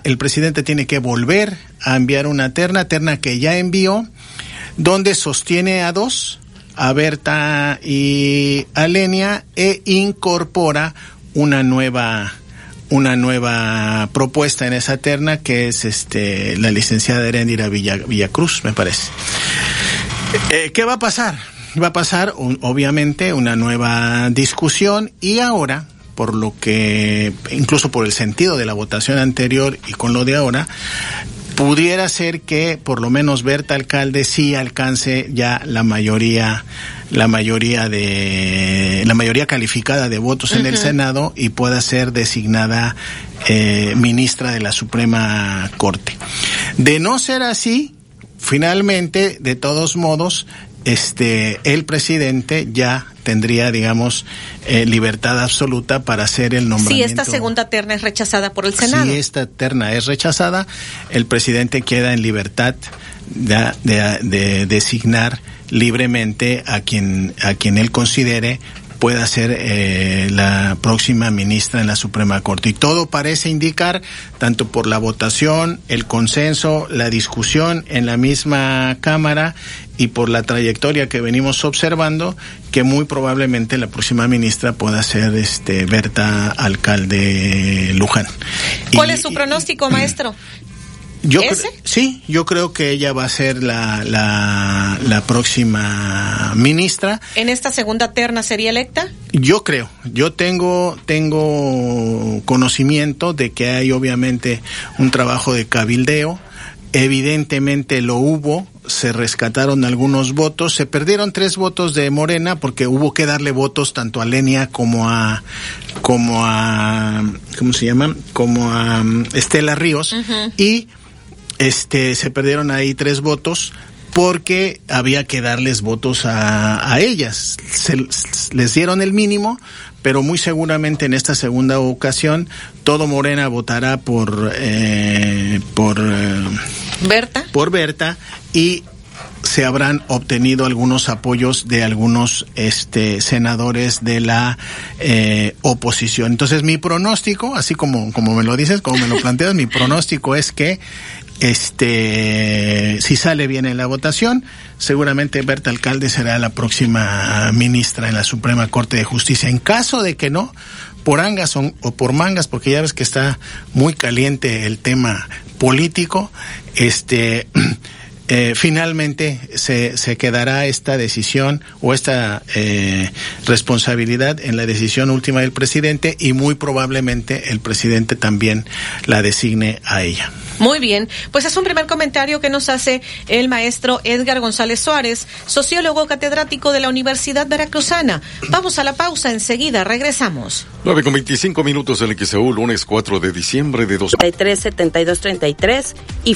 El presidente tiene que volver a enviar una terna, terna que ya envió, donde sostiene a dos, a Berta y a Lenia, e incorpora una nueva una nueva propuesta en esa terna que es este la licenciada Erendira Villa, Villacruz, me parece. Eh, ¿Qué va a pasar? Va a pasar, un- obviamente, una nueva discusión y ahora, por lo que, incluso por el sentido de la votación anterior y con lo de ahora, pudiera ser que por lo menos Berta Alcalde sí alcance ya la mayoría la mayoría de la mayoría calificada de votos en el. Senado y pueda ser designada eh, ministra de la Suprema Corte. De no ser así, finalmente, de todos modos, este el presidente ya tendría, digamos, eh, libertad absoluta para hacer el nombramiento. Si esta segunda terna es rechazada por el Senado. Si esta terna es rechazada, el presidente queda en libertad de, de, de designar libremente a quien a quien él considere pueda ser eh, la próxima ministra en la Suprema Corte. Y todo parece indicar, tanto por la votación, el consenso, la discusión en la misma Cámara y por la trayectoria que venimos observando, que muy probablemente la próxima ministra pueda ser este Berta Alcalde Luján. ¿Cuál es su pronóstico, maestro? Yo sí, yo creo que ella va a ser la, la, la, próxima ministra. ¿En esta segunda terna sería electa? Yo creo, yo tengo, tengo conocimiento de que hay obviamente un trabajo de cabildeo, evidentemente lo hubo, se rescataron algunos votos, se perdieron tres votos de Morena porque hubo que darle votos tanto a Lenia como a como a ¿cómo se llama? como a um, Estela Ríos uh -huh. y este se perdieron ahí tres votos porque había que darles votos a, a ellas. Se, les dieron el mínimo, pero muy seguramente en esta segunda ocasión todo Morena votará por eh, por eh, Berta por Berta y se habrán obtenido algunos apoyos de algunos este senadores de la eh, oposición. Entonces mi pronóstico, así como como me lo dices, como me lo planteas, mi pronóstico es que este si sale bien en la votación, seguramente Berta Alcalde será la próxima ministra en la Suprema Corte de Justicia. En caso de que no, por angas o, por mangas, porque ya ves que está muy caliente el tema político, este [clears throat] eh, finalmente se, se quedará esta decisión o esta eh, responsabilidad en la decisión última del presidente y muy probablemente el presidente también la designe a ella. Muy bien, pues es un primer comentario que nos hace el maestro Edgar González Suárez, sociólogo catedrático de la Universidad Veracruzana. Vamos a la pausa, enseguida regresamos. 9 con 25 minutos en el XEU, lunes 4 de diciembre de 2033 7233 y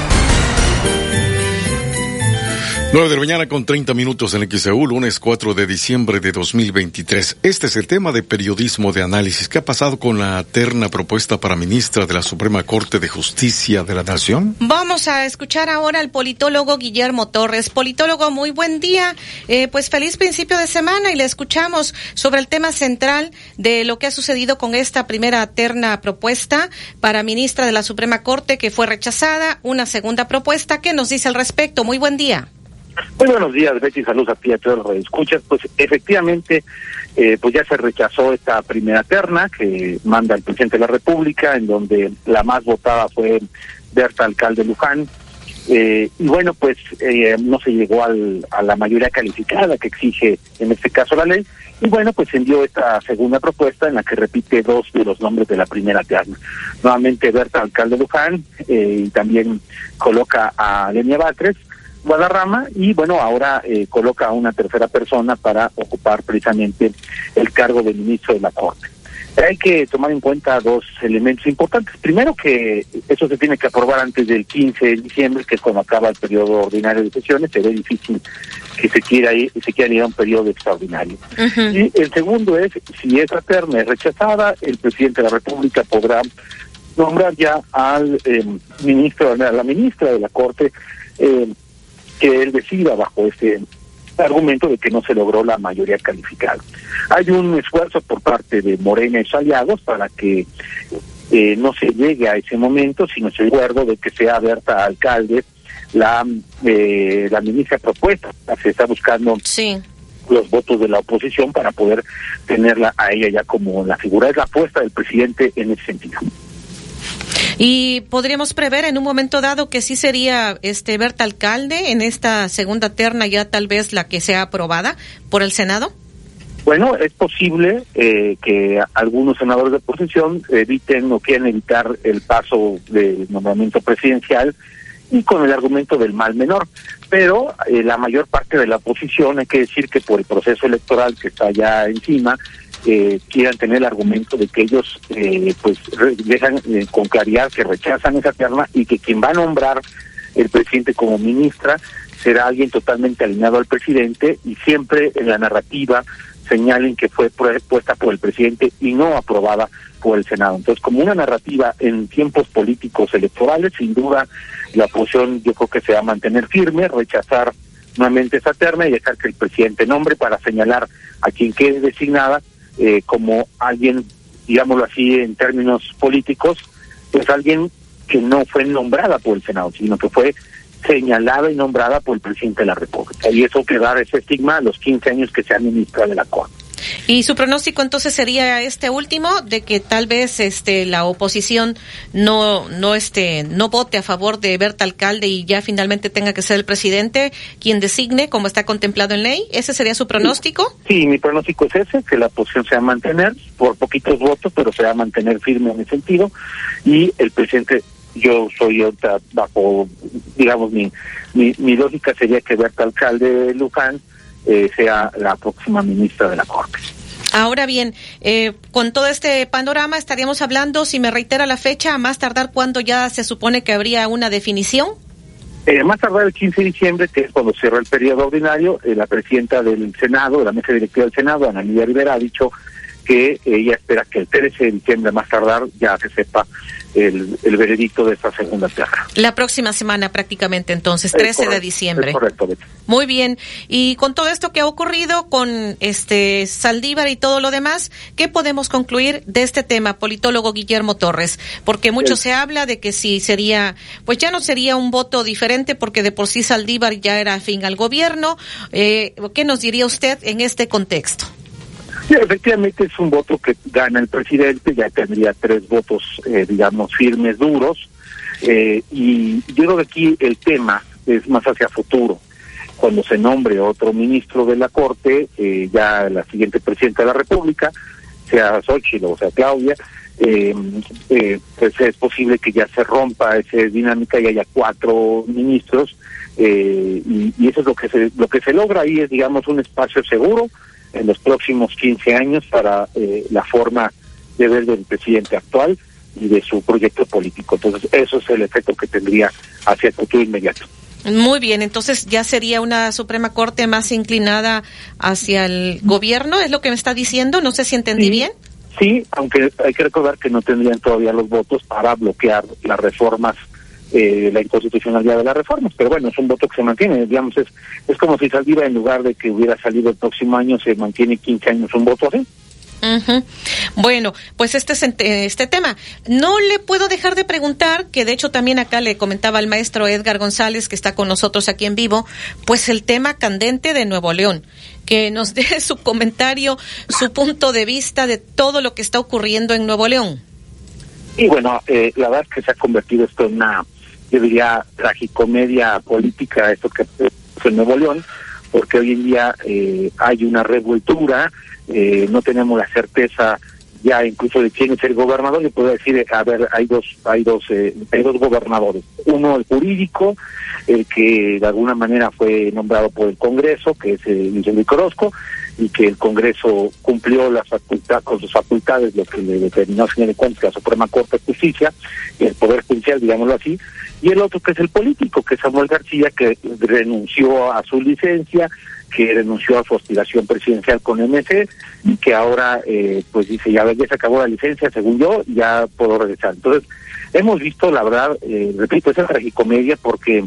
9 de la mañana con 30 minutos en XEU, lunes 4 de diciembre de 2023. Este es el tema de periodismo de análisis. ¿Qué ha pasado con la terna propuesta para ministra de la Suprema Corte de Justicia de la Nación? Vamos a escuchar ahora al politólogo Guillermo Torres. Politólogo, muy buen día. Eh, pues feliz principio de semana y le escuchamos sobre el tema central de lo que ha sucedido con esta primera terna propuesta para ministra de la Suprema Corte que fue rechazada. Una segunda propuesta. ¿Qué nos dice al respecto? Muy buen día. Muy buenos días, Betty, saludos a ti a todos los escuchas. Pues efectivamente, eh, pues ya se rechazó esta primera terna que manda el presidente de la República, en donde la más votada fue Berta Alcalde Luján. Eh, y bueno, pues eh, no se llegó al, a la mayoría calificada que exige en este caso la ley. Y bueno, pues envió esta segunda propuesta en la que repite dos de los nombres de la primera terna. Nuevamente Berta Alcalde Luján y también coloca a Lenia Batres Guadarrama y bueno, ahora eh, coloca a una tercera persona para ocupar precisamente el cargo de ministro de la Corte. Hay que tomar en cuenta dos elementos importantes. Primero que eso se tiene que aprobar antes del 15 de diciembre, que es cuando acaba el periodo ordinario de sesiones. Se ve difícil que se quiera ir, se quiera ir a un periodo extraordinario. Uh -huh. Y el segundo es, si esa terna es rechazada, el presidente de la República podrá nombrar ya al eh, ministro, a la ministra de la Corte, eh, que él decida bajo ese argumento de que no se logró la mayoría calificada. Hay un esfuerzo por parte de Morena y sus aliados para que eh, no se llegue a ese momento, sino se acuerdo de que sea Berta Alcalde la, eh, la ministra propuesta. Se está buscando sí. los votos de la oposición para poder tenerla a ella ya como la figura. Es la apuesta del presidente en ese sentido. Y podríamos prever en un momento dado que sí sería este Berta Alcalde en esta segunda terna ya tal vez la que sea aprobada por el Senado. Bueno, es posible eh, que algunos senadores de oposición eviten o quieran evitar el paso del nombramiento presidencial y con el argumento del mal menor. Pero eh, la mayor parte de la oposición, hay que decir que por el proceso electoral que está ya encima, eh, quieran tener el argumento de que ellos eh, pues dejan eh, con claridad que rechazan esa terna y que quien va a nombrar el presidente como ministra será alguien totalmente alineado al presidente y siempre en la narrativa señalen que fue pu- puesta por el presidente y no aprobada por el Senado. Entonces, como una narrativa en tiempos políticos electorales, sin duda la oposición yo creo que se va a mantener firme, rechazar nuevamente esa terna y dejar que el presidente nombre para señalar a quien quede designada eh, como alguien, digámoslo así en términos políticos, pues alguien que no fue nombrada por el Senado, sino que fue señalada y nombrada por el presidente de la República. Y eso que dar ese estigma a los 15 años que sea ministra de la Corte. Y su pronóstico entonces sería este último de que tal vez este la oposición no no este no vote a favor de Berta Alcalde y ya finalmente tenga que ser el presidente quien designe como está contemplado en ley. Ese sería su pronóstico. Sí, mi pronóstico es ese, que la oposición se va a mantener por poquitos votos, pero se va a mantener firme en ese sentido. Y el presidente, yo soy ahorita bajo, digamos, mi, mi, mi lógica sería que Berta Alcalde Luján eh, sea la próxima ministra de la Corte. Ahora bien, eh, con todo este panorama estaríamos hablando, si me reitera la fecha, a más tardar cuando ya se supone que habría una definición. Eh, más tardar el 15 de diciembre, que es cuando cierra el periodo ordinario, eh, la presidenta del Senado, de la mesa directiva del Senado, Ana Lidia Rivera, ha dicho que ella espera que el 13 de diciembre, más tardar, ya se sepa el, el veredicto de esta segunda terna. La próxima semana prácticamente, entonces, Es 13 de diciembre. correcto. Muy bien. Y con todo esto que ha ocurrido con este Saldívar y todo lo demás, ¿qué podemos concluir de este tema, politólogo Guillermo Torres? Porque mucho El- se habla de que si sería, pues ya no sería un voto diferente porque de por sí Saldívar ya era afín al gobierno. Eh, ¿Qué nos diría usted en este contexto? Efectivamente es un voto que gana el presidente, ya tendría tres votos, eh, digamos, firmes, duros, eh, y yo creo que aquí el tema es más hacia futuro. Cuando se nombre otro ministro de la Corte, eh, ya la siguiente presidenta de la República, sea Xochitl o sea Claudia, eh, eh, pues es posible que ya se rompa esa dinámica y haya cuatro ministros, eh, y, y eso es lo que se, lo que se logra ahí es, digamos, un espacio seguro en los próximos 15 años para eh, la forma de ver del presidente actual y de su proyecto político. Entonces, eso es el efecto que tendría hacia el futuro inmediato. Muy bien, entonces ya sería una Suprema Corte más inclinada hacia el gobierno, es lo que me está diciendo, no sé si entendí Sí. bien. Sí, aunque hay que recordar que no tendrían todavía los votos para bloquear las reformas, eh, la inconstitucionalidad de las reformas, pero bueno, es un voto que se mantiene, digamos, es, es como si saliera en lugar de que hubiera salido el próximo año, se mantiene 15 años un voto así. Bueno, pues este es ente- este tema. No le puedo dejar de preguntar, que de hecho también acá le comentaba al maestro Edgar González, que está con nosotros aquí en vivo, pues el tema candente de Nuevo León. Que nos [laughs] dé su comentario, su punto de vista de todo lo que está ocurriendo en Nuevo León. Y bueno, eh, la verdad es que se ha convertido esto en una, yo diría, tragicomedia política, esto que en Nuevo León, porque hoy en día eh, hay una revoltura, eh, no tenemos la certeza ya incluso de quién es el gobernador. Yo puedo decir, eh, a ver, hay dos, hay dos, eh, hay dos gobernadores. Uno el jurídico, el que de alguna manera fue nombrado por el Congreso, que es eh, Luis Enrique y que el Congreso cumplió las facultades con sus facultades, lo que le determinó, al final de cuentas, la Suprema Corte de Justicia, el Poder Judicial, digámoslo así, y el otro que es el político, que es Samuel García, que renunció a su licencia, que renunció a su aspiración presidencial con MC y que ahora eh, pues dice ya, ya se acabó la licencia según yo ya puedo regresar. Entonces hemos visto la verdad eh, repito esa tragicomedia porque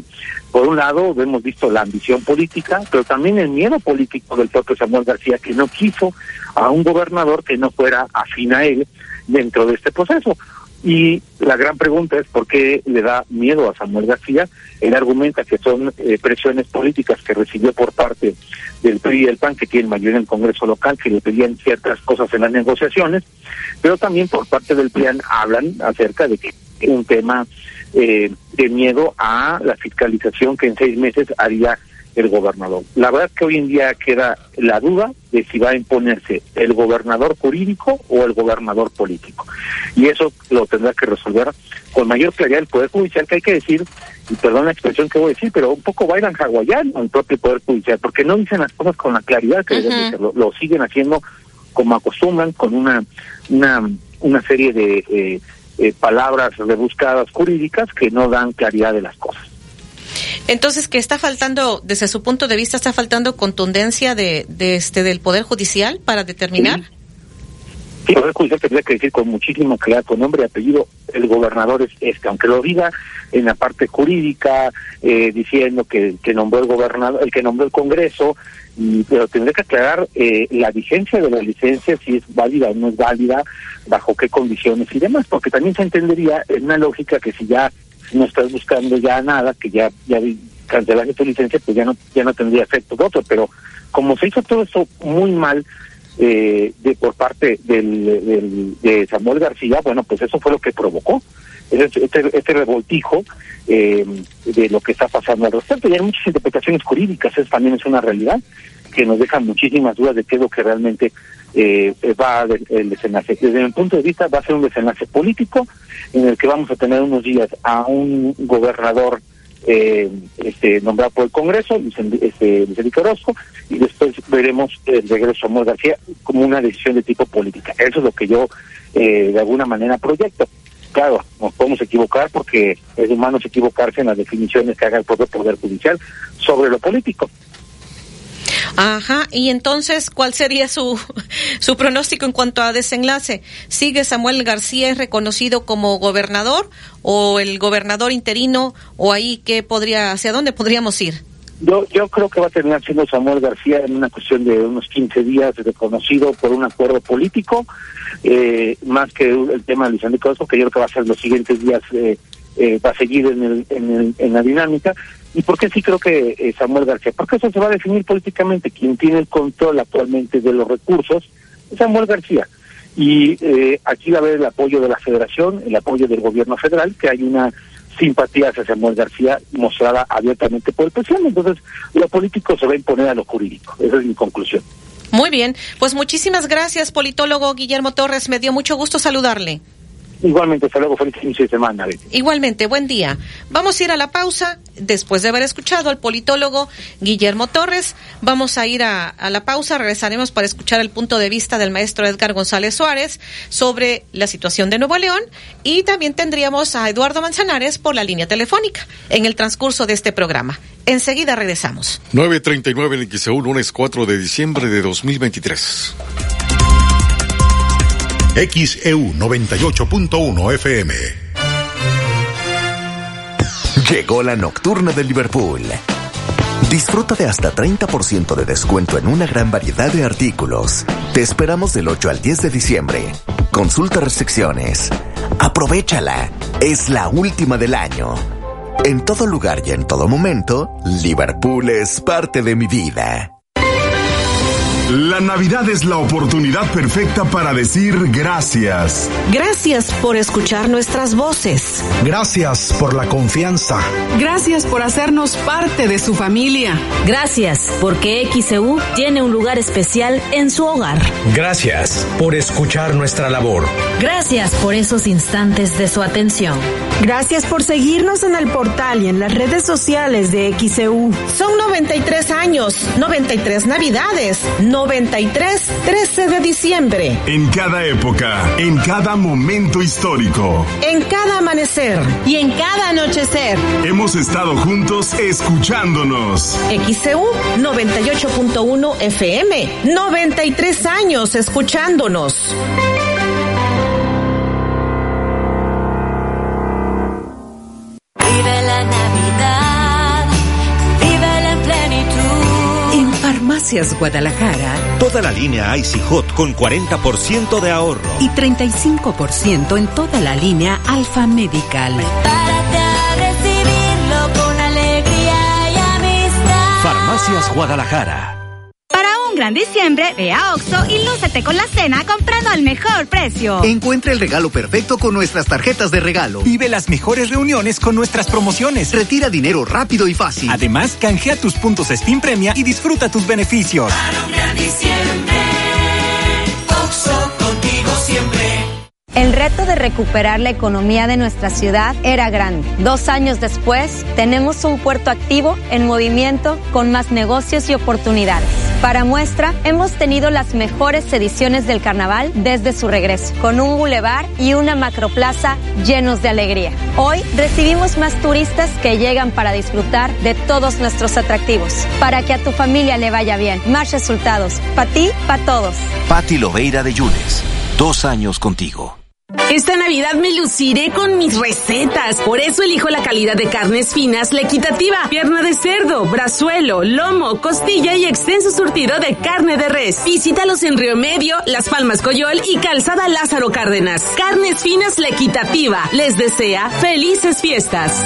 por un lado hemos visto la ambición política pero también el miedo político del propio Samuel García que no quiso a un gobernador que no fuera afín a él dentro de este proceso y la gran pregunta es por qué le da miedo a Samuel García. Él argumenta que son eh, presiones políticas que recibió por parte del PRI y del PAN, que tienen mayoría en el Congreso local, que le pedían ciertas cosas en las negociaciones, pero también por parte del PRIAN hablan acerca de que un tema eh, de miedo a la fiscalización que en seis meses haría el gobernador. La verdad es que hoy en día queda la duda de si va a imponerse el gobernador jurídico o el gobernador político. Y eso lo tendrá que resolver con mayor claridad el Poder Judicial, que hay que decir, y perdón la expresión que voy a decir, pero un poco bailan hawaiano el propio Poder Judicial, porque no dicen las cosas con la claridad que deben de lo, siguen haciendo como acostumbran, con una, una, una serie de eh, eh, palabras rebuscadas jurídicas que no dan claridad de las cosas. Entonces, que está faltando, desde su punto de vista, está faltando contundencia de, de este del Poder Judicial para determinar. Sí, el Poder tendría que decir con muchísima claridad, con nombre y apellido, el gobernador es este, aunque lo diga en la parte jurídica, eh, diciendo que que nombró el gobernador, el que nombró el Congreso, y, pero tendría que aclarar eh, la vigencia de la licencia, si es válida o no es válida, bajo qué condiciones y demás, porque también se entendería en una lógica que si ya no estás buscando ya nada, que ya ya cancelaste tu licencia, pues ya no ya no tendría efecto voto. Pero como se hizo todo esto muy mal eh, de por parte del, de Samuel García, bueno, pues eso fue lo que provocó este, este revoltijo eh, de lo que está pasando al respecto. Y hay muchas interpretaciones jurídicas, eso también es una realidad que nos deja muchísimas dudas de qué es lo que realmente eh, va el desenlace. Desde mi punto de vista va a ser un desenlace político en el que vamos a tener unos días a un gobernador eh, este, nombrado por el Congreso, este, Orozco, y después veremos el regreso Samuel García como una decisión de tipo política. Eso es lo que yo eh, de alguna manera proyecto. Claro, nos podemos equivocar porque es humano equivocarse en las definiciones que haga el propio Poder Judicial sobre lo político. Ajá, y entonces, ¿cuál sería su, [laughs] su pronóstico en cuanto a desenlace? ¿Sigue Samuel García reconocido como gobernador o el gobernador interino o ahí qué podría, hacia dónde podríamos ir? Yo, yo creo que va a terminar siendo Samuel García en una cuestión de unos 15 días reconocido por un acuerdo político, eh, más que el tema de Luis Enrique que yo creo que va a ser los siguientes días, eh, eh, va a seguir en, el, en, el, en la dinámica, ¿Y por qué sí creo que eh, Samuel García? Porque eso se va a definir políticamente. Quien tiene el control actualmente de los recursos es Samuel García. Y eh, aquí va a haber el apoyo de la federación, el apoyo del gobierno federal, que hay una simpatía hacia Samuel García mostrada abiertamente por el presidente. Entonces, lo político se va a imponer a lo jurídico. Esa es mi conclusión. Muy bien, pues muchísimas gracias, politólogo Guillermo Torres. Me dio mucho gusto saludarle. Igualmente, hasta luego, feliz inicio de semana. Igualmente, buen día. Vamos a ir a la pausa. Después de haber escuchado al politólogo Guillermo Torres, vamos a ir a, a, la pausa. Regresaremos para escuchar el punto de vista del maestro Edgar González Suárez sobre la situación de Nuevo León y también tendríamos a Eduardo Manzanares por la línea telefónica en el transcurso de este programa. Enseguida regresamos. 939 en XEU, lunes 4 de diciembre de 2023. XEU 98.1 FM. Llegó la nocturna de Liverpool. Disfruta de hasta 30% de descuento en una gran variedad de artículos. Te esperamos del 8 al 10 de diciembre. Consulta restricciones. Aprovechala. Es la última del año. En todo lugar y en todo momento, Liverpool es parte de mi vida. La Navidad es la oportunidad perfecta para decir gracias. Gracias por escuchar nuestras voces. Gracias por la confianza. Gracias por hacernos parte de su familia. Gracias porque XEU tiene un lugar especial en su hogar. Gracias por escuchar nuestra labor. Gracias por esos instantes de su atención. Gracias por seguirnos en el portal y en las redes sociales de XEU. Son 93 años, 93 Navidades. 93, 13 de diciembre. En cada época, en cada momento histórico. En cada amanecer. Y en cada anochecer. Hemos estado juntos escuchándonos. XCU 98.1 FM. 93 años escuchándonos. Farmacias Guadalajara. Toda la línea Icy Hot con 40% de ahorro. Y 35% en toda la línea Alfa Medical. Prepárate a recibirlo con alegría y amistad. Farmacias Guadalajara un gran diciembre, ve a Oxo y lúcete con la cena comprando al mejor precio. Encuentra el regalo perfecto con nuestras tarjetas de regalo. Vive las mejores reuniones con nuestras promociones. Retira dinero rápido y fácil. Además, canjea tus puntos Spin Premia y disfruta tus beneficios. Para un gran diciembre, El reto de recuperar la economía de nuestra ciudad era grande. Dos años después, tenemos un puerto activo en movimiento con más negocios y oportunidades. Para muestra, hemos tenido las mejores ediciones del carnaval desde su regreso, con un bulevar y una macroplaza llenos de alegría. Hoy recibimos más turistas que llegan para disfrutar de todos nuestros atractivos. Para que a tu familia le vaya bien, más resultados. Para ti, para todos. Patti Loveira de Yunes, dos años contigo. Esta Navidad me luciré con mis recetas. Por eso elijo la calidad de carnes finas, la equitativa, pierna de cerdo, brazuelo, lomo, costilla y extenso surtido de carne de res. Visítalos en Río Medio, Las Palmas Coyol y Calzada Lázaro Cárdenas. Carnes finas, la equitativa. Les desea felices fiestas.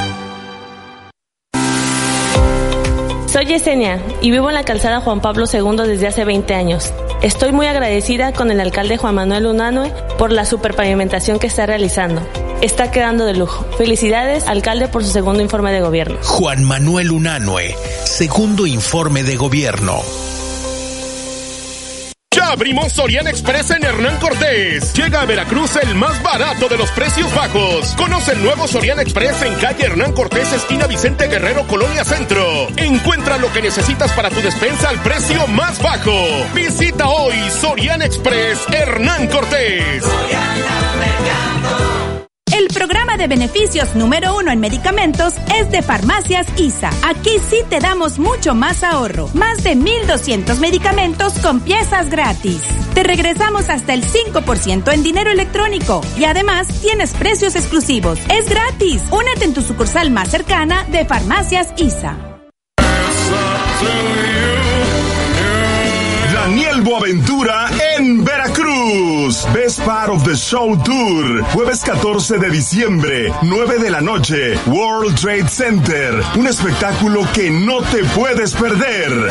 Soy Yesenia y vivo en la calzada Juan Pablo II desde hace 20 años. Estoy muy agradecida con el alcalde Juan Manuel Unanue por la superpavimentación que está realizando. Está quedando de lujo. Felicidades, alcalde, por su segundo informe de gobierno. Juan Manuel Unanue, segundo informe de gobierno. Abrimos Soriana Express en Hernán Cortés. Llega a Veracruz el más barato de los precios bajos. Conoce el nuevo Soriana Express en calle Hernán Cortés, esquina Vicente Guerrero, Colonia Centro. Encuentra lo que necesitas para tu despensa al precio más bajo. Visita hoy Soriana Express Hernán Cortés. El programa de beneficios número uno en medicamentos es de Farmacias ISA. Aquí sí te damos mucho más ahorro. Más de 1.200 medicamentos con piezas gratis. Te regresamos hasta el 5% en dinero electrónico. Y además tienes precios exclusivos. Es gratis. Únete en tu sucursal más cercana de Farmacias ISA. Daniel Boaventura en Veracruz. Best Part of the Show Tour. Jueves 14 de diciembre, 9 de la noche. World Trade Center. Un espectáculo que no te puedes perder.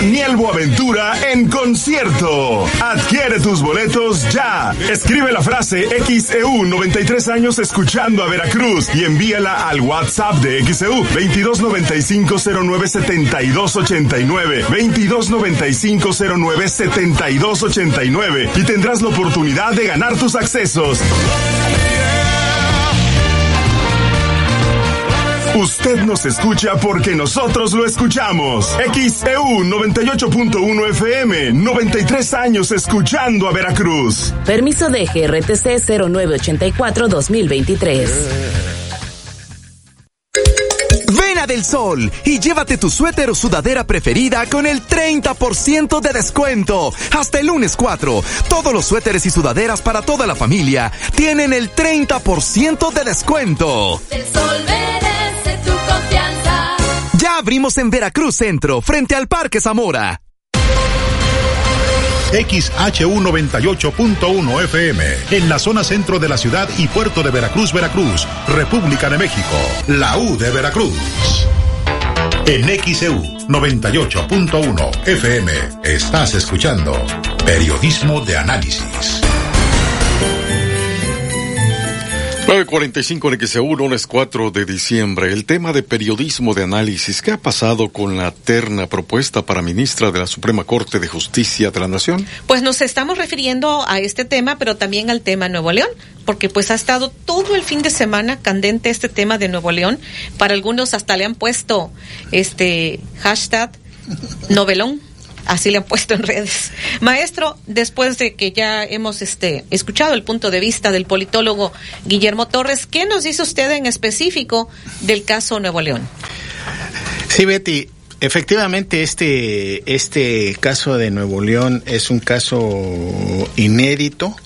Daniel Boaventura en concierto. Adquiere tus boletos ya. Escribe la frase XEU 93 años escuchando a Veracruz y envíala al WhatsApp de XEU 2295097289 2295097289 y tendrás la oportunidad de ganar tus accesos. Usted nos escucha porque nosotros lo escuchamos. XEU 98.1 FM, 93 años escuchando a Veracruz. Permiso de GRTC 0984-2023. Ven a Del Sol y llévate tu suéter o sudadera preferida con el 30% de descuento. Hasta el lunes 4, todos los suéteres y sudaderas para toda la familia tienen el 30% de descuento. Del Sol merece tu confianza. Ya abrimos en Veracruz Centro, frente al Parque Zamora. XHU 98.1 FM, en la zona centro de la ciudad y puerto de Veracruz, Veracruz, República de México, la U de Veracruz. En XEU 98.1 FM estás escuchando Periodismo de Análisis. 9.45 en XEU, lunes 4 de diciembre. El tema de periodismo de análisis. ¿Qué ha pasado con la terna propuesta para ministra de la Suprema Corte de Justicia de la Nación? Pues nos estamos refiriendo a este tema, pero también al tema Nuevo León, porque pues ha estado todo el fin de semana candente este tema de Nuevo León. Para algunos hasta le han puesto este hashtag novelón así le han puesto en redes. Maestro, después de que ya hemos este escuchado el punto de vista del politólogo Guillermo Torres, ¿qué nos dice usted en específico del caso Nuevo León? Sí, Betty, efectivamente este este caso de Nuevo León es un caso inédito,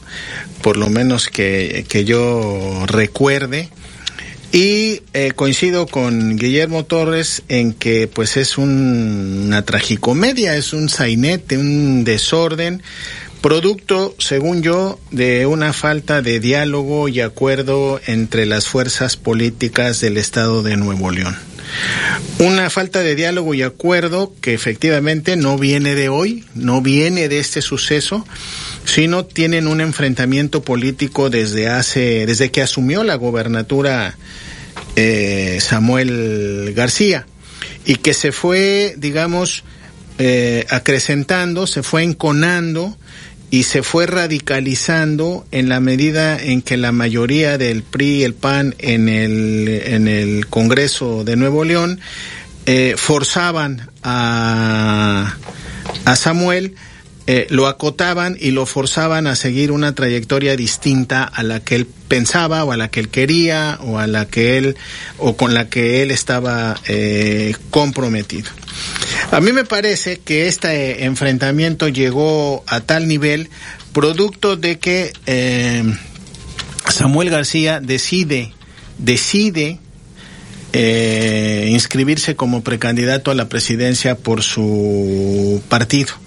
por lo menos que, que yo recuerde. Y eh, coincido con Guillermo Torres en que pues es un, una tragicomedia, es un sainete, un desorden, producto, según yo, de una falta de diálogo y acuerdo entre las fuerzas políticas del Estado de Nuevo León. Una falta de diálogo y acuerdo que efectivamente no viene de hoy, no viene de este suceso, sino tienen un enfrentamiento político desde hace, desde que asumió la gobernatura eh, Samuel García y que se fue, digamos, eh, acrecentando, se fue enconando y se fue radicalizando en la medida en que la mayoría del PRI y el PAN en el, en el Congreso de Nuevo León eh, forzaban a, a Samuel eh, lo acotaban y lo forzaban a seguir una trayectoria distinta a la que él pensaba o a la que él quería o a la que él o con la que él estaba eh, comprometido. A mí me parece que este enfrentamiento llegó a tal nivel producto de que eh, Samuel García decide decide eh, inscribirse como precandidato a la presidencia por su partido.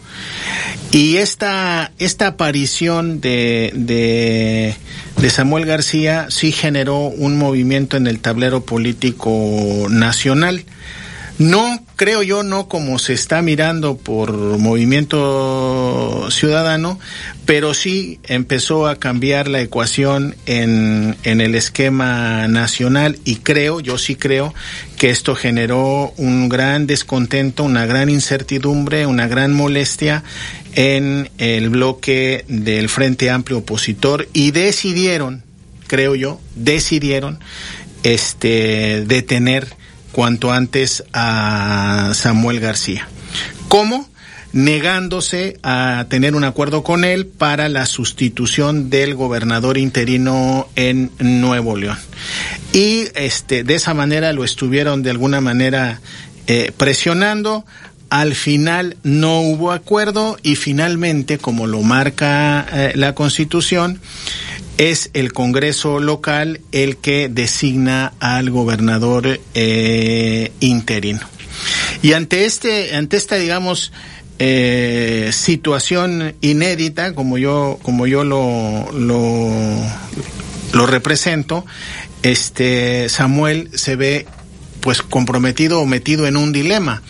Y esta, esta aparición de, de, de, Samuel García sí generó un movimiento en el tablero político nacional. No, creo yo, no como se está mirando por movimiento ciudadano, pero sí empezó a cambiar la ecuación en, en el esquema nacional y creo, yo sí creo, que esto generó un gran descontento, una gran incertidumbre, una gran molestia en el bloque del Frente Amplio Opositor y decidieron, creo yo, decidieron este detener cuanto antes a Samuel García. ¿Cómo? negándose a tener un acuerdo con él para la sustitución del gobernador interino en Nuevo León. Y este de esa manera lo estuvieron de alguna manera eh, presionando al final no hubo acuerdo y finalmente, como lo marca eh, la Constitución, es el Congreso local el que designa al gobernador eh, interino. Y ante este, ante esta, digamos, eh, situación inédita, como yo, como yo lo, lo, lo represento, este Samuel se ve pues comprometido o metido en un dilema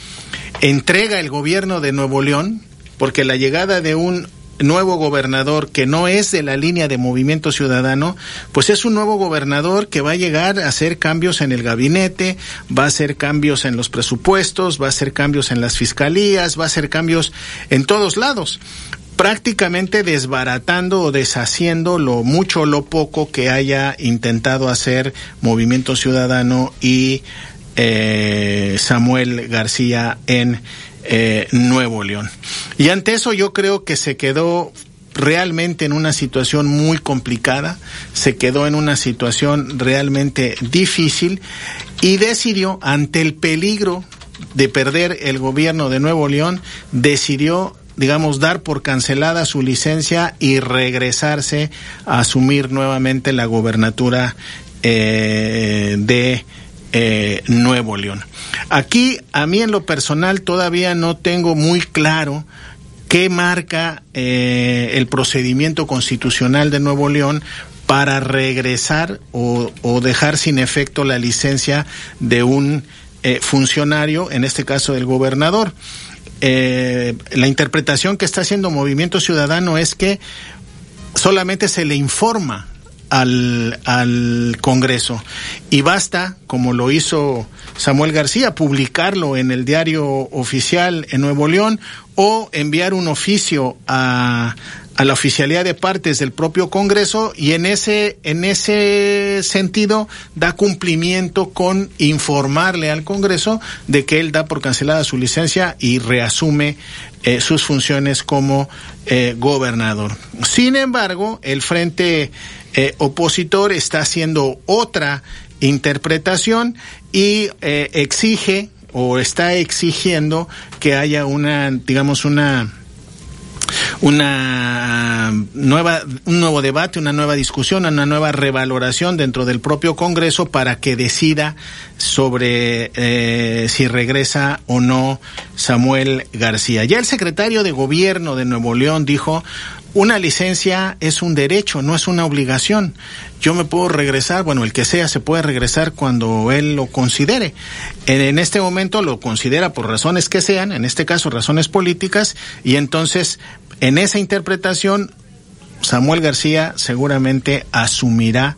entrega el gobierno de Nuevo León, porque la llegada de un nuevo gobernador que no es de la línea de movimiento ciudadano, pues es un nuevo gobernador que va a llegar a hacer cambios en el gabinete, va a hacer cambios en los presupuestos, va a hacer cambios en las fiscalías, va a hacer cambios en todos lados prácticamente desbaratando o deshaciendo lo mucho o lo poco que haya intentado hacer Movimiento Ciudadano y eh, Samuel García en eh, Nuevo León. Y ante eso yo creo que se quedó realmente en una situación muy complicada, se quedó en una situación realmente difícil y decidió, ante el peligro de perder el gobierno de Nuevo León, decidió digamos, dar por cancelada su licencia y regresarse a asumir nuevamente la gobernatura eh, de eh, Nuevo León. Aquí, a mí en lo personal, todavía no tengo muy claro qué marca eh, el procedimiento constitucional de Nuevo León para regresar o, dejar sin efecto la licencia de un eh, funcionario, en este caso del gobernador. la interpretación que está haciendo Movimiento Ciudadano es que solamente se le informa al, al Congreso. Y basta, como lo hizo Samuel García, publicarlo en el diario oficial en Nuevo León o enviar un oficio a, a la oficialidad de partes del propio Congreso y en ese, en ese sentido da cumplimiento con informarle al Congreso de que él da por cancelada su licencia y reasume eh, sus funciones como eh, gobernador. Sin embargo, el Frente eh, opositor está haciendo otra interpretación y eh, exige o está exigiendo que haya una, digamos, una una nueva, un nuevo debate, una nueva discusión, una nueva revaloración dentro del propio Congreso para que decida sobre eh, si regresa o no Samuel García. Ya el secretario de Gobierno de Nuevo León dijo, una licencia es un derecho, no es una obligación. Yo me puedo regresar, bueno, el que sea se puede regresar cuando él lo considere. En, en, este momento lo considera por razones que sean, en este caso razones políticas, y entonces en esa interpretación Samuel García seguramente asumirá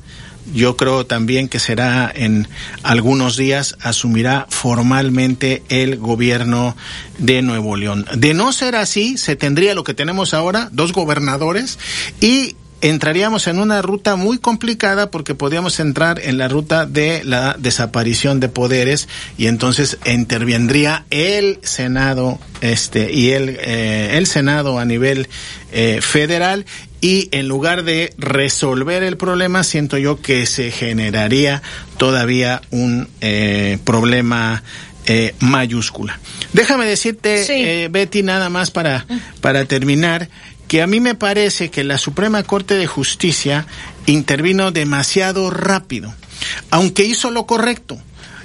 yo creo también que será en algunos días, asumirá formalmente el gobierno de Nuevo León. De no ser así, se tendría lo que tenemos ahora, dos gobernadores y entraríamos en una ruta muy complicada porque podríamos entrar en la ruta de la desaparición de poderes y entonces intervendría el Senado este y el eh, el Senado a nivel eh, federal y en lugar de resolver el problema, siento yo que se generaría todavía un eh, problema eh, mayúscula. Déjame decirte, eh, Betty, nada más para, para terminar, que a mí me parece que la Suprema Corte de Justicia intervino demasiado rápido, aunque hizo lo correcto.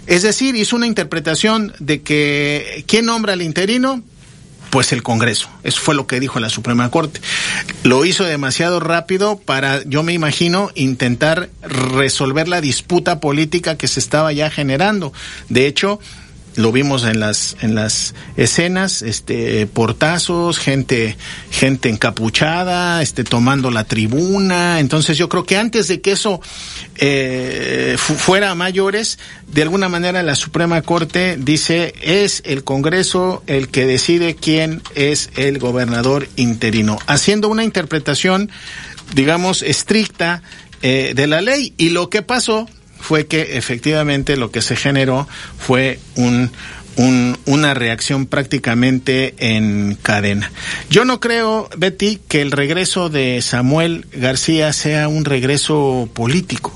Es decir, hizo una interpretación de que quién nombra al interino, pues el Congreso. Eso fue lo que dijo la Suprema Corte. Lo hizo demasiado rápido para, yo me imagino, intentar resolver la disputa política que se estaba ya generando. De hecho, lo vimos en las en las escenas este portazos gente gente encapuchada este tomando la tribuna. Entonces yo creo que antes de que eso eh, fuera a mayores de alguna manera la Suprema Corte dice es el Congreso el que decide quién es el gobernador interino. Haciendo una interpretación digamos estricta eh, de la ley. Y lo que pasó fue que efectivamente lo que se generó fue un, un, una reacción prácticamente en cadena. Yo no creo, Betty, que el regreso de Samuel García sea un regreso político.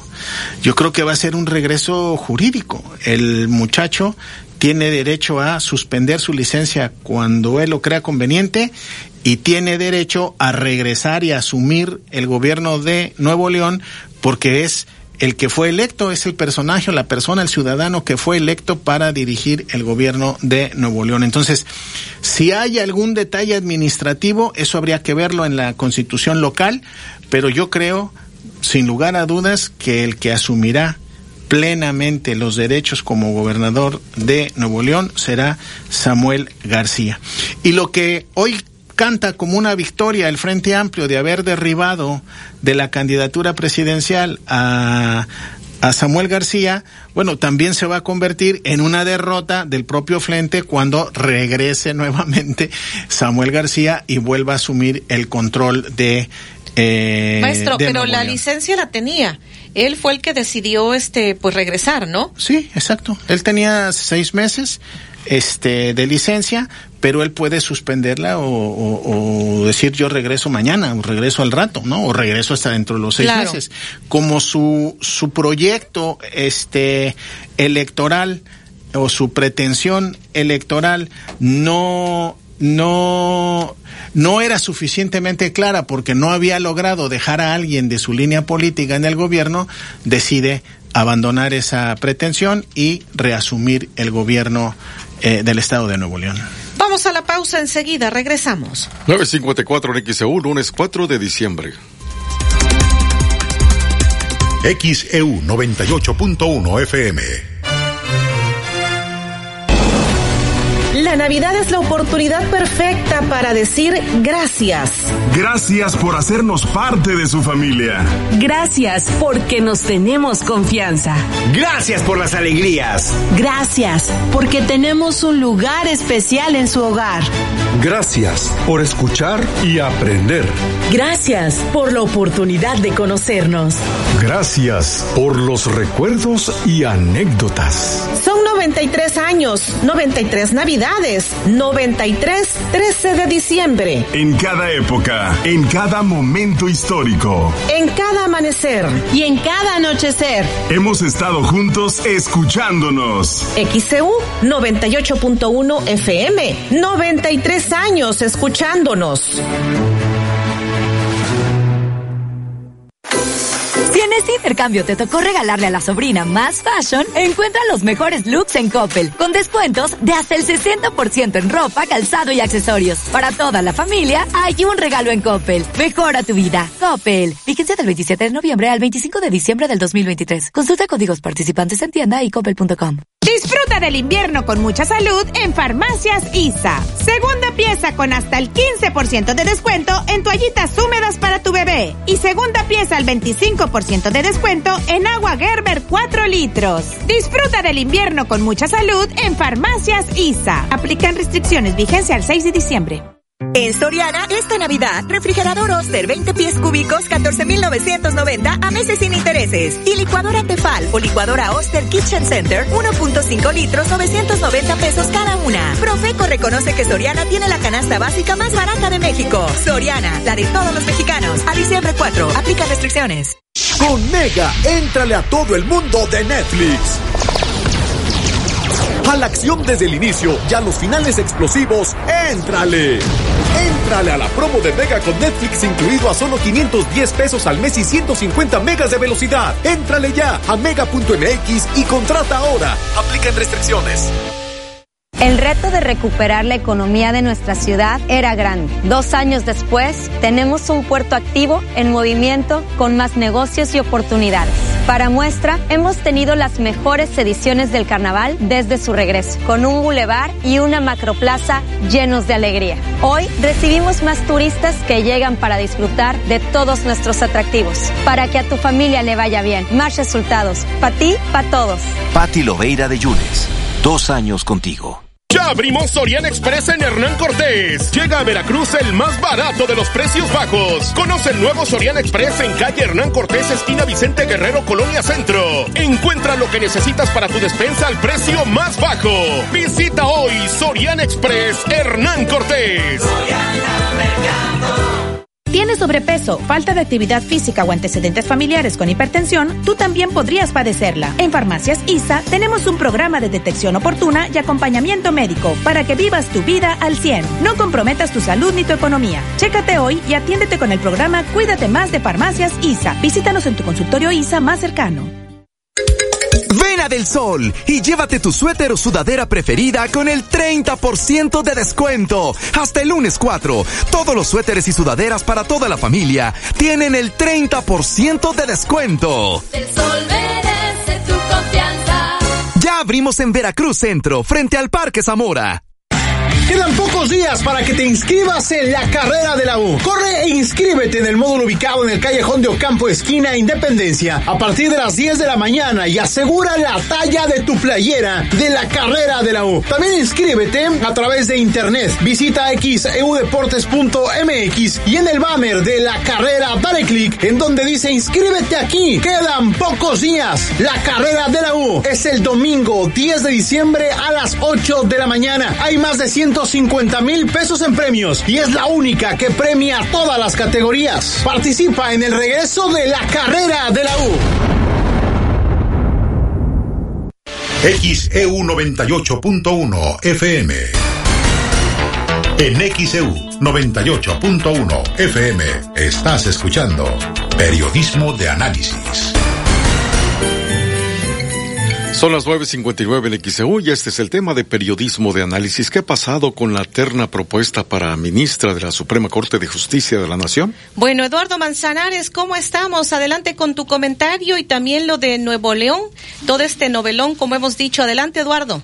Yo creo que va a ser un regreso jurídico. El muchacho tiene derecho a suspender su licencia cuando él lo crea conveniente y tiene derecho a regresar y asumir el gobierno de Nuevo León porque es el que fue electo es el personaje, la persona, el ciudadano que fue electo para dirigir el gobierno de Nuevo León. Entonces, si hay algún detalle administrativo, eso habría que verlo en la constitución local, pero yo creo, sin lugar a dudas, que el que asumirá plenamente los derechos como gobernador de Nuevo León será Samuel García. Y lo que hoy canta como una victoria el Frente Amplio de haber derribado de la candidatura presidencial a, a Samuel García, bueno, también se va a convertir en una derrota del propio Frente cuando regrese nuevamente Samuel García y vuelva a asumir el control de... Eh, Maestro, pero la licencia la tenía. Él fue el que decidió, este, pues regresar, ¿no? Sí, exacto. Él tenía seis meses este, de licencia, pero él puede suspenderla o, o, decir yo regreso mañana o regreso al rato, ¿no? O regreso hasta dentro de los seis claro. meses. Como su, su proyecto este, electoral o su pretensión electoral no no no era suficientemente clara porque no había logrado dejar a alguien de su línea política en el gobierno, decide abandonar esa pretensión y reasumir el gobierno eh, del Estado de Nuevo León. Vamos a la pausa enseguida, regresamos. 954 en XEU, lunes 4 de diciembre. XEU 98.1 FM. Navidad es la oportunidad perfecta para decir gracias. Gracias por hacernos parte de su familia. Gracias porque nos tenemos confianza. Gracias por las alegrías. Gracias porque tenemos un lugar especial en su hogar. Gracias por escuchar y aprender. Gracias por la oportunidad de conocernos. Gracias por los recuerdos y anécdotas. Son 93 años, 93 Navidades, 93 13 de diciembre. En cada época, en cada momento histórico. En cada amanecer. Y en cada anochecer. Hemos estado juntos escuchándonos. XCU 98.1 FM, 93 años escuchándonos. Intercambio te tocó regalarle a la sobrina más fashion, encuentra los mejores looks en Coppel, con descuentos de hasta el 60% en ropa, calzado y accesorios. Para toda la familia, hay un regalo en Coppel. Mejora tu vida. Coppel. Vigencia del 27 de noviembre al 25 de diciembre del 2023. Consulta códigos participantes en tienda y coppel.com. Disfruta del invierno con mucha salud en Farmacias ISA. Segunda pieza con hasta el 15% de descuento en toallitas húmedas para tu bebé. Y segunda pieza al 25% de descuento en agua Gerber 4 litros. Disfruta del invierno con mucha salud en Farmacias ISA. Aplican restricciones vigencia al 6 de diciembre. En Soriana, esta Navidad, refrigerador Oster 20 pies cúbicos, 14,990 a meses sin intereses. Y licuadora Tefal o licuadora Oster Kitchen Center, 1.5 litros, 990 pesos cada una. Profeco reconoce que Soriana tiene la canasta básica más barata de México. Soriana, la de todos los mexicanos. A diciembre 4, aplica restricciones. Con Mega, éntrale a todo el mundo de Netflix. A la acción desde el inicio y a los finales explosivos, ¡éntrale! Éntrale a la promo de Mega con Netflix incluido a solo 510 pesos al mes y 150 megas de velocidad. Éntrale ya a mega.mx y contrata ahora. Aplican restricciones. El reto de recuperar la economía de nuestra ciudad era grande. Dos años después, tenemos un puerto activo, en movimiento, con más negocios y oportunidades. Para muestra, hemos tenido las mejores ediciones del carnaval desde su regreso, con un bulevar y una macroplaza llenos de alegría. Hoy recibimos más turistas que llegan para disfrutar de todos nuestros atractivos. Para que a tu familia le vaya bien, más resultados. Para ti, para todos. Patti Loveira de Yunes. Dos años contigo. Ya abrimos Soriana Express en Hernán Cortés. Llega a Veracruz el más barato de los precios bajos. Conoce el nuevo Soriana Express en calle Hernán Cortés, esquina Vicente Guerrero, Colonia Centro. Encuentra lo que necesitas para tu despensa al precio más bajo. Visita hoy Soriana Express Hernán Cortés. ¿Tienes sobrepeso, falta de actividad física o antecedentes familiares con hipertensión? Tú también podrías padecerla. En Farmacias ISA tenemos un programa de detección oportuna y acompañamiento médico para que vivas tu vida al 100. No comprometas tu salud ni tu economía. Chécate hoy y atiéndete con el programa Cuídate más de Farmacias ISA. Visítanos en tu consultorio ISA más cercano. Ven a Del Sol y llévate tu suéter o sudadera preferida con el 30% de descuento. Hasta el lunes 4. Todos los suéteres y sudaderas para toda la familia tienen el 30% de descuento. El sol merece tu confianza. Ya abrimos en Veracruz Centro, frente al Parque Zamora. Quedan pocos días para que te inscribas en la carrera de la U. Corre e inscríbete en el módulo ubicado en el callejón de Ocampo, esquina Independencia, a partir de las 10 de la mañana y asegura la talla de tu playera de la carrera de la U. También inscríbete a través de internet. Visita xeudeportes.mx y en el banner de la carrera dale clic en donde dice inscríbete aquí. Quedan pocos días. La carrera de la U es el domingo 10 de diciembre a las 8 de la mañana. Hay más de 150 mil pesos en premios y es la única que premia todas las categorías. Participa en el regreso de la carrera de la U. XEU 98.1 FM. En XEU 98.1 FM estás escuchando Periodismo de Análisis. Son las 9.59 en XEU y este es el tema de periodismo de análisis. ¿Qué ha pasado con la terna propuesta para ministra de la Suprema Corte de Justicia de la Nación? Bueno, Eduardo Manzanares, ¿cómo estamos? Adelante con tu comentario y también lo de Nuevo León, todo este novelón, como hemos dicho. Adelante, Eduardo.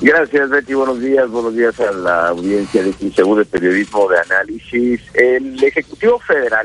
Gracias, Betty. Buenos días. Buenos días a la audiencia de XEU de Periodismo de Análisis. El Ejecutivo Federal